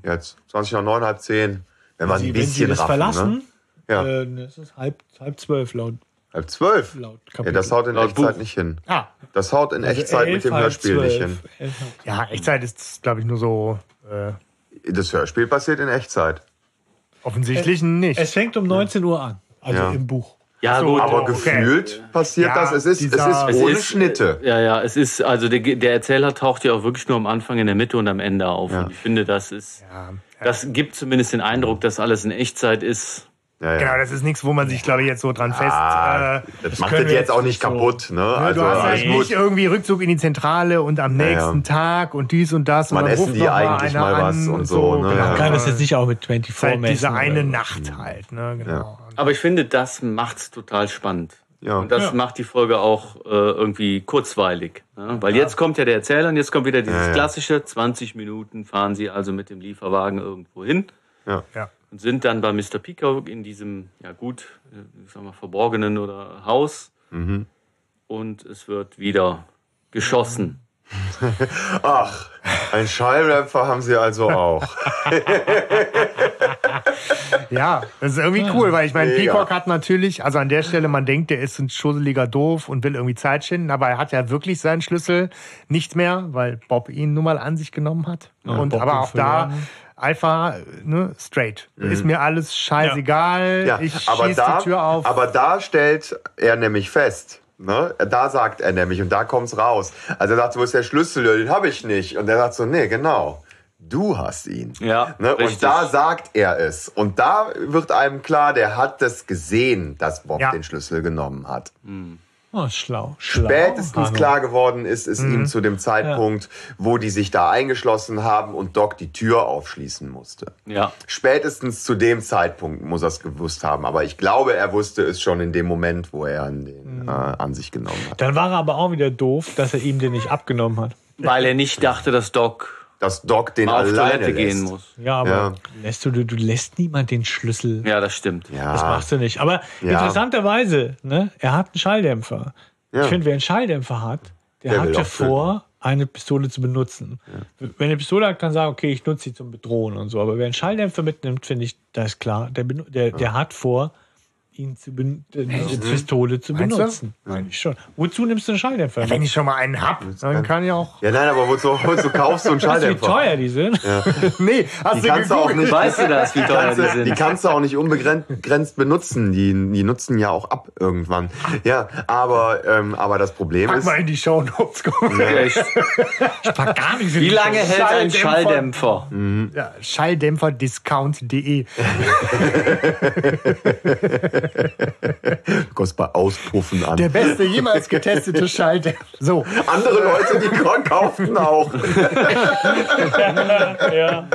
Jetzt, 20 nach 9, halb 10. Wenn wir Sie, ein wenn sie bisschen das raffen, verlassen, ne? Ja, äh, ne, es ist halb, halb zwölf laut, halb 12. laut Ja, Kapitel. das haut in Laut Echtzeit Buch. nicht hin. Ah, Das haut in Also Echtzeit mit dem Hörspiel nicht zwölf. hin. Elf, halb- ja, Echtzeit ist, glaube ich, nur so. Äh, Das Hörspiel passiert in Echtzeit. Offensichtlich nicht. Es fängt um 19 Uhr an, also Ja. im Buch. Ja, So, gut. Aber okay. gefühlt passiert Ja, das. Es ist, es dieser- ist Es ohne ist, Schnitte. Ja, ja, es ist, also der, der Erzähler taucht ja auch wirklich nur am Anfang, in der Mitte und am Ende auf. Ja. Und ich finde, das ist, ja. das gibt zumindest den Eindruck, dass alles in Echtzeit ist. Ja, ja. Genau, das ist nichts, wo man sich, glaube ich, jetzt so dran fest. Ah, äh, das macht das jetzt auch nicht so- kaputt. Ne? Ne, Also du hast alles halt gut. nicht irgendwie Rückzug in die Zentrale und am Ja, ja. nächsten Tag und dies und das. Wann und dann essen ruft die eigentlich mal was an und so, ne? Genau. Ja. Man kann das jetzt nicht auch mit 24 Ist halt messen. diese eine oder so. Nacht halt. Ne? Genau. Aber ich finde, das macht's total spannend. Ja. Und das Ja. macht die Folge auch äh, irgendwie kurzweilig. Ne? Weil jetzt kommt ja der Erzähler und jetzt kommt wieder dieses Ja, ja. klassische, 20 Minuten fahren sie also mit dem Lieferwagen irgendwo hin Ja. Ja. und sind dann bei Mr. Peacock in diesem, ja gut, äh, ich sag mal, verborgenen oder Haus. Mhm. Und es wird wieder geschossen. Ach, ein Schallrapper haben sie also auch. Ja, das ist irgendwie cool, weil ich meine. Peacock hat natürlich, also an der Stelle, man denkt, der ist ein schusseliger Doof und will irgendwie Zeit schinden, aber er hat ja wirklich seinen Schlüssel nicht mehr, weil Bob ihn nun mal an sich genommen hat. und Bob aber auch da. Einfach ne, straight. Ist mir alles scheißegal. Mhm. Ja, ich aber schieß da, die Tür auf. aber da stellt er nämlich fest. Ne? Da sagt er nämlich, und da kommt's raus. Also er sagt, wo ist der Schlüssel? Ja, Den habe ich nicht. Und er sagt so, nee, genau. Du hast ihn. Ja, Ne? Und da sagt er es. Und da wird einem klar, der hat das gesehen, dass Bob Ja. den Schlüssel genommen hat. Oh, schlau. schlau. Spätestens Hanno. klar geworden ist es Mhm. ihm zu dem Zeitpunkt, wo die sich da eingeschlossen haben und Doc die Tür aufschließen musste. Ja. Spätestens zu dem Zeitpunkt muss er es gewusst haben. Aber ich glaube, er wusste es schon in dem Moment, wo er an, den, Mhm. äh, an sich genommen hat. Dann war er aber auch wieder doof, dass er ihm den nicht abgenommen hat. Weil er nicht dachte, dass Doc Dass Doc den auf alleine Toilette lässt. gehen muss. Ja, aber Ja. lässt du, du, lässt niemand den Schlüssel. Ja, das stimmt. Ja. Das machst du nicht. Aber Ja. interessanterweise, ne, er hat einen Schalldämpfer. Ja. Ich finde, wer einen Schalldämpfer hat, der, Der hat ja vor, eine Pistole zu benutzen. Wenn er eine Pistole hat, kann sagen, okay, ich nutze sie zum Bedrohen und so. Aber wer einen Schalldämpfer mitnimmt, finde ich, da ist klar, der, der, der hat vor, ihn zu ben äh, diese Pistole zu Meinst benutzen. Meine ich schon. Wozu nimmst du einen Schalldämpfer? Wenn ich schon mal einen hab, dann kann ich auch. Ja, nein, aber wozu, wozu kaufst du einen weißt du, wie Schalldämpfer? teuer die sind? Nee, hast Die du kannst du auch nicht. Weißt du das, wie teuer kannst die du, die sind? kannst du auch nicht unbegrenzt benutzen. Die, die nutzen ja auch ab irgendwann. Ja, aber, ähm, aber das Problem Pack ist, mal in die Show Notes. Echt? Ich pack gar nicht so Wie lange hält ein Schalldämpfer. Schalldämpfer? Ja, Schalldämpferdiscount.de. kostet bei Auspuffen an. Der beste jemals getestete Schalldämpfer. So, Andere Leute, die kauften auch. ja.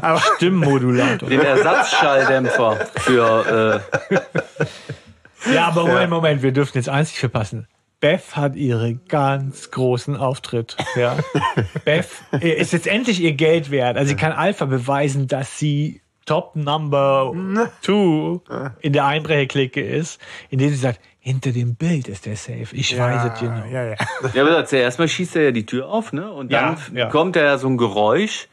aber Stimmmodulator. Den Ersatzschalldämpfer für äh, Ja, aber Moment, Moment, wir dürfen jetzt eins nicht verpassen. Beth hat ihre ganz großen Auftritt. Ja. Beth ist jetzt endlich ihr Geld wert. Also sie kann Alpha beweisen, dass sie Top Number Two in der Einbrecherklicke ist, indem sie sagt, hinter dem Bild ist der Safe. Ich weiß es genau. ja, ja. Ja, aber zuerst mal schießt er ja die Tür auf, ne? Und dann Ja, ja. kommt ja so ein Geräusch.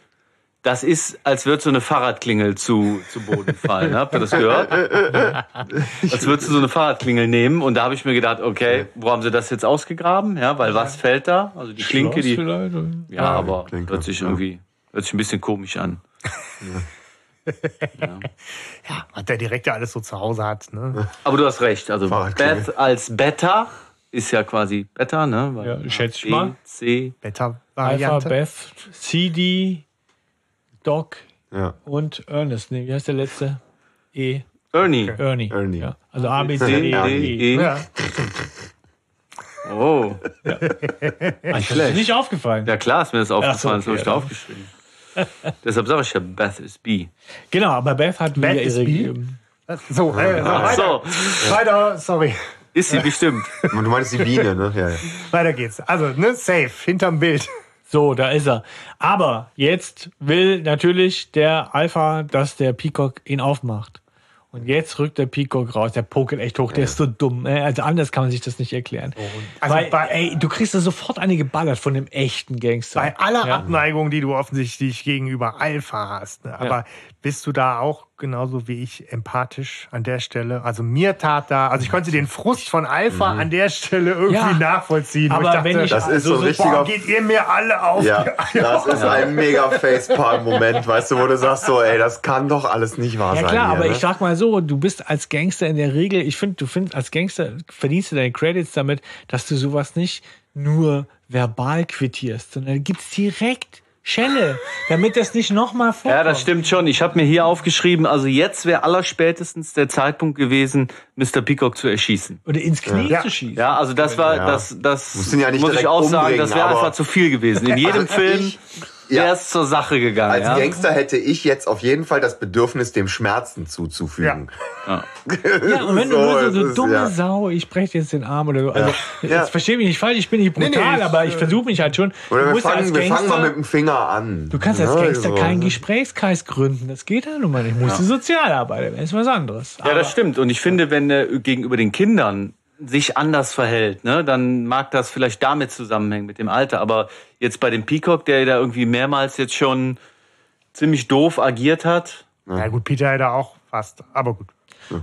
Das ist, als würde so eine Fahrradklingel zu, zu Boden fallen. Habt ihr das gehört? als würdest du so eine Fahrradklingel nehmen. Und da habe ich mir gedacht, okay, wo haben sie das jetzt ausgegraben? Ja, weil was fällt da? Also die Klinke, Schloss die. vielleicht? Ja, aber Klinke, hört sich ja. irgendwie, hört sich ein bisschen komisch an. Ja, hat der Direktor alles so zu Hause hat. Ne? Aber du hast recht. Also. Beth als Beta ist ja quasi Beta, ne? Weil Ja, schätze ich B, mal. C. Alpha, Beta-Variante. Beth, CD, Doc Ja. und Ernest. Nee, wie heißt der letzte? E. Ernie. Ernie. Ernie. Ja. Also A, B, C, D, D, D, E. E. Ja. Oh. Nicht schlecht. Nicht aufgefallen. Ja klar ist mir das aufgefallen, Ach so, das habe ich okay, da ja. aufgeschrieben. Deshalb sage ich ja, Beth is B. Genau, aber Beth hat Beth ist ihre. B? So, äh, so, weiter. so, weiter, sorry. ist sie bestimmt. Du meinst die Biene, ne? Ja, ja. Weiter geht's. Also, ne, safe, hinterm Bild. So, da ist er. Aber jetzt will natürlich der Alpha, dass der Peacock ihn aufmacht. Und jetzt rückt der Peacock raus. Der pokert echt hoch. Der ist so dumm. äh, Also anders kann man sich das nicht erklären. Also Weil, bei- ey, du kriegst da sofort eine geballert von dem echten Gangster. Bei aller Ja. Abneigung, die du offensichtlich gegenüber Alpha hast. Ne? Aber bist du da auch genauso wie ich empathisch an der Stelle? Also mir tat da, also ich konnte den Frust von Alpha an der Stelle irgendwie Ja. nachvollziehen. Aber ich dachte, wenn ich- Das ist so ein boah, richtiger geht ihr mir alle auf Ja, das ist ein mega Facepalm-Moment, weißt du, wo du sagst so, ey, das kann doch alles nicht wahr Ja sein. klar, hier, aber ne? ich sag mal so, du bist als Gangster in der Regel, ich finde, du findest als Gangster verdienst du deine Credits damit, dass du sowas nicht nur verbal quittierst, sondern gibst direkt Schelle, damit das nicht nochmal vorkommt. Ja, das stimmt schon. Ich habe mir hier aufgeschrieben, also jetzt wäre allerspätestens der Zeitpunkt gewesen, Mr. Peacock zu erschießen. Oder ins Knie Ja. zu schießen. Ja, also das war, Ja. das, das Musst ihn ja nicht muss ich auch sagen, das wäre aber- einfach zu viel gewesen. In jedem Also Film ich- ja. wäre es zur Sache gegangen. Als ja? Gangster hätte ich jetzt auf jeden Fall das Bedürfnis, dem Schmerzen zuzufügen. Ja, und wenn du So, nur so, so ist, dumme ja. Sau, ich breche jetzt den Arm oder so. Also, Ja. jetzt verstehe mich nicht falsch, ich bin nicht Nee, brutal, nee, ich, aber ich äh, versuche mich halt schon. Oder du wir musst ja als fangen, wir fangen Gangster, mal mit dem Finger an. du kannst als Ja, Gangster so. keinen Gesprächskreis gründen. Das geht ja nun mal nicht. Musst du Sozialarbeiter, das ist was anderes. Ja, das stimmt. Und ich finde, wenn er gegenüber den Kindern sich anders verhält, ne, dann mag das vielleicht damit zusammenhängen mit dem Alter. Aber jetzt bei dem Peacock, der da irgendwie mehrmals jetzt schon ziemlich doof agiert hat, Ja gut, Peter hätte auch fast, aber gut.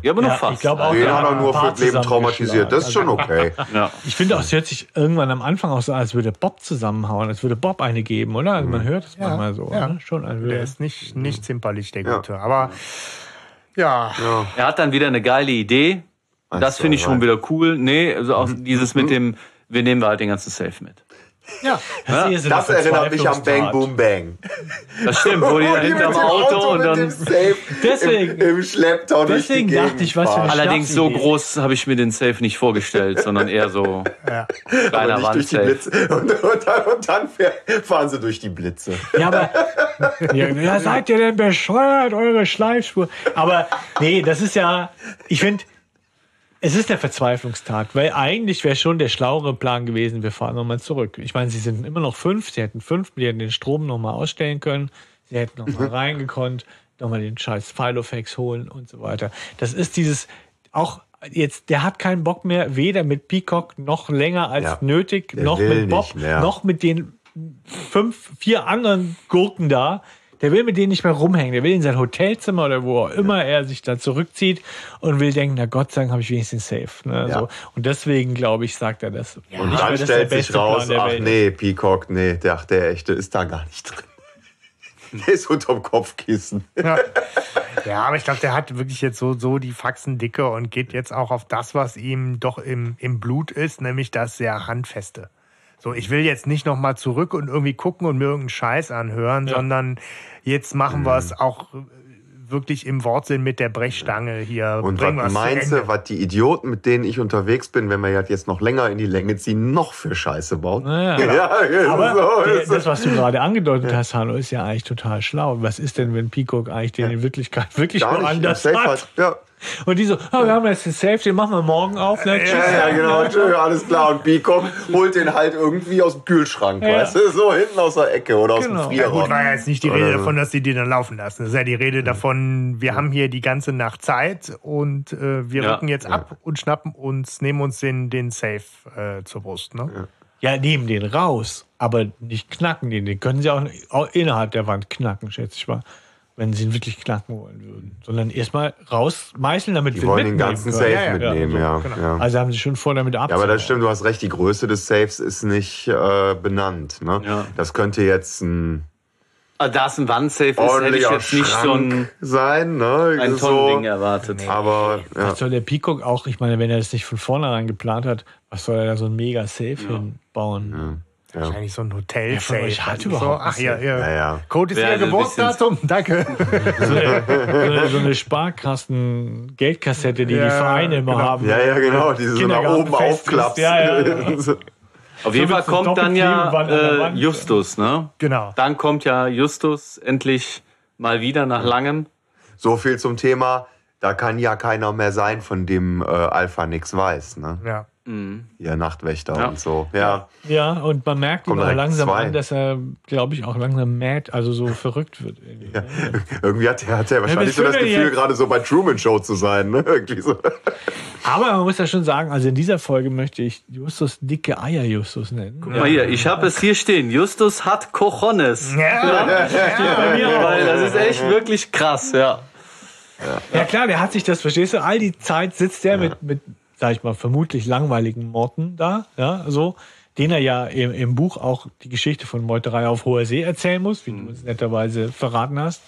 ja, aber nur Ja, fast. ich glaube auch, Den Ja, hat er nur fürs Leben traumatisiert. Das ist schon okay. Ja. Ich finde auch, es hört sich irgendwann am Anfang auch so, an, als würde Bob zusammenhauen, als würde Bob eine geben, oder? Also man hört es manchmal so. ja. Ne? Schon, als Der ist nicht, nicht zimperlich, der Ja. Gute. Aber ja, Er hat dann wieder eine geile Idee. Das so, finde ich schon right. wieder cool. Nee, also auch dieses mit dem, wir nehmen halt den ganzen Safe mit. ja. Das, so Das erinnert mich an Bang. Boom Bang. Das stimmt, wo die da hinterm mit dem Auto und dann. Safe Deswegen- im, im Schlepptau durch die deswegen Gegend dachte ich, was für eine Allerdings so groß habe ich mir den Safe nicht vorgestellt, sondern eher so Aber kleiner durch Wandsafe. Blitze. Und, und dann, und dann fahren sie durch die Blitze. Ja, aber ja, ja, seid ihr denn bescheuert, eure Schleifspur? Aber nee, das ist ja, ich finde, es ist eine Verzweiflungstat, weil eigentlich wäre schon der schlauere Plan gewesen, wir fahren nochmal zurück. Ich meine, sie sind immer noch fünf, sie hätten fünf, die hätten den Strom nochmal ausstellen können, sie hätten nochmal reingekonnt, nochmal den scheiß Filofax holen und so weiter. Das ist dieses, auch jetzt, der hat keinen Bock mehr, weder mit Peacock noch länger als Ja, nötig, der noch mit Bob, noch mit den fünf, vier anderen Gurken da. Der will mit denen nicht mehr rumhängen. Der will in sein Hotelzimmer oder wo auch immer er sich da zurückzieht und will denken, na Gott sei Dank habe ich wenigstens safe. Ne? Ja. So. Und deswegen, glaube ich, sagt er das. Und Nicht, weil dann stellt sich raus, ach Welt nee, Peacock, nee, der, ach, der echte ist da gar nicht drin. Der ist unterm Kopfkissen. Ja. ja, aber ich glaube, der hat wirklich jetzt so, so die Faxen dicke und geht jetzt auch auf das, was ihm doch im, im Blut ist, nämlich das sehr Handfeste. So, ich will jetzt nicht nochmal zurück und irgendwie gucken und mir irgendeinen Scheiß anhören, sondern jetzt machen wir Mhm. es auch wirklich im Wortsinn mit der Brechstange hier. Und was meinst du, was die Idioten, mit denen ich unterwegs bin, wenn wir jetzt noch länger in die Länge ziehen, noch für Scheiße bauen? Naja. Ja, Aber so das, was du gerade angedeutet hast, Hanno, ist ja eigentlich total schlau. Was ist denn, wenn Peacock eigentlich den in Wirklichkeit wirklich Gar woanders hat. Ja. Und die so, ah, wir haben jetzt den Safe, den machen wir morgen auf. Ne? Tschüss. Ja, ja, genau, tschö, alles klar. Und Peacock holt den halt irgendwie aus dem Kühlschrank, Ja. weißt du? So hinten aus der Ecke oder aus Genau. dem Ja Frierraum. gut, war ja jetzt nicht die Rede Oder- davon, dass sie die dann laufen lassen. Es ist ja die Rede davon, wir haben hier die ganze Nacht Zeit und äh, wir Ja. rücken jetzt ab und schnappen uns, nehmen uns den, den Safe äh, zur Brust. Ne? Ja, nehmen den raus, aber nicht knacken den. Den können sie auch, auch innerhalb der Wand knacken, schätze ich mal. Wenn sie ihn wirklich knacken wollen würden. Sondern erstmal rausmeißeln, damit Die wir wollen den ganzen können. Safe Ja, ja, mitnehmen, so, ja. genau. ja. Also haben sie schon vor, damit Ja, abzubauen. aber das stimmt, du hast recht, die Größe des Safes ist nicht äh, benannt. Ne? Ja. Das könnte jetzt ein Also da es ein Wandsafe ist, hätte ich jetzt nicht so ein, sein. Ne? ein so, Tonnending erwartet. Aber ja. Was soll der Peacock auch, ich meine, wenn er das nicht von vornherein geplant hat, was soll er da so ein mega Safe hinbauen? ja. Wahrscheinlich so ein Hotel Wer von euch hat so, überhaupt Ach ja, ja. Ja, ja. Code ist Wäre Ihr ein Geburtsdatum. Danke. So eine, so eine Sparkassen-Geldkassette, die die Ja, Vereine immer genau. haben. ja, ja, genau, die so nach oben aufklappst. Ja, ja, ja. Auf jeden So Fall kommt dann ja äh. Justus, ne? genau. Dann kommt ja Justus endlich mal wieder nach langem. so viel zum Thema, da kann ja keiner mehr sein, von dem äh, Alpha nichts weiß. Ne? Ja. Ihr Nachtwächter ja. und so. Ja. Ja, und man merkt ihm auch langsam zwei. an, dass er, glaube ich, auch langsam mad, also so verrückt wird. Irgendwie, ja. ne? irgendwie hat, hat er wahrscheinlich ja, so das Gefühl, jetzt. gerade so bei Truman Show zu sein. Ne? Irgendwie so. Aber man muss ja schon sagen, also in dieser Folge möchte ich Justus dicke Eier Justus nennen. Guck mal hier, ich habe es hier stehen. Justus hat Cojones. Ja, ja. steht bei mir auch. Weil das ist echt wirklich krass, ja. Ja. klar, der hat sich das, verstehst du, all die Zeit sitzt der mit, mit sag ich mal, vermutlich langweiligen Morten da, ja, so, den er ja im, im Buch auch die Geschichte von Meuterei auf hoher See erzählen muss, wie mhm. du uns netterweise verraten hast,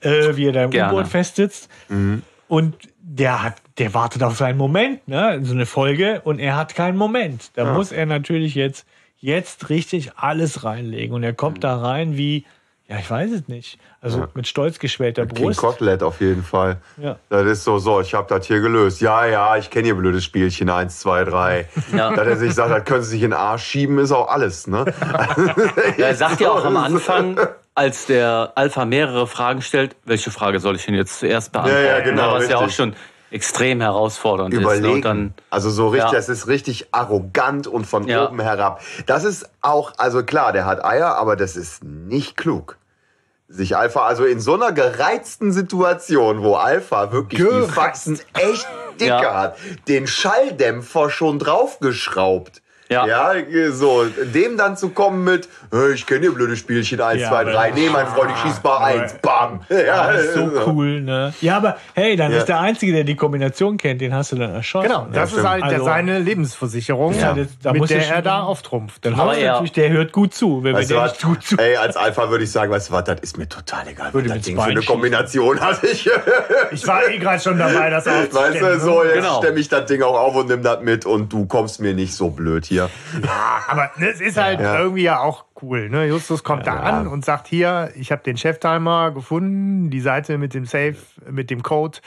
äh, wie er da im U-Boot festsitzt. Mhm. Und der hat, der wartet auf seinen Moment, ne, so eine Folge, und er hat keinen Moment. Da ja. muss er natürlich jetzt, jetzt richtig alles reinlegen. Und er kommt mhm. da rein wie, ja, ich weiß es nicht. Also ja. mit stolz geschwellter Brust. King Kotelett auf jeden Fall. Ja. Das ist so, so, ich habe das hier gelöst. Ja, ja, ich kenne ihr blödes Spielchen, eins, zwei, drei. Ja. Dass er sich sagt, das können sie sich in den Arsch schieben, ist auch alles, ne? ja, er sagt ja auch am Anfang, als der Alpha mehrere Fragen stellt, welche Frage soll ich denn jetzt zuerst beantworten? Ja, ja, genau. Was ja auch schon extrem herausfordernd Überlegen. ist. Ne? Und dann, also so richtig, ja. das ist richtig arrogant und von ja. oben herab. Das ist auch, also klar, der hat Eier, aber das ist nicht klug sich Alpha, also in so einer gereizten Situation, wo Alpha wirklich Gereizt. die Faxen echt dicker ja. hat, den Schalldämpfer schon draufgeschraubt. Ja. ja, so, dem dann zu kommen mit, ich kenne ihr blöde Spielchen 1, ja, 2, 3, nee, mein Freund, ich schieß mal 1, bam. Ja, das ist so cool, ne? Ja, aber hey, dann ja. ist der Einzige, der die Kombination kennt, den hast du dann erschossen. Genau, das ja, ist halt also, seine Lebensversicherung, ja, da mit der er da auftrumpft. Dann aber natürlich, der hört gut zu. Wenn weißt wir was, gut zu. Ey, als Alpha würde ich sagen, weißt du was, das ist mir total egal, was das Ding für eine Kombination hat. Ich, ich war eh gerade schon dabei, das aufzustemmen. Weißt du, so, ne? jetzt genau. stemme ich das Ding auch auf und nimm das mit und du kommst mir nicht so blöd hier. Ja, aber es ist halt ja. irgendwie ja auch cool. Ne? Justus kommt ja, da an und sagt hier, ich habe den Cheftimer gefunden, die Seite mit dem Safe, mit dem Code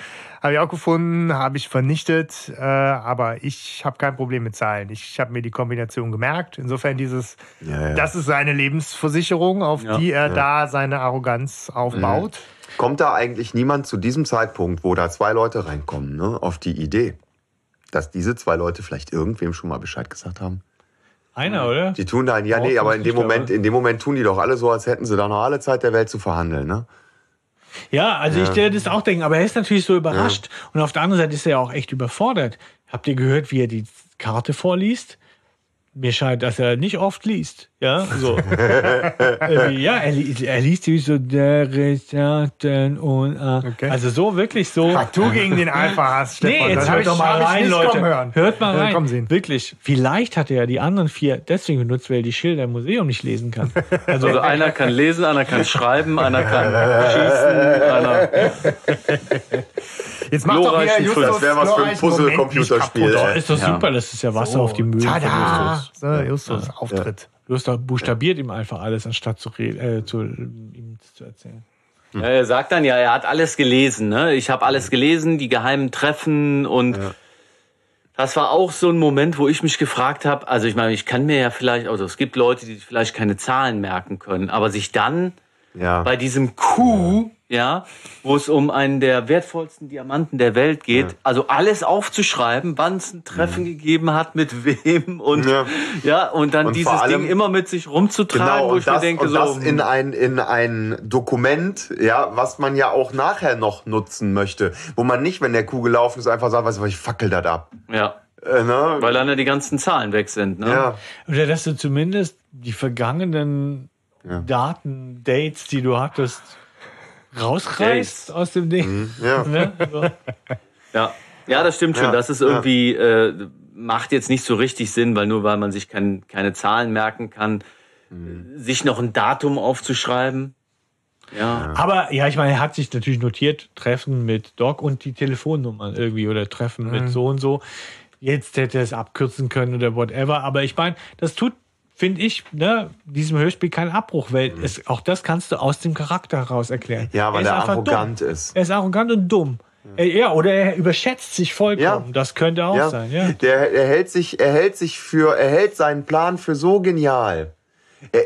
habe ich auch gefunden, habe ich vernichtet, äh, aber ich habe kein Problem mit Zahlen. Ich habe mir die Kombination gemerkt. Insofern dieses, das ist seine Lebensversicherung, auf die er da seine Arroganz aufbaut. Mhm. Kommt da eigentlich niemand zu diesem Zeitpunkt, wo da zwei Leute reinkommen, ne, auf die Idee, dass diese zwei Leute vielleicht irgendwem schon mal Bescheid gesagt haben? Einer, oder? Die tun da, ja, nee, aber in dem Moment, in dem Moment tun die doch alle so, als hätten sie da noch alle Zeit der Welt zu verhandeln, ne? Ja, also ja. ich stelle das auch denken, aber er ist natürlich so überrascht. Ja. Und auf der anderen Seite ist er ja auch echt überfordert. Habt ihr gehört, wie er die Karte vorliest? Mir scheint, dass er nicht oft liest. Ja, so. ja, er, er liest wie so der Recherchen und äh, okay. also so wirklich so. Ach, du gegen den Alpha hast, Stefan. Nee, jetzt hört doch mal rein, Leute. Hören. Hört mal rein. kommen Sie. Wirklich. Vielleicht hat er ja die anderen vier deswegen benutzt, weil er die Schilder im Museum nicht lesen kann. Also, also einer kann lesen, einer kann schreiben, einer kann schießen, einer. Jetzt macht doch wieder Justus Das wäre was für ein Puzzle-Computerspiel. Ist doch super, das ist ja Wasser so. auf die Mühle. Tada! So, Justus, Auftritt. Justus buchstabiert ihm einfach alles, anstatt zu, äh, zu ihm zu erzählen. Ja, er sagt dann ja, er hat alles gelesen. Ne? Ich habe alles gelesen, die geheimen Treffen und ja. das war auch so ein Moment, wo ich mich gefragt habe. Also ich meine, ich kann mir ja vielleicht, also es gibt Leute, die vielleicht keine Zahlen merken können, aber sich dann ja. bei diesem Coup ja, wo es um einen der wertvollsten Diamanten der Welt geht. Ja. Also alles aufzuschreiben, wann es ein Treffen mhm. gegeben hat, mit wem und ja, ja und dann und dieses allem, Ding immer mit sich rumzutragen, genau, wo ich das, mir denke, und so das in ein in ein Dokument, ja, was man ja auch nachher noch nutzen möchte, wo man nicht, wenn der Kuh gelaufen ist, einfach sagt, weißt du, ich fackel das ab. Ja. Äh, ne? Weil dann ja die ganzen Zahlen weg sind. Ne? Ja. Oder dass du zumindest die vergangenen ja. Daten, Dates, die du hattest, rausreißt aus dem Ding. Mhm, ja. Ne? So. ja. ja, das stimmt schon. Ja, das ist irgendwie, äh, macht jetzt nicht so richtig Sinn, weil nur weil man sich kein, keine Zahlen merken kann, mhm. sich noch ein Datum aufzuschreiben. Ja. Aber ja, ich meine, er hat sich natürlich notiert, Treffen mit Doc und die Telefonnummer irgendwie oder Treffen mhm. mit so und so. Jetzt hätte er es abkürzen können oder whatever. Aber ich meine, das tut finde ich, ne, diesem Hörspiel keinen Abbruch, weil mhm. es, auch das kannst du aus dem Charakter heraus erklären. Ja, weil er, er arrogant dumm. ist. Er ist arrogant und dumm. Ja, ja oder er überschätzt sich vollkommen. Ja. Das könnte auch ja. sein. Ja. Der, er hält sich, er hält sich für, er hält seinen Plan für so genial, äh,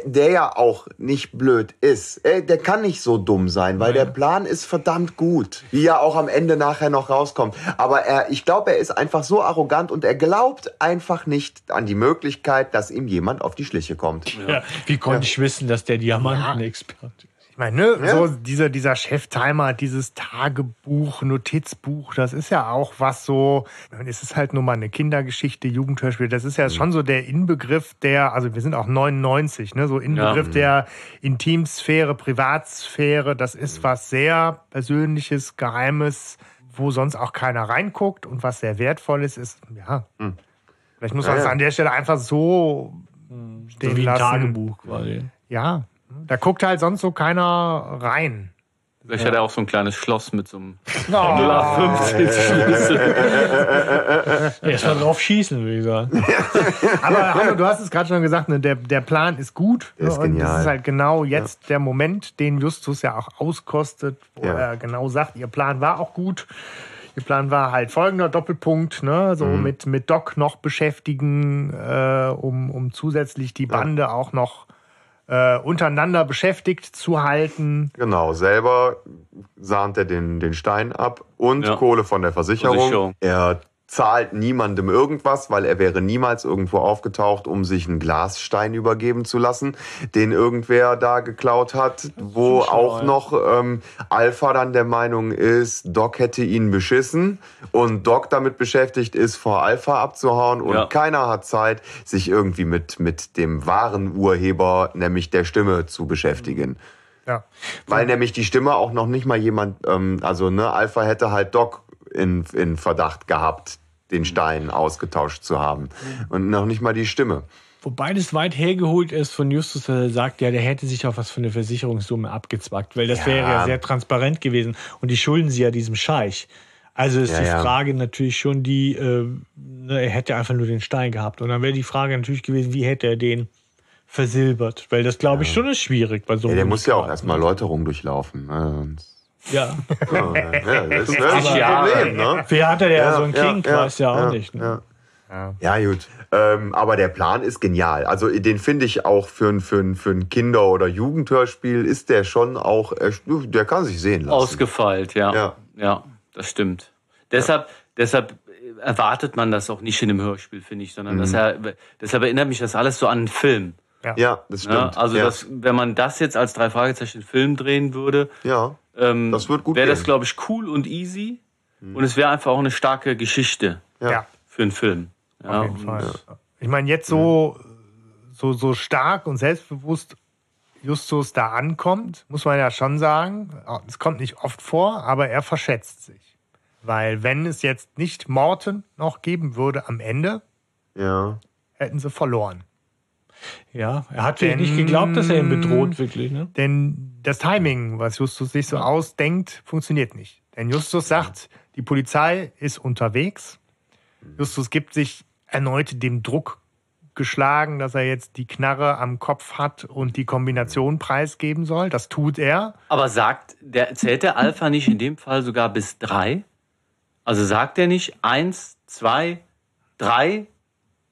der ja auch nicht blöd ist. Äh, Der kann nicht so dumm sein, weil der Plan ist verdammt gut, wie er auch am Ende nachher noch rauskommt. Aber er, ich glaube, er ist einfach so arrogant und er glaubt einfach nicht an die Möglichkeit, dass ihm jemand auf die Schliche kommt. Ja. Wie konnte ich wissen, dass der Diamantenexperte ist? Meine, ne, so dieser, dieser Cheftimer, dieses Tagebuch, Notizbuch, das ist ja auch was so, es ist halt nur mal eine Kindergeschichte, Jugendhörspiel, das ist ja schon so der Inbegriff der, also wir sind auch 99, ne, so Inbegriff Ja. der Intimsphäre, Privatsphäre, das ist was sehr Persönliches, Geheimes, wo sonst auch keiner reinguckt und was sehr Wertvolles ist, ja. Vielleicht muss man Ja, es ja. an der Stelle einfach so stehen So wie ein lassen. Tagebuch quasi. Ja, da guckt halt sonst so keiner rein. Vielleicht hat er auch so ein kleines Schloss mit so einem Oh. 0815 Schlüssel. Erstmal drauf schießen, würde ich sagen. Aber Hanno, du hast es gerade schon gesagt, ne, der, der Plan ist gut. Der ist ne, und genial. das ist halt genau jetzt der Moment, den Justus ja auch auskostet, wo Ja. er genau sagt, ihr Plan war auch gut. Ihr Plan war halt folgender Doppelpunkt, ne, so Mhm. mit, mit Doc noch beschäftigen, äh, um, um zusätzlich die Bande auch noch äh, untereinander beschäftigt zu halten. Genau, selber sahnt er den, den Stein ab und Ja. Kohle von der Versicherung. Versicherung. Er zahlt niemandem irgendwas, weil er wäre niemals irgendwo aufgetaucht, um sich einen Glasstein übergeben zu lassen, den irgendwer da geklaut hat, wo auch noch ähm, Alpha dann der Meinung ist, Doc hätte ihn beschissen und Doc damit beschäftigt ist, vor Alpha abzuhauen und Ja. keiner hat Zeit, sich irgendwie mit, mit dem wahren Urheber, nämlich der Stimme, zu beschäftigen. Ja. Weil nämlich die Stimme auch noch nicht mal jemand, ähm, also ne, Alpha hätte halt Doc in, in Verdacht gehabt, den Stein ausgetauscht zu haben. Und noch nicht mal die Stimme. Wobei das weit hergeholt ist von Justus, dass er sagt, ja, der hätte sich auch was von der Versicherungssumme abgezwackt, weil das Ja. wäre ja sehr transparent gewesen. Und die schulden sie ja diesem Scheich. Also ist Ja, die ja. Frage natürlich schon die, äh, ne, er hätte einfach nur den Stein gehabt. Und dann wäre die Frage natürlich gewesen, wie hätte er den versilbert? Weil das, glaube ich, schon ist schwierig bei so Ja, einem der muss ja auch erstmal Läuterung durchlaufen. ne? Ja. Ja, ja, das ist das ein. Problem, ne? Wer hatte der ja, so einen ja, Kink, ja, weiß ja auch ja, nicht. Ne? Ja. Ja, gut. Ähm, aber der Plan ist genial. Also den finde ich auch für ein, für ein, für ein Kinder- oder Jugendhörspiel ist der schon auch, äh, der kann sich sehen lassen. Ausgefeilt, ja. Ja. ja. das stimmt. Deshalb, deshalb erwartet man das auch nicht in einem Hörspiel, finde ich, sondern Mhm. das er, deshalb erinnert mich das alles so an einen Film. ja, das stimmt. Ja, also ja. das, wenn man das jetzt als drei Fragezeichen Film drehen würde, ja. Ähm, Das wird gut wäre das. Mhm. glaube ich, cool und easy. Und es wäre einfach auch eine starke Geschichte Ja. für einen Film. Ja, Auf jeden Fall. Ich meine, jetzt so, so, so stark und selbstbewusst Justus da ankommt, muss man ja schon sagen, es kommt nicht oft vor, aber er verschätzt sich. Weil wenn es jetzt nicht Morten noch geben würde am Ende, Ja. hätten sie verloren. Ja, er hat Denn- nicht geglaubt, dass er ihn bedroht, wirklich. Ne? Denn das Timing, was Justus sich so ausdenkt, funktioniert nicht. Denn Justus sagt, die Polizei ist unterwegs. Justus gibt sich erneut dem Druck geschlagen, dass er jetzt die Knarre am Kopf hat und die Kombination preisgeben soll. Das tut er. Aber sagt, der, zählt der Alpha nicht in dem Fall sogar bis drei? Also sagt er nicht eins, zwei, drei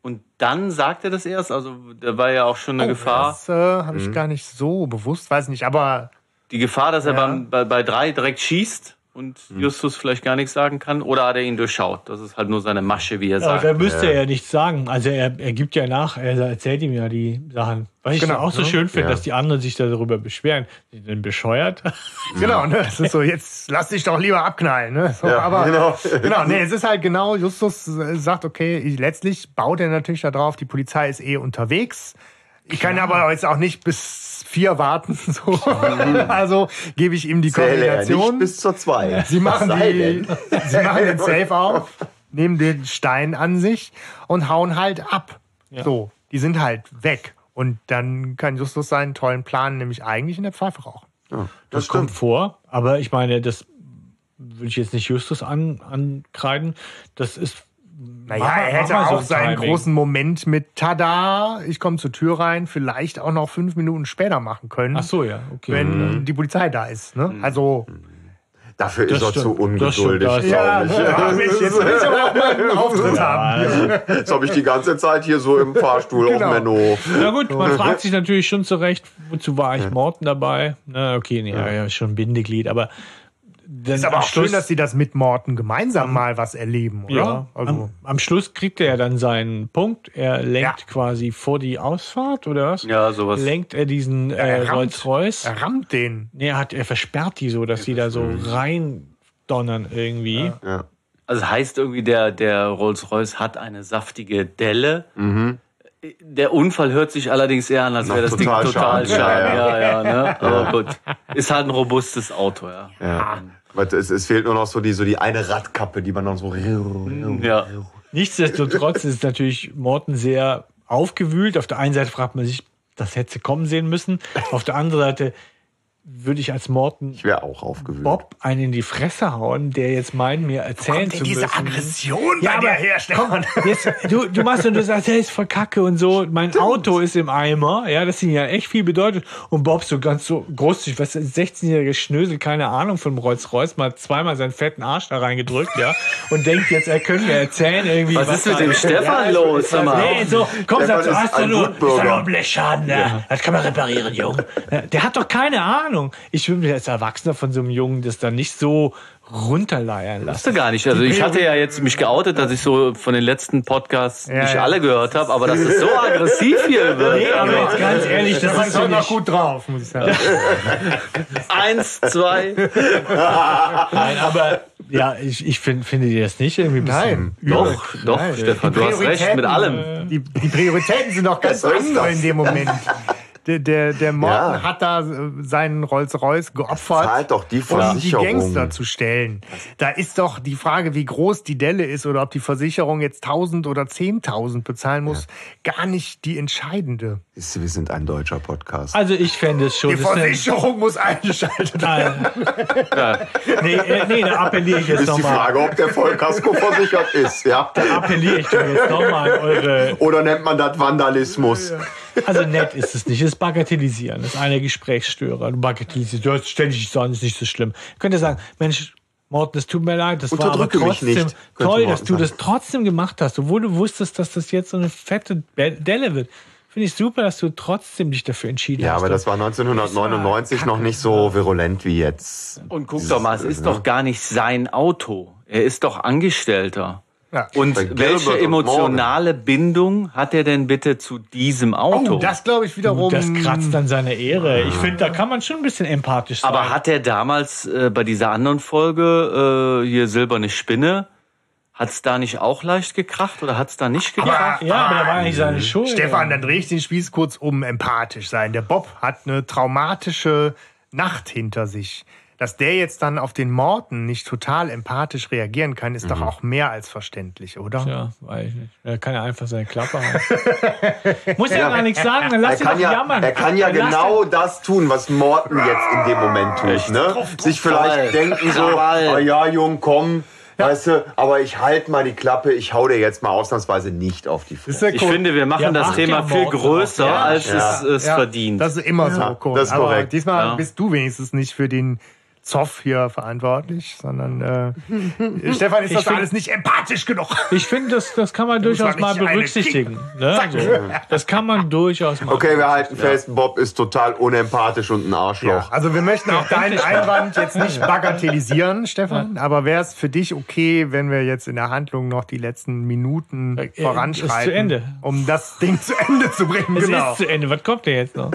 und dann sagt er das erst? Also da war ja auch schon eine Gefahr. Das äh, habe ich gar nicht so bewusst, weiß nicht. Aber Die Gefahr, dass er Ja. beim, bei, bei drei direkt schießt und Justus vielleicht gar nichts sagen kann oder hat er ihn durchschaut? Das ist halt nur seine Masche, wie er Ja, sagt. da müsste er ja nichts sagen. Also er, er gibt ja nach, er erzählt ihm ja die Sachen. Was ich Genau, auch so ne? schön finde, Ja. dass die anderen sich darüber beschweren. Sind denn bescheuert? Genau, ne? Es ist so, jetzt lass dich doch lieber abknallen, ne? So, Ja, aber genau. genau, nee, es ist halt genau, Justus äh, sagt, okay, ich- letztlich baut er natürlich darauf, die Polizei ist eh unterwegs. Ich kann aber jetzt auch nicht bis vier warten, so. also gebe ich ihm die Zähle Kombination. nicht bis zur zwei. Sie machen, die, sie machen den Safe auf, nehmen den Stein an sich und hauen halt ab. So, die sind halt weg. Und dann kann Justus seinen tollen Plan nämlich eigentlich in der Pfeife rauchen. Das Das kommt vor, aber ich meine, das würde ich jetzt nicht Justus an, ankreiden. Das ist. Naja, Mach er hätte so auch ein seinen Timing. großen Moment mit Tada, ich komme zur Tür rein, vielleicht auch noch fünf Minuten später machen können, Ach so, ja, okay. wenn die Polizei da ist. Ne? Also, Dafür ist Das er stimmt. zu ungeduldig, glaube ich. ja, jetzt will ich aber auch mal einen Auftritt haben. Das habe ich die ganze Zeit hier so im Fahrstuhl Genau. auf Menno. Na gut, man fragt sich natürlich schon zu Recht, wozu war ich Morten dabei? Na, okay, nee, ja, ja, schon Bindeglied, aber dann Ist aber auch schön, Schluss- dass sie das mit Morten gemeinsam mal was erleben, oder? Ja, Also, am, am Schluss kriegt er ja dann seinen Punkt. Er lenkt Ja. quasi vor die Ausfahrt, oder was? Ja, sowas. Lenkt er diesen äh, er rammt- Rolls-Royce? er rammt den. Nee, er, hat, er versperrt die so, dass die da so rein donnern irgendwie. Ja. Also heißt irgendwie, der, der Rolls-Royce hat eine saftige Delle. Der Unfall hört sich allerdings eher an, als wäre das Ding total Totalschaden. schaden. Ja, Ja, ja, ne? Aber gut. Ist halt ein robustes Auto, ja. Ja. Weil Es, es fehlt nur noch so die, so die eine Radkappe, die man dann so. Ja. Nichtsdestotrotz ist natürlich Morten sehr aufgewühlt. Auf der einen Seite fragt man sich, das hätte kommen sehen müssen. Auf der anderen Seite würde ich als Morten Ich wäre auch aufgewühlt. Bob einen in die Fresse hauen, der jetzt meint, mir erzählen zu denn diese müssen. Aggression Ja, bei dir her, Stefan? Jetzt, du, du machst und du sagst, hey, ist voll kacke und so. Mein Auto ist im Eimer. Ja, das ihn ja echt viel bedeutet. Und Bob so ganz so großzügig, was 16-jährige Schnösel, keine Ahnung von Rolls-Royce, mal zweimal seinen fetten Arsch da reingedrückt, ja. Und denkt jetzt, er könnte mir erzählen irgendwie. Was ist mit dem Stefan Ja, los? mal. Nee, so, komm, sag so, ist hast du nur, ist doch nur ein Blechschaden, ja. Das kann man reparieren, Junge. Ja, Der hat doch keine Ahnung. Ich würde mir als Erwachsener von so einem Jungen das dann nicht so runterleiern lassen. Wusste gar nicht. Also ich hatte ja jetzt mich geoutet, dass ich so von den letzten Podcasts Ja, nicht ja. alle gehört habe, aber dass es so aggressiv hier wird. Nee, aber jetzt ganz ehrlich, das Stefan ist heute noch nicht. gut drauf, muss ich sagen. Eins, zwei. Nein, aber ja, ich, ich find, finde dir das nicht irgendwie ein bisschen Nein. Doch, doch, Nein. Stefan, du hast recht mit allem. Die, die Prioritäten sind doch ganz andere das. in dem Moment. Der, der, der Morten Ja. hat da äh, seinen Rolls-Royce geopfert, Zahlt doch die um die Versicherung. Gangster zu stellen. Da ist doch die Frage, wie groß die Delle ist oder ob die Versicherung jetzt 1000 oder 10.000 bezahlen muss, gar nicht die entscheidende. Du, Wir sind ein deutscher Podcast. Also ich fände es schon. Die ist Versicherung muss eingeschaltet werden. Nein. Nee, äh, nee, da appelliere ich jetzt ist die nochmal. Frage, ob der Vollkasko versichert ist, ja? Appelliere ich doch jetzt nochmal an eure. Oder nennt man das Vandalismus? Also nett ist es nicht. Es ist Bagatellisieren. Das ist eine Gesprächsstörer. Du bagatellisierst. Du hast ständig nicht sagen, ist nicht so schlimm. Könnt ihr sagen, Mensch, Morten, es tut mir leid, das war aber trotzdem toll, dass du das trotzdem gemacht hast, obwohl du wusstest, dass das jetzt so eine fette Delle wird. Finde ich super, dass du trotzdem dich dafür entschieden Ja, hast. aber das war 1999 noch nicht so virulent wie jetzt. Und guck doch mal, es ist doch gar nicht sein Auto. Er ist doch Angestellter. Ja. Und welche und emotionale Bindung hat er denn bitte zu diesem Auto? Oh, das glaube ich wiederum. das kratzt an seiner Ehre. Ich finde, da kann man schon ein bisschen empathisch sein. Aber hat er damals äh, bei dieser anderen Folge, äh, hier Silberne Spinne, hat es da nicht auch leicht gekracht oder hat es da nicht gekracht? ja, aber da war eigentlich seine Schuld. Stefan, dann drehe ich den Spieß kurz um, empathisch sein. Der Bob hat eine traumatische Nacht hinter sich. Dass der jetzt dann auf den Morten nicht total empathisch reagieren kann, ist Mhm. doch auch mehr als verständlich, oder? Ja, weiß ich nicht. Er kann ja einfach seine Klappe halten. Muss ja gar nichts sagen, dann Er lass ihn kann, doch ja, jammern. er kann ja genau das tun, was Morten jetzt in dem Moment tut. Ne? Sich vielleicht denken so, oh ja, Jung, komm, weißt du, aber ich halt mal die Klappe, ich hau dir jetzt mal ausnahmsweise nicht auf die der Ich finde, wir machen Ja, das Thema viel größer. Ja. als Ja. es, es Ja, verdient. Das ist immer so, Kurt. das ist Aber korrekt. diesmal Ja. bist du wenigstens nicht für den Zoff hier verantwortlich, sondern äh, Stefan ist das find- alles nicht empathisch genug. Ich finde, das, das kann man durchaus man mal berücksichtigen. Ne? So, das kann man durchaus mal. Okay, wir halten fest, Bob ist total unempathisch und ein Arschloch. Ja, also wir möchten auch deinen Einwand jetzt nicht bagatellisieren, Stefan, aber wäre es für dich okay, wenn wir jetzt in der Handlung noch die letzten Minuten Äh, äh, voranschreiten, ist zu Ende. um das Ding zu Ende zu bringen? Es genau. ist zu Ende. Was kommt denn jetzt noch?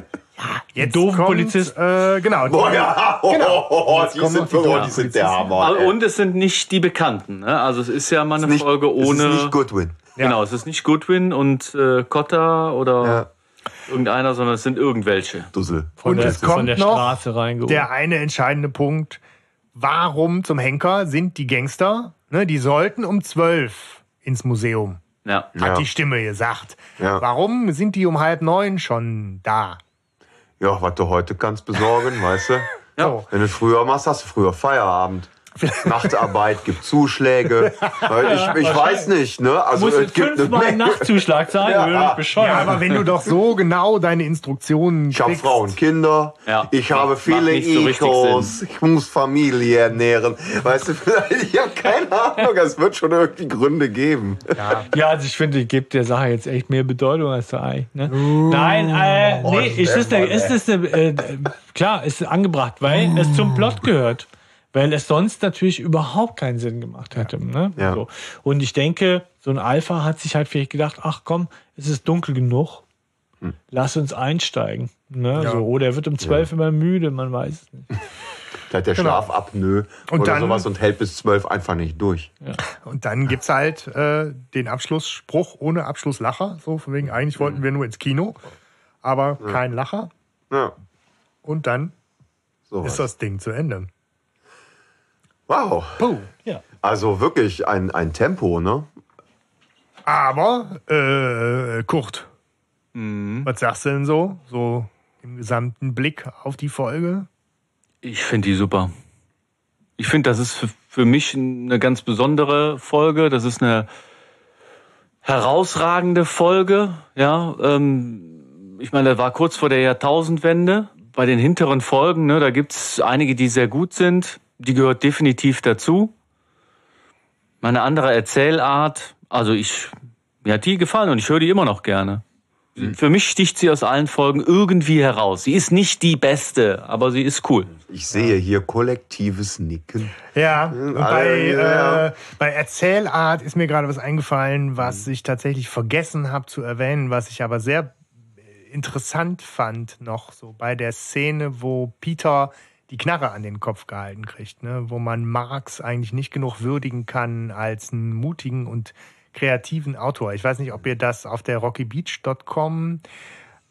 Jetzt doofen kommt, Polizist. Äh, genau. Oh ja, oh, Genau. oh, oh, die, sind, noch die oh, die Polizisten. sind der Hammer. Ey. Und es sind nicht die Bekannten. Ne? Also es ist ja mal eine Nicht- Folge es ohne. ist nicht Goodwin. Genau, es ist nicht Goodwin und äh, Cotta oder Ja. irgendeiner, sondern es sind irgendwelche. Dussel. Von Und der, es kommt von der noch Straße reingeholt. Der eine entscheidende Punkt, warum zum Henker sind die Gangster, ne, die sollten um zwölf ins Museum, Ja. hat Ja. die Stimme gesagt. Ja. Warum sind die um halb neun schon da? Ja, was du heute kannst besorgen, weißt du? So. Wenn du früher machst, hast du früher Feierabend. Nachtarbeit gibt Zuschläge. ich ich weiß nicht, ne? Also Muss es jetzt gibt fünfmal ein Menge. Nachtzuschlag sein, Ja. bescheuert. Ja, aber wenn du doch so genau deine Instruktionen Ich habe Frauen, Kinder. Ja. Ich habe viele so Ecos. Ich muss Familie ernähren. Weißt du, vielleicht, ich habe keine Ahnung. Es wird schon irgendwie Gründe geben. Ja, also ich finde, ich gebe der Sache jetzt echt mehr Bedeutung als der Ei. Ne? Nein, äh, Oh, nee, ist das eine, ist das äh, klar, ist angebracht, weil es zum Plot gehört. Weil es sonst natürlich überhaupt keinen Sinn gemacht hätte. Ne? Ja. So. Und ich denke, so ein Alpha hat sich halt vielleicht gedacht, ach komm, es ist dunkel genug. Lass uns einsteigen. Ne? Ja. So, oder er wird um zwölf immer müde, man weiß es nicht. Vielleicht der Genau. Schlafapnoe Und oder dann- sowas und hält bis zwölf einfach nicht durch. Und dann gibt's halt äh, den Abschlussspruch ohne Abschlusslacher. So, von wegen, eigentlich wollten wir nur ins Kino, aber kein Lacher. Ja, Und dann sowas. ist das Ding zu Ende. Wow. Puh. Ja. Also wirklich ein, ein Tempo, ne? Aber, äh, Kurt, was sagst du denn so? So im gesamten Blick auf die Folge? Ich finde die super. Ich finde, das ist für, für mich eine ganz besondere Folge. Das ist eine herausragende Folge. Ja, ähm, ich meine, das war kurz vor der Jahrtausendwende. Bei den hinteren Folgen, ne, da gibt's einige, die sehr gut sind. Die gehört definitiv dazu. Meine andere Erzählart, also ich, mir hat die gefallen und ich höre die immer noch gerne. Für mich sticht sie aus allen Folgen irgendwie heraus. Sie ist nicht die beste, aber sie ist cool. Ich sehe hier kollektives Nicken. Ja, und bei, äh, bei Erzählart ist mir gerade was eingefallen, was ich tatsächlich vergessen habe zu erwähnen, was ich aber sehr interessant fand noch so bei der Szene, wo Peter die Knarre an den Kopf gehalten kriegt, ne? wo man Marx eigentlich nicht genug würdigen kann als einen mutigen und kreativen Autor. Ich weiß nicht, ob ihr das auf der rockybeach.com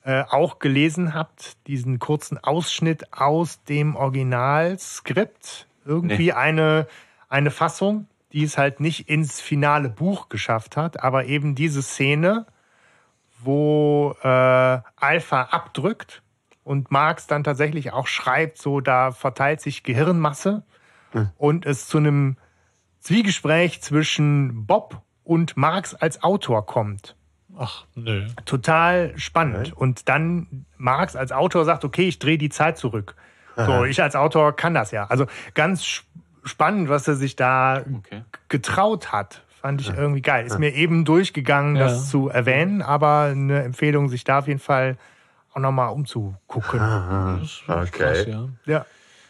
äh, auch gelesen habt, diesen kurzen Ausschnitt aus dem Originalskript. Irgendwie eine, eine Fassung, die es halt nicht ins finale Buch geschafft hat, aber eben diese Szene, wo äh, Alpha abdrückt und Marx dann tatsächlich auch schreibt, so da verteilt sich Gehirnmasse und es zu einem Zwiegespräch zwischen Bob und Marx als Autor kommt Ach, nö. total spannend. Und dann Marx als Autor sagt, okay, ich drehe die Zeit zurück. So, ich als Autor kann das ja. Also ganz spannend, was er sich da Okay. getraut hat. Fand ich irgendwie geil. Ist mir eben durchgegangen, Ja. das zu erwähnen, aber eine Empfehlung, sich da auf jeden Fall auch nochmal umzugucken. Krass, Okay. ja. Ja.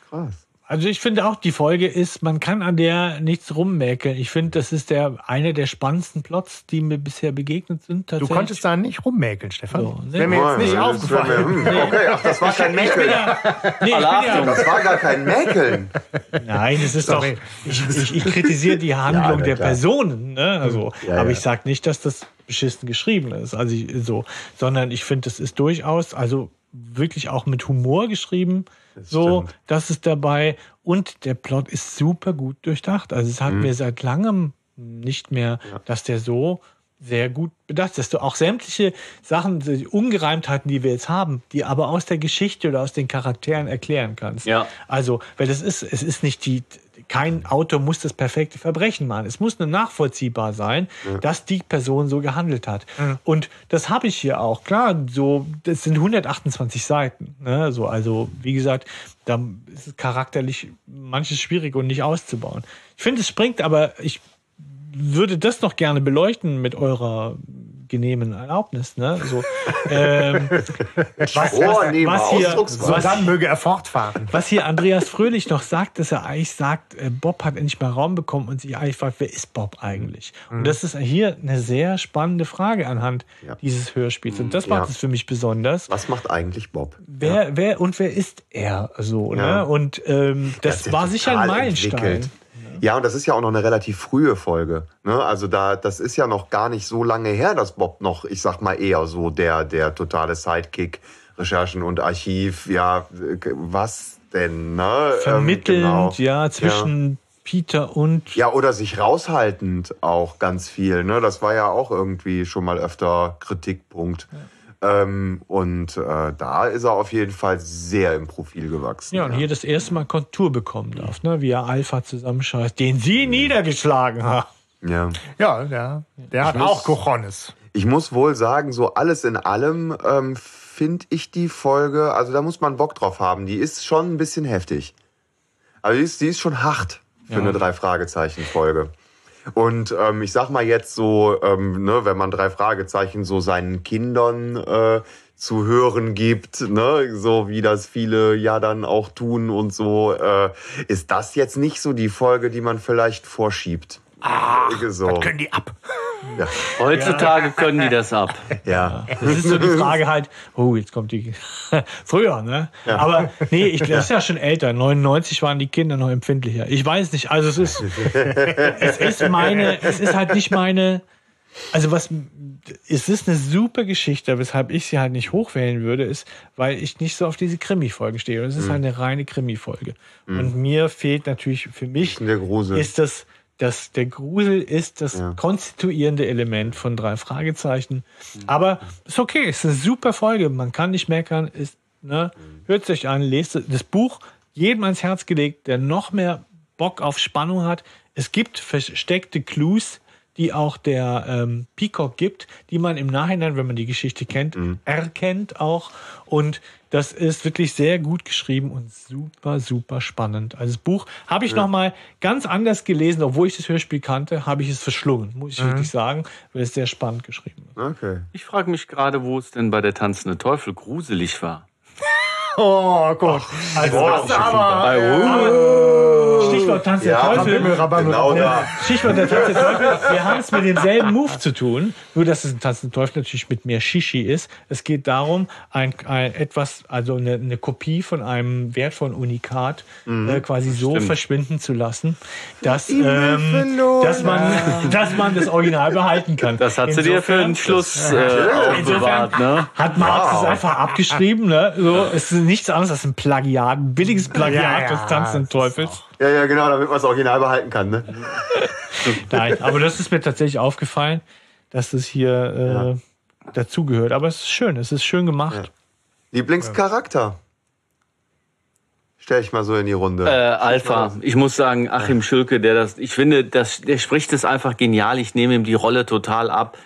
Krass. Also ich finde auch, die Folge ist, man kann an der nichts rummäkeln. Ich finde, das ist der eine der spannendsten Plots, die mir bisher begegnet sind. Du konntest da nicht rummäkeln, Stefan. So, Das wäre mir jetzt nicht Das aufgefallen. mir- hm, Okay, ach, das war kein Mäkeln. Nee, ja, Das war gar kein Mäkeln. nein, es ist doch. Sorry. Ich, ich, ich kritisiere die Handlung na der klar. Personen, ne? Also, Ja, aber ja. ich sage nicht, dass das beschissen geschrieben ist. Also ich, so, sondern ich finde, es ist durchaus, also wirklich auch mit Humor geschrieben. So, stimmt. das ist dabei. Und der Plot ist super gut durchdacht. Also es Mhm. hat mir seit langem nicht mehr, dass der so sehr gut bedacht. Dass du auch sämtliche Sachen, die Ungereimtheiten, die wir jetzt haben, die aber aus der Geschichte oder aus den Charakteren erklären kannst. Ja. Also, weil das ist, es ist nicht die, kein Autor muss das perfekte Verbrechen machen. Es muss nur nachvollziehbar sein, dass die Person so gehandelt hat. Und das habe ich hier auch. Klar, so, das sind 128 Seiten. Ne? So, also, wie gesagt, da ist es charakterlich manches schwierig und nicht auszubauen. Ich finde, es springt, aber ich würde das noch gerne beleuchten mit eurer genehmen Erlaubnis. Ne? So, ähm, was, Vornehme was hier, was, dann möge er fortfahren. was hier Andreas Fröhlich noch sagt, dass er eigentlich sagt, äh, Bob hat endlich mal Raum bekommen und sich eigentlich fragt, wer ist Bob eigentlich? Und das ist hier eine sehr spannende Frage anhand Ja. dieses Hörspiels. Und das macht Ja. es für mich besonders. Was macht eigentlich Bob? Wer, wer und wer ist er? So, Ja. ne? Und ähm, das, ja war sicher ein Meilenstein. entwickelt. Ja, und das ist ja auch noch eine relativ frühe Folge. Ne? Also da, das ist ja noch gar nicht so lange her, dass Bob noch, ich sag mal eher so der, der totale Sidekick, Recherchen und Archiv, ja, äh, was denn, ne? Ähm, Vermittelnd, genau. ja, zwischen Peter und Ja, oder sich raushaltend auch ganz viel. Ne? Das war ja auch irgendwie schon mal öfter Kritikpunkt. Ähm, und äh, da ist er auf jeden Fall sehr im Profil gewachsen. Ja, und hier das erste Mal Kontur bekommen darf, ne? wie er Alpha zusammenscheißt, den sie niedergeschlagen hat. Ja. Ja, der, der hat auch Cojones. Ich muss wohl sagen, so alles in allem ähm, finde ich die Folge, also da muss man Bock drauf haben. Die ist schon ein bisschen heftig. Also die ist, die ist schon hart für eine Drei-Fragezeichen-Folge. Und ähm, ich sag mal jetzt so, ähm, ne, wenn man drei Fragezeichen so seinen Kindern äh, zu hören gibt, ne, so wie das viele ja dann auch tun und so, äh, ist das jetzt nicht so die Folge, die man vielleicht vorschiebt. Ach, so. das können die ab. Ja. Heutzutage können die das ab. ja. Das ist so die Frage halt, oh, jetzt kommt die. Früher, ne? Aber nee, ich, das ist ja schon älter. 99 waren die Kinder noch empfindlicher. Ich weiß nicht. Also es ist, es ist meine, es ist halt nicht meine. Also was, es ist eine super Geschichte, weshalb ich sie halt nicht hochwählen würde, ist, weil ich nicht so auf diese Krimi-Folgen stehe. Und es ist halt eine reine Krimi-Folge. Und mir fehlt natürlich, für mich Der Grusel. ist das, das, der Grusel ist das Ja. konstituierende Element von drei Fragezeichen. Aber ist okay, ist eine super Folge. Man kann nicht meckern. Ist, ne, hört sich an, lest das Buch jedem ans Herz gelegt, der noch mehr Bock auf Spannung hat. Es gibt versteckte Clues, die auch der ähm, Peacock gibt, die man im Nachhinein, wenn man die Geschichte kennt, erkennt auch. Und das ist wirklich sehr gut geschrieben und super, super spannend. Also das Buch habe ich noch mal ganz anders gelesen, obwohl ich das Hörspiel kannte, habe ich es verschlungen, muss ich wirklich sagen, weil es sehr spannend geschrieben ist. Okay. Ich frage mich gerade, wo es denn bei der tanzende Teufel gruselig war. Oh Gott. Also das aber. Stichwort Tanz der Ja, Teufel. Genau da. Stichwort der Tanz der Teufel. Wir haben es mit demselben Move zu tun, nur dass es ein Tanz der Teufel natürlich mit mehr Shishi ist. Es geht darum, ein, ein etwas, also eine, eine Kopie von einem wertvollen Unikat äh, quasi so Stimmt. verschwinden zu lassen, dass, ähm, dass, man, dass man das Original behalten kann. Das hat sie dir für den Schluss äh, aufbewahrt, ne? Hat Marx es einfach abgeschrieben, ne? So, es ist nichts anderes als ein Plagiat, ein billiges Plagiat Ja, ja, des Tanz des Teufels. Ja, ja, genau, damit man das Original behalten kann. Ne? Nein, aber das ist mir tatsächlich aufgefallen, dass das hier äh, dazugehört. Aber es ist schön, es ist schön gemacht. Lieblingscharakter? Stell ich mal so in die Runde. Äh, Alpha. Ich muss sagen, Achim Schülke, der das, ich finde, das, der spricht es einfach genial. Ich nehme ihm die Rolle total ab.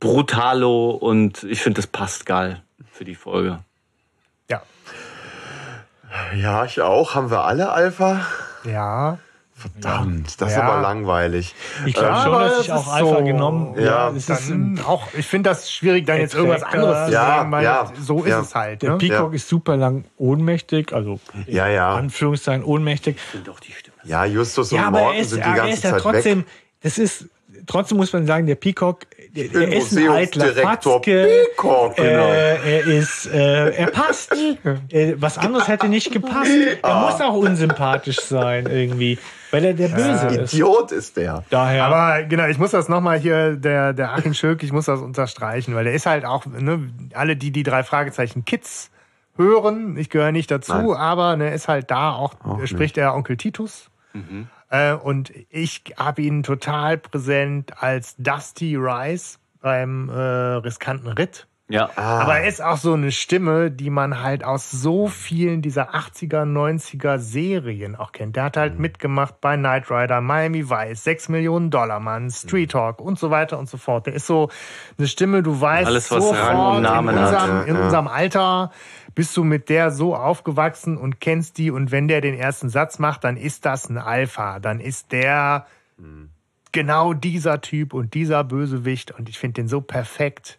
Brutalo und ich finde, das passt geil für die Folge. Ja. Ja, ich auch. Haben wir alle Alpha? Ja. Verdammt, das ist Ja. aber langweilig. Ich glaube Ja, schon, dass das ich auch ist Alpha so- genommen Ja, es ist, auch, ich finde das schwierig, dann jetzt irgendwas anderes zu Ja, sagen, weil ja, so ist ja. es halt. Der Ne? Peacock ist super lang ohnmächtig, also in Ja, ja. Anführungszeichen ohnmächtig. Doch die Stimme. Ja, Justus und Ja, aber Morten ist, sind die er ganze ist ja Zeit trotzdem, weg. das ist, trotzdem muss man sagen, der Peacock, bin ist ein eitler Fatzke. Peacock, genau. Äh, er ist, äh, er passt. äh, was anderes hätte nicht gepasst. Er Ah. muss auch unsympathisch sein irgendwie, weil er der Böse ist. Idiot ist der. Daher. Aber genau, ich muss das nochmal hier, der, der Achim Schölk, ich muss das unterstreichen, weil der ist halt auch, ne, alle, die die drei Fragezeichen Kids hören, ich gehöre nicht dazu, Nein. aber ne, ist halt da auch, spricht der Onkel Titus. Äh, und ich habe ihn total präsent als Dusty Rice beim äh, riskanten Ritt. Ja. Aber er ist auch so eine Stimme, die man halt aus so vielen dieser 80er, 90er Serien auch kennt. Der hat halt mitgemacht bei Knight Rider, Miami Vice, 6 Millionen Dollar Mann, Street Talk und so weiter und so fort. Der ist so eine Stimme, du weißt Alles, was sofort Rang und Namen in, hat, unserem, ja, in ja. unserem Alter bist du mit der so aufgewachsen und kennst die und wenn der den ersten Satz macht, dann ist das ein Alpha. Dann ist der genau dieser Typ und dieser Bösewicht und ich finde den so perfekt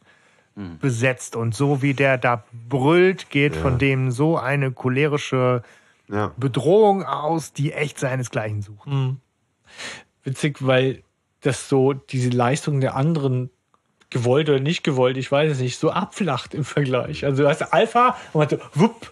besetzt und so wie der da brüllt, geht von dem so eine cholerische Ja. Bedrohung aus, die echt seinesgleichen sucht. witzig, weil das so diese Leistung der anderen gewollt oder nicht gewollt, ich weiß es nicht, so abflacht im Vergleich. Also du hast Alpha und man so, wupp,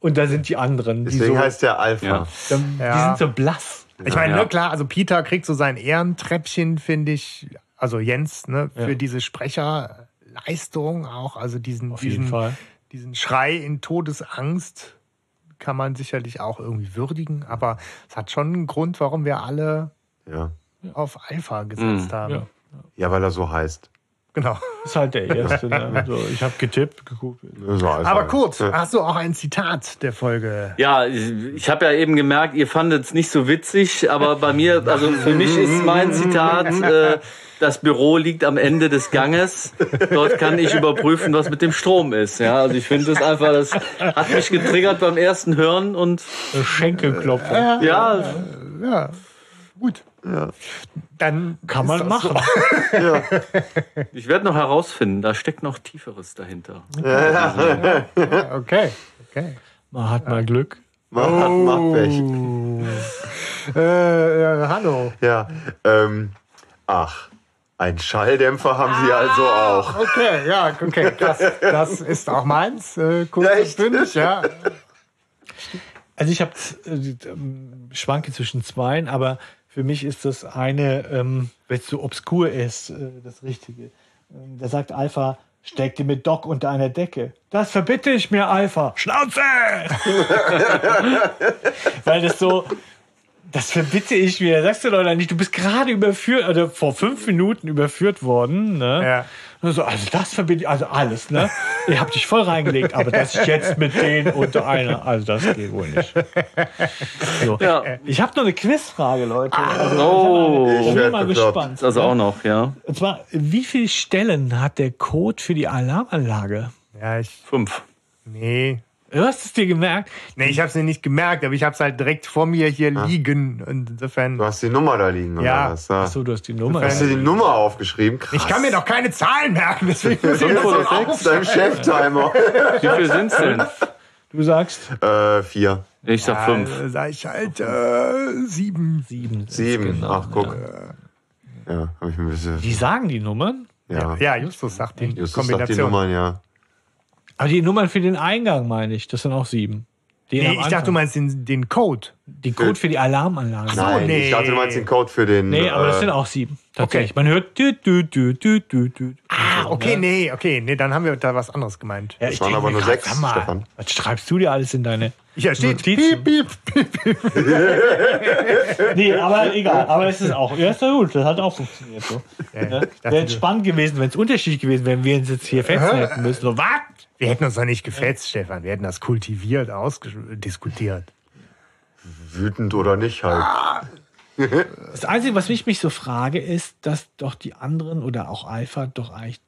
und da sind die anderen. Die, Deswegen so, heißt der Alpha. Ja. dann, die Ja. sind so blass. Ich meine, Ja. ne, klar, also Peter kriegt so sein Ehrentreppchen, finde ich, also Jens, ne, für Ja. diese Sprecherleistung auch, also diesen, Auf jeden diesen, Fall. diesen Schrei in Todesangst kann man sicherlich auch irgendwie würdigen, aber es hat schon einen Grund, warum wir alle Ja. auf Alpha gesetzt haben. Ja. ja, weil er so heißt. Genau. Ist halt der erste. Ne? So, ich habe getippt, geguckt. Also- Aber Kurt, Ja. hast du auch ein Zitat der Folge? Ja, ich habe ja eben gemerkt, ihr fandet es nicht so witzig, aber bei mir, also für mich ist mein Zitat, äh, das Büro liegt am Ende des Ganges. Dort kann ich überprüfen, was mit dem Strom ist. Ja, also ich finde das einfach, das hat mich getriggert beim ersten Hören und Schenkelklopfer. ja, Ja, gut. Dann Kann man machen. ich werde noch herausfinden, da steckt noch Tieferes dahinter. So. Okay. okay. Man hat mal Glück. Man hat macht Pech. Äh, hallo. Ja. Ähm, ach, ein Schalldämpfer haben sie also auch. Okay, ja, okay. Das, das ist auch meins. Äh, kurz Ja, und bündig, ja. Also ich habe äh, ähm, schwanke zwischen zweien, aber für mich ist das eine, ähm, wenn es so obskur ist, äh, das Richtige. Ähm, da sagt Alpha, steck dir mit Doc unter einer Decke. Das verbitte ich mir, Alpha. Schnauze! Weil das so, das verbitte ich mir. Sagst du doch nicht, du bist gerade überführt, oder vor fünf Minuten überführt worden. Ne? Ja. So, also das verbinde ich, also alles, ne? Ihr habt dich voll reingelegt, aber dass ich jetzt mit denen unter einer, also das geht wohl nicht. So. Ja. Ich habe noch eine Quizfrage, Leute. Also, Oh, ich bin mal gespannt. das auch noch, ja. Und zwar, wie viele Stellen hat der Code für die Alarmanlage? Ja, ich. Fünf. Nee. Du hast es dir gemerkt. Nee, ich hab's mir nicht gemerkt, aber ich hab's halt direkt vor mir hier liegen. Und insofern. Du hast die Nummer da liegen, Ja. oder was? Ja. Achso, du hast die Nummer. Hast du die Nummer aufgeschrieben? Krass. Ich kann mir doch keine Zahlen merken, deswegen muss ich das? Auf deinem Cheftimer. Wie viel sind's denn? Du sagst äh, vier. Ich sag fünf. Äh, sag ich halt äh, sieben. sieben. Sieben. Genau, Ach, guck. Ja, hab ich ein bisschen. Die sagen die Nummern, Ja. Ja, Justus sagt die Justus sagt die Kombination. Nummern, ja. Aber die Nummern für den Eingang meine ich, das sind auch sieben. Den nee, ich dachte, du meinst den, den Code. die Code für die Alarmanlage. Nein, nee. ich dachte, du meinst den Code für den. Nee, aber das äh, sind auch sieben. Tatsächlich. Man hört dü, dü, dü, dü, dü, dü. Ah, okay, nee, okay, nee, dann haben wir da was anderes gemeint. Ja, Das ich waren aber nur sechs, mal, Stefan. Was schreibst du dir alles in deine Hier steht Notizen? piep, piep, piep. Nee, aber egal. Aber es ist auch. Ja, ist ja gut. Das hat auch funktioniert so. Ja, Ne? ich dachte, Wäre jetzt spannend gewesen, wenn es unterschiedlich gewesen wäre, wenn wir uns jetzt hier festhalten müssen. So, was? wir hätten uns doch nicht gefetzt, Stefan. Wir hätten das kultiviert ausdiskutiert. Wütend oder nicht halt. Das Einzige, was mich, mich so frage, ist, dass doch die anderen oder auch Alpha doch eigentlich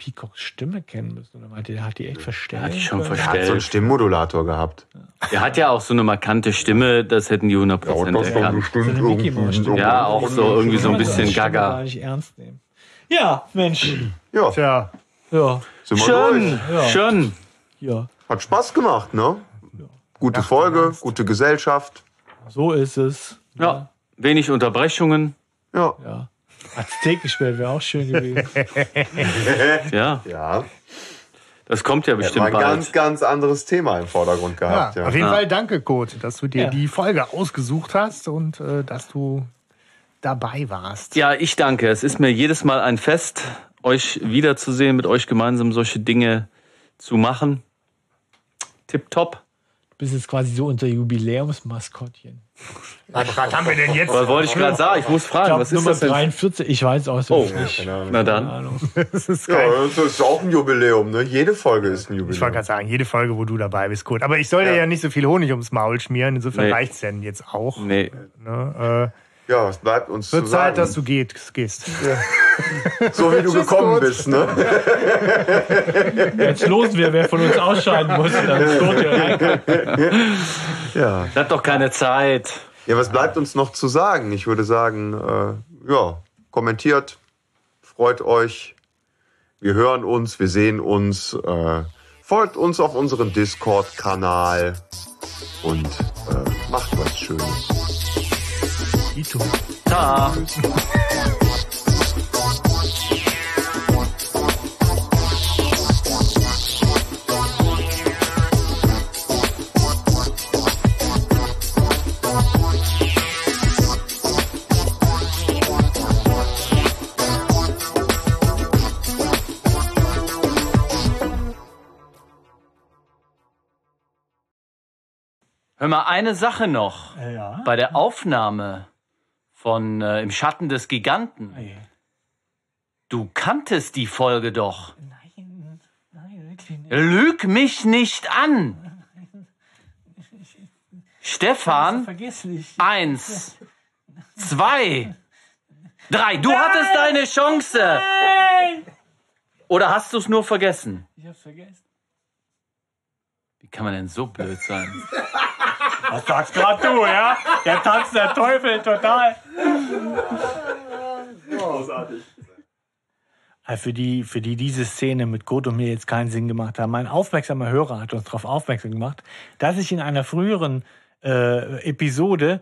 Peacocks Stimme kennen müssen. Oder ihr, der hat die echt verstellt? Hat die schon Oder? Er hat so einen verstellt. Stimmmodulator gehabt. Der hat ja auch so eine markante Stimme, das hätten die 100% erkannt. So. Ja, auch so irgendwie so ein bisschen gaga. nicht ernst nehmen. Ja, Mensch. Ja, Tja, Ja, sind wir Schön, durch. schön. ja. Hat Spaß gemacht, ne? Gute Folge, gute Gesellschaft. So ist es. Ja, wenig Unterbrechungen. Ja. Ja. Aztek gespielt wäre auch schön gewesen. Ja, Ja. das kommt ja Hätten wir bestimmt ein bald. ganz, ganz anderes Thema im Vordergrund ja, gehabt. Ja, auf jeden Ja. Fall danke, Kurt, dass du dir Ja. die Folge ausgesucht hast und äh, dass du dabei warst. Ja, ich danke. Es ist mir jedes Mal ein Fest, euch wiederzusehen, mit euch gemeinsam solche Dinge zu machen. Tipptopp. Du bist jetzt quasi so unser Jubiläumsmaskottchen. Was haben wir denn jetzt? Was wollte ich gerade sagen? Ich muss Ich fragen, glaube, was ist Nummer das denn? 43, ich weiß auch Oh, nicht. na dann. Keine Ahnung. Das ist ja, das ist auch ein Jubiläum, ne? Jede Folge ist ein Ich wollte Jubiläum. gerade sagen, jede Folge, wo du dabei bist, Kurt. Aber ich soll dir ja nicht so viel Honig ums Maul schmieren, insofern Nee. reicht's denn jetzt auch. Nee. Ne? Ja, es bleibt uns wird zu Zeit, sagen. dass du geht, gehst. so wie du gekommen Kurt. bist, ne? Jetzt losen wir, wer von uns ausscheiden muss. Dann steht ihr rein. Ja. Das hat doch keine Zeit. Ja, was bleibt uns noch zu sagen? Ich würde sagen, äh, ja, kommentiert, freut euch. Wir hören uns, wir sehen uns. Äh, folgt uns auf unserem Discord-Kanal und äh, macht was Schönes. Ta. Hör mal, eine Sache noch. Ja. Bei der Aufnahme von äh, Im Schatten des Giganten Du kanntest die Folge doch. Nein, nein, wirklich nicht. Lüg mich nicht an. Stefan, eins, zwei, drei. Du hattest deine Chance. Oder hast du es nur vergessen? Ich hab's vergessen. Wie kann man denn so blöd sein? Was sagst grad du, ja? Der tanzt der Teufel total. Großartig. Also Für die, für die diese Szene mit Gott und mir jetzt keinen Sinn gemacht haben. Ein aufmerksamer Hörer hat uns darauf aufmerksam gemacht, dass ich in einer früheren äh, Episode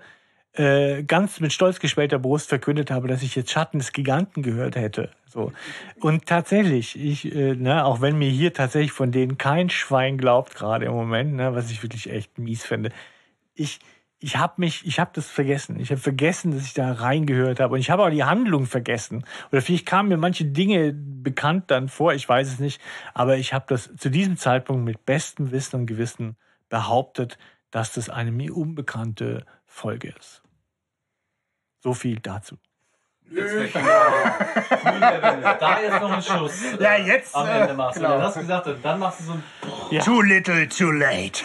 äh, ganz mit stolz geschwellter Brust verkündet habe, dass ich jetzt Schatten des Giganten gehört hätte. So. Und tatsächlich, ich, äh, ne, auch wenn mir hier tatsächlich von denen kein Schwein glaubt, gerade im Moment, ne, was ich wirklich echt mies finde, ich, ich habe mich, ich habe das vergessen. Ich habe vergessen, dass ich da reingehört habe. Und ich habe auch die Handlung vergessen. Oder vielleicht kamen mir manche Dinge bekannt dann vor, ich weiß es nicht. Aber ich habe das zu diesem Zeitpunkt mit bestem Wissen und Gewissen behauptet, dass das eine mir unbekannte Folge ist. So viel dazu. Da ist noch ein Schuss. Ja, jetzt. Am äh, Ende machst du. genau. Hast du gesagt, und dann machst du so ein Too little, too late.